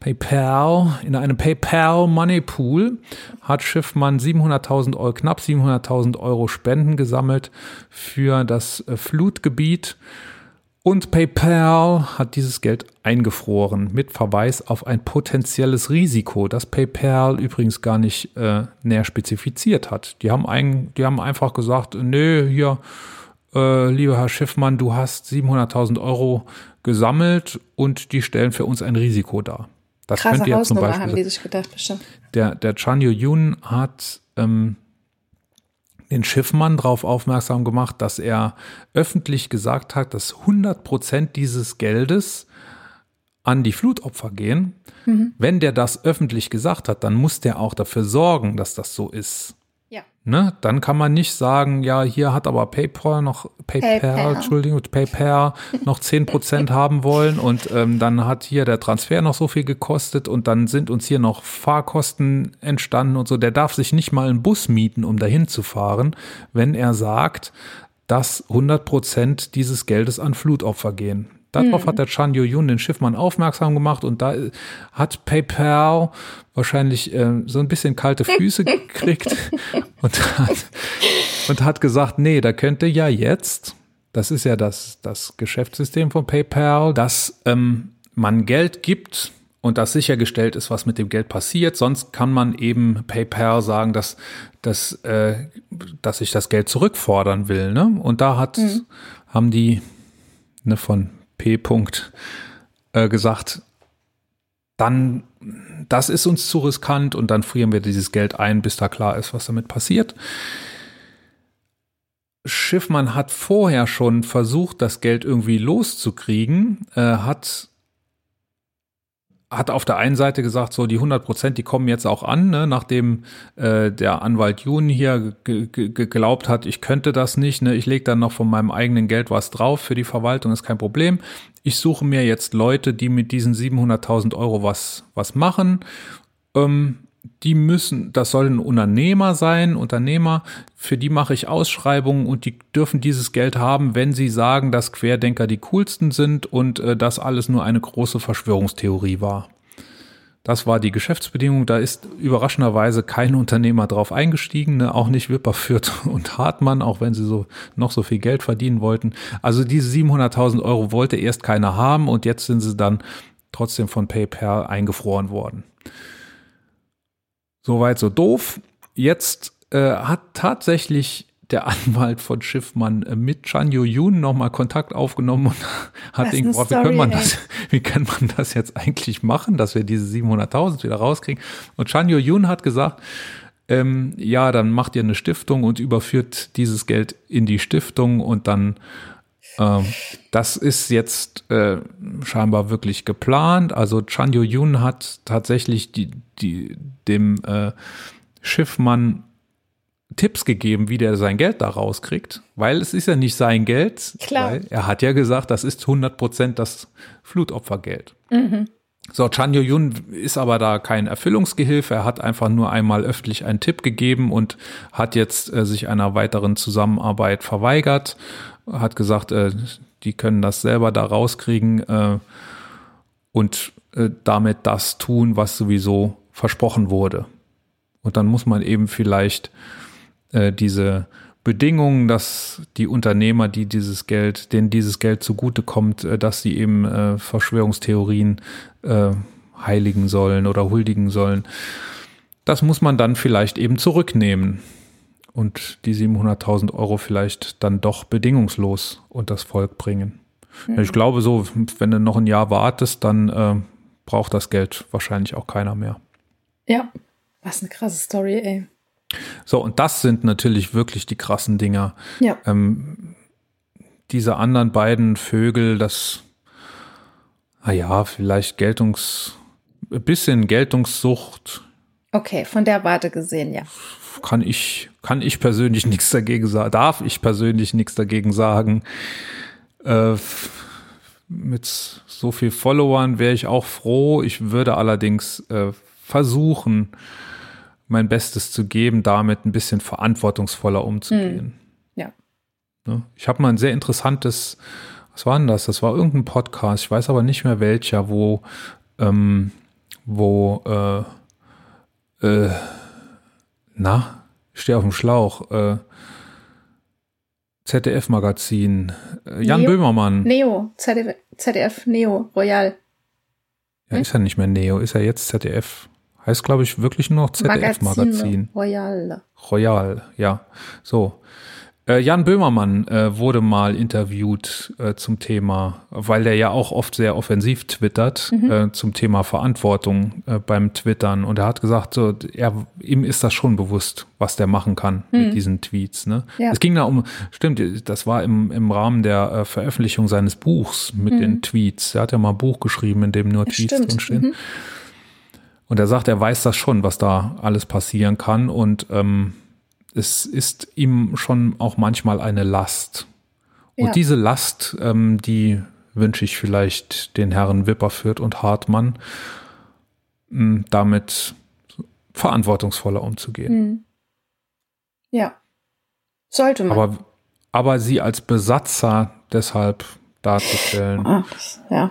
Speaker 1: PayPal, in einem PayPal Money Pool hat Schiffmann 700.000 Euro, knapp 700.000 Euro Spenden gesammelt für das äh, Flutgebiet. Und PayPal hat dieses Geld eingefroren mit Verweis auf ein potenzielles Risiko, das PayPal übrigens gar nicht äh, näher spezifiziert hat. Die haben, ein, die haben einfach gesagt, nee, hier, äh, lieber Herr Schiffmann, du hast 700.000 Euro gesammelt und die stellen für uns ein Risiko dar.
Speaker 2: Das Krasse könnte ja zum Beispiel. Haben die sich gedacht, bestimmt.
Speaker 1: Der, der Chanyo Yun hat ähm, den Schiffmann darauf aufmerksam gemacht, dass er öffentlich gesagt hat, dass 100 Prozent dieses Geldes an die Flutopfer gehen. Mhm. Wenn der das öffentlich gesagt hat, dann muss der auch dafür sorgen, dass das so ist. Ne? Dann kann man nicht sagen, ja, hier hat aber PayPal noch, PayPal, PayPal. Entschuldigung, PayPal noch zehn Prozent haben wollen und ähm, dann hat hier der Transfer noch so viel gekostet und dann sind uns hier noch Fahrkosten entstanden und so. Der darf sich nicht mal einen Bus mieten, um dahin zu fahren, wenn er sagt, dass 100 Prozent dieses Geldes an Flutopfer gehen. Darauf mhm. hat der Chan Yun den Schiffmann aufmerksam gemacht und da hat PayPal wahrscheinlich äh, so ein bisschen kalte Füße gekriegt und hat, und hat gesagt, nee, da könnte ja jetzt, das ist ja das, das Geschäftssystem von PayPal, dass ähm, man Geld gibt und das sichergestellt ist, was mit dem Geld passiert. Sonst kann man eben PayPal sagen, dass, dass, äh, dass ich das Geld zurückfordern will. Ne? Und da hat, mhm. haben die ne, von P. -Punkt, äh, gesagt, dann, das ist uns zu riskant und dann frieren wir dieses Geld ein, bis da klar ist, was damit passiert. Schiffmann hat vorher schon versucht, das Geld irgendwie loszukriegen, äh, hat hat auf der einen Seite gesagt, so die 100 Prozent, die kommen jetzt auch an, ne, nachdem äh, der Anwalt Jun hier geglaubt hat, ich könnte das nicht, ne, ich lege dann noch von meinem eigenen Geld was drauf für die Verwaltung, ist kein Problem. Ich suche mir jetzt Leute, die mit diesen 700.000 Euro was was machen. Ähm, die müssen, das sollen Unternehmer sein, Unternehmer, für die mache ich Ausschreibungen und die dürfen dieses Geld haben, wenn sie sagen, dass Querdenker die coolsten sind und äh, das alles nur eine große Verschwörungstheorie war. Das war die Geschäftsbedingung. Da ist überraschenderweise kein Unternehmer drauf eingestiegen, ne? auch nicht Wipperfürth und Hartmann, auch wenn sie so noch so viel Geld verdienen wollten. Also diese 700.000 Euro wollte erst keiner haben und jetzt sind sie dann trotzdem von PayPal eingefroren worden. Soweit so doof. Jetzt äh, hat tatsächlich der Anwalt von Schiffmann äh, mit Chanyo Yun nochmal Kontakt aufgenommen und hat ihn gefragt, wie kann man das, wie kann man das jetzt eigentlich machen, dass wir diese 700.000 wieder rauskriegen? Und Chanyo Yun hat gesagt, ähm, ja, dann macht ihr eine Stiftung und überführt dieses Geld in die Stiftung und dann Ähm, das ist jetzt äh, scheinbar wirklich geplant. Also Chan Yu-Yun hat tatsächlich die, die, dem äh, Schiffmann Tipps gegeben, wie der sein Geld da rauskriegt, weil es ist ja nicht sein Geld.
Speaker 2: Klar.
Speaker 1: Weil er hat ja gesagt, das ist 100 Prozent das Flutopfergeld. So, Chan Yun ist aber da kein Erfüllungsgehilfe. Er hat einfach nur einmal öffentlich einen Tipp gegeben und hat jetzt äh, sich einer weiteren Zusammenarbeit verweigert. Hat gesagt, äh, die können das selber da rauskriegen äh, und äh, damit das tun, was sowieso versprochen wurde. Und dann muss man eben vielleicht äh, diese Bedingungen, dass die Unternehmer, die dieses Geld, denen dieses Geld zugutekommt, äh, dass sie eben äh, Verschwörungstheorien äh, heiligen sollen oder huldigen sollen. Das muss man dann vielleicht eben zurücknehmen und die 700.000 Euro vielleicht dann doch bedingungslos unter das Volk bringen. Mhm. Ich glaube so, wenn du noch ein Jahr wartest, dann äh, braucht das Geld wahrscheinlich auch keiner mehr.
Speaker 2: Ja, was eine krasse Story, ey.
Speaker 1: So, und das sind natürlich wirklich die krassen Dinger.
Speaker 2: Ja.
Speaker 1: Ähm, diese anderen beiden Vögel, das, naja, vielleicht Geltungs, ein bisschen Geltungssucht.
Speaker 2: Okay, von der Warte gesehen, ja.
Speaker 1: Kann ich, kann ich persönlich nichts dagegen sagen, darf ich persönlich nichts dagegen sagen. Äh, mit so viel Followern wäre ich auch froh. Ich würde allerdings äh, versuchen, mein Bestes zu geben, damit ein bisschen verantwortungsvoller umzugehen.
Speaker 2: Ja.
Speaker 1: Ne? Ich habe mal ein sehr interessantes, was war denn das? Das war irgendein Podcast, ich weiß aber nicht mehr welcher, wo, ähm, wo, äh, äh, na, ich stehe auf dem Schlauch, äh, ZDF-Magazin, äh, Jan
Speaker 2: Neo?
Speaker 1: Böhmermann.
Speaker 2: Neo, ZDF, ZDF Neo, Royal.
Speaker 1: Ja, ist ja nicht mehr Neo, ist ja jetzt ZDF. Heißt, glaube ich, wirklich nur noch ZDF-Magazin.
Speaker 2: Royal.
Speaker 1: Royal, ja. So. Äh, Jan Böhmermann äh, wurde mal interviewt äh, zum Thema, weil der ja auch oft sehr offensiv twittert,
Speaker 2: Mhm.
Speaker 1: äh, zum Thema Verantwortung äh, beim Twittern. Und er hat gesagt, so, er, ihm ist das schon bewusst, was der machen kann mit diesen Tweets. Ne?
Speaker 2: Mhm. Ja.
Speaker 1: Es ging da um, stimmt, das war im, im Rahmen der äh, Veröffentlichung seines Buchs mit den Tweets. Er hat ja mal ein Buch geschrieben, in dem nur Tweets
Speaker 2: Mhm. Stimmt.
Speaker 1: drinstehen. Und er sagt, er weiß das schon, was da alles passieren kann. Und ähm, es ist ihm schon auch manchmal eine Last. Und
Speaker 2: Ja.
Speaker 1: diese Last, ähm, die wünsche ich vielleicht den Herren Wipperfürth und Hartmann, mh, damit verantwortungsvoller umzugehen.
Speaker 2: Mhm. Ja. Sollte man.
Speaker 1: Aber, aber sie als Besatzer deshalb darzustellen,
Speaker 2: das- ja.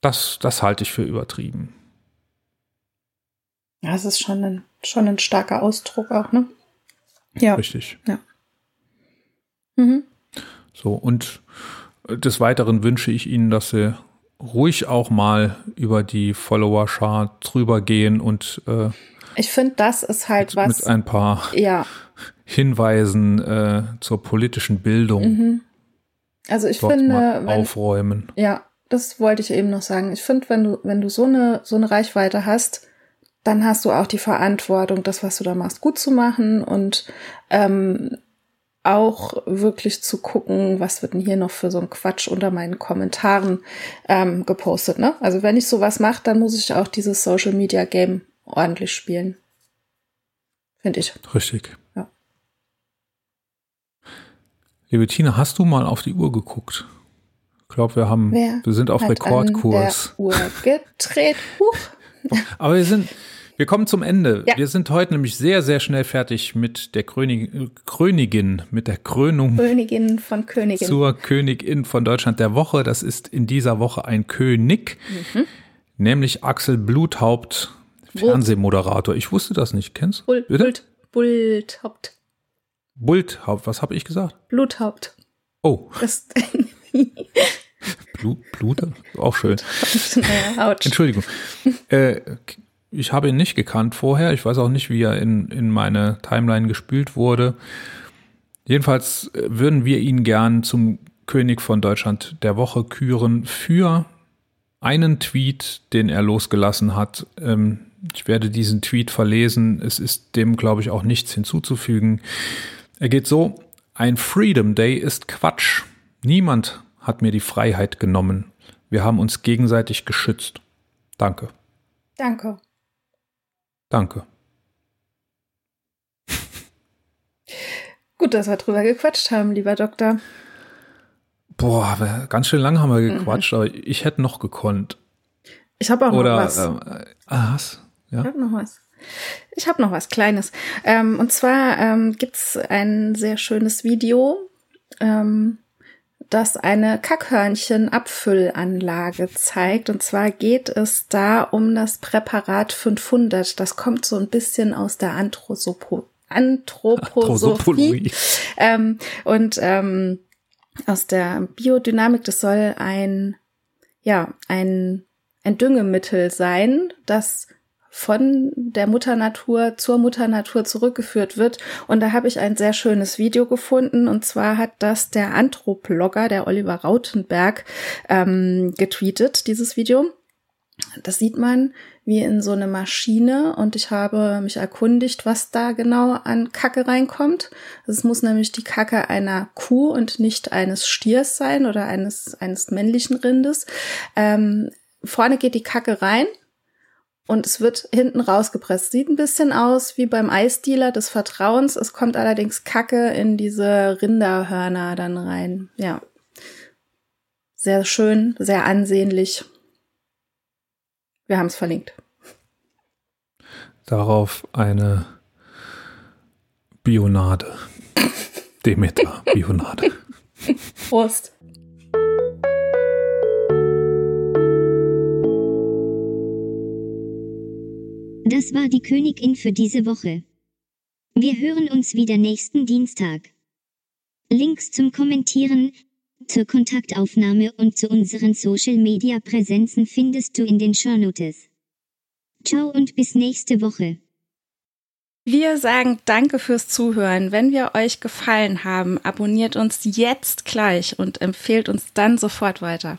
Speaker 1: das, das halte ich für übertrieben.
Speaker 2: Ja, es ist schon ein, schon ein starker Ausdruck auch, ne? Ja.
Speaker 1: Richtig.
Speaker 2: Mhm.
Speaker 1: So, und äh, des Weiteren wünsche ich Ihnen, dass Sie ruhig auch mal über die Follower-Schar drüber gehen und äh,
Speaker 2: Ich finde, das ist halt
Speaker 1: mit,
Speaker 2: was.
Speaker 1: mit ein paar
Speaker 2: ja.
Speaker 1: Hinweisen äh, zur politischen Bildung
Speaker 2: Mhm. Also ich
Speaker 1: dort
Speaker 2: finde,
Speaker 1: mal
Speaker 2: wenn,
Speaker 1: aufräumen.
Speaker 2: Ja, das wollte ich eben noch sagen. Ich finde, wenn du, wenn du so eine, so eine Reichweite hast, dann hast du auch die Verantwortung, das, was du da machst, gut zu machen und ähm, auch wirklich zu gucken, was wird denn hier noch für so ein Quatsch unter meinen Kommentaren ähm, gepostet. Ne? Also wenn ich sowas mache, dann muss ich auch dieses Social Media Game ordentlich spielen. Finde ich.
Speaker 1: Richtig.
Speaker 2: Ja.
Speaker 1: Liebe Tina, hast du mal auf die Uhr geguckt? Ich glaube, wir haben,
Speaker 2: Wer
Speaker 1: wir sind auf Rekordkurs.
Speaker 2: An der Uhr gedreht. Huch.
Speaker 1: Aber wir sind, wir kommen zum Ende.
Speaker 2: Ja.
Speaker 1: Wir sind heute nämlich sehr, sehr schnell fertig mit der Krönig, Krönigin, mit der Krönung
Speaker 2: Königin von Königin.
Speaker 1: zur Königin von Deutschland der Woche. Das ist in dieser Woche ein König, nämlich Axel Bluthaupt, Fernsehmoderator. Ich wusste das nicht. Kennst du? Bitte?
Speaker 2: Bult, Bulthaupt.
Speaker 1: Bulthaupt. Was habe ich gesagt?
Speaker 2: Bluthaupt.
Speaker 1: Oh,
Speaker 2: Das,
Speaker 1: Blut, Blut, auch schön.
Speaker 2: naja.
Speaker 1: Entschuldigung. äh, ich habe ihn nicht gekannt vorher. Ich weiß auch nicht, wie er in, in meine Timeline gespült wurde. Jedenfalls äh, würden wir ihn gern zum König von Deutschland der Woche küren für einen Tweet, den er losgelassen hat. Ähm, ich werde diesen Tweet verlesen. Es ist dem, glaube ich, auch nichts hinzuzufügen. Er geht so, ein Freedom Day ist Quatsch. Niemand hat mir die Freiheit genommen. Wir haben uns gegenseitig geschützt. Danke.
Speaker 2: Danke.
Speaker 1: Danke.
Speaker 2: Gut, dass wir drüber gequatscht haben, lieber Doktor.
Speaker 1: Boah, ganz schön lang haben wir gequatscht, mhm. aber ich hätte noch gekonnt.
Speaker 2: Ich habe auch
Speaker 1: Oder,
Speaker 2: noch was.
Speaker 1: Ähm, ah, was?
Speaker 2: Ja? Ich habe noch was. Ich habe noch was Kleines. Ähm, und zwar ähm, gibt's ein sehr schönes Video, ähm, das eine Kackhörnchen-Abfüllanlage zeigt. Und zwar geht es da um das Präparat 500. Das kommt so ein bisschen aus der Anthrosopo Anthroposophie. Ähm, und ähm, aus der Biodynamik, das soll ein, ja, ein, ein Düngemittel sein, das von der Mutter Natur zur Mutter Natur zurückgeführt wird. Und da habe ich ein sehr schönes Video gefunden. Und zwar hat das der Anthroblogger, der Oliver Rautenberg, ähm, getweetet, dieses Video. Das sieht man wie in so eine Maschine und ich habe mich erkundigt, was da genau an Kacke reinkommt. Es muss nämlich die Kacke einer Kuh und nicht eines Stiers sein oder eines, eines männlichen Rindes. Ähm, vorne geht die Kacke rein und es wird hinten rausgepresst. Sieht ein bisschen aus wie beim Eisdealer des Vertrauens. Es kommt allerdings Kacke in diese Rinderhörner dann rein. Ja. Sehr schön, sehr ansehnlich. Wir haben es verlinkt.
Speaker 1: Darauf eine Bionade. Demeter Bionade.
Speaker 2: Prost.
Speaker 3: Das war die Königin für diese Woche. Wir hören uns wieder nächsten Dienstag. Links zum Kommentieren, zur Kontaktaufnahme und zu unseren Social Media Präsenzen findest du in den Shownotes. Ciao und bis nächste Woche.
Speaker 2: Wir sagen Danke fürs Zuhören. Wenn wir euch gefallen haben, abonniert uns jetzt gleich und empfehlt uns dann sofort weiter.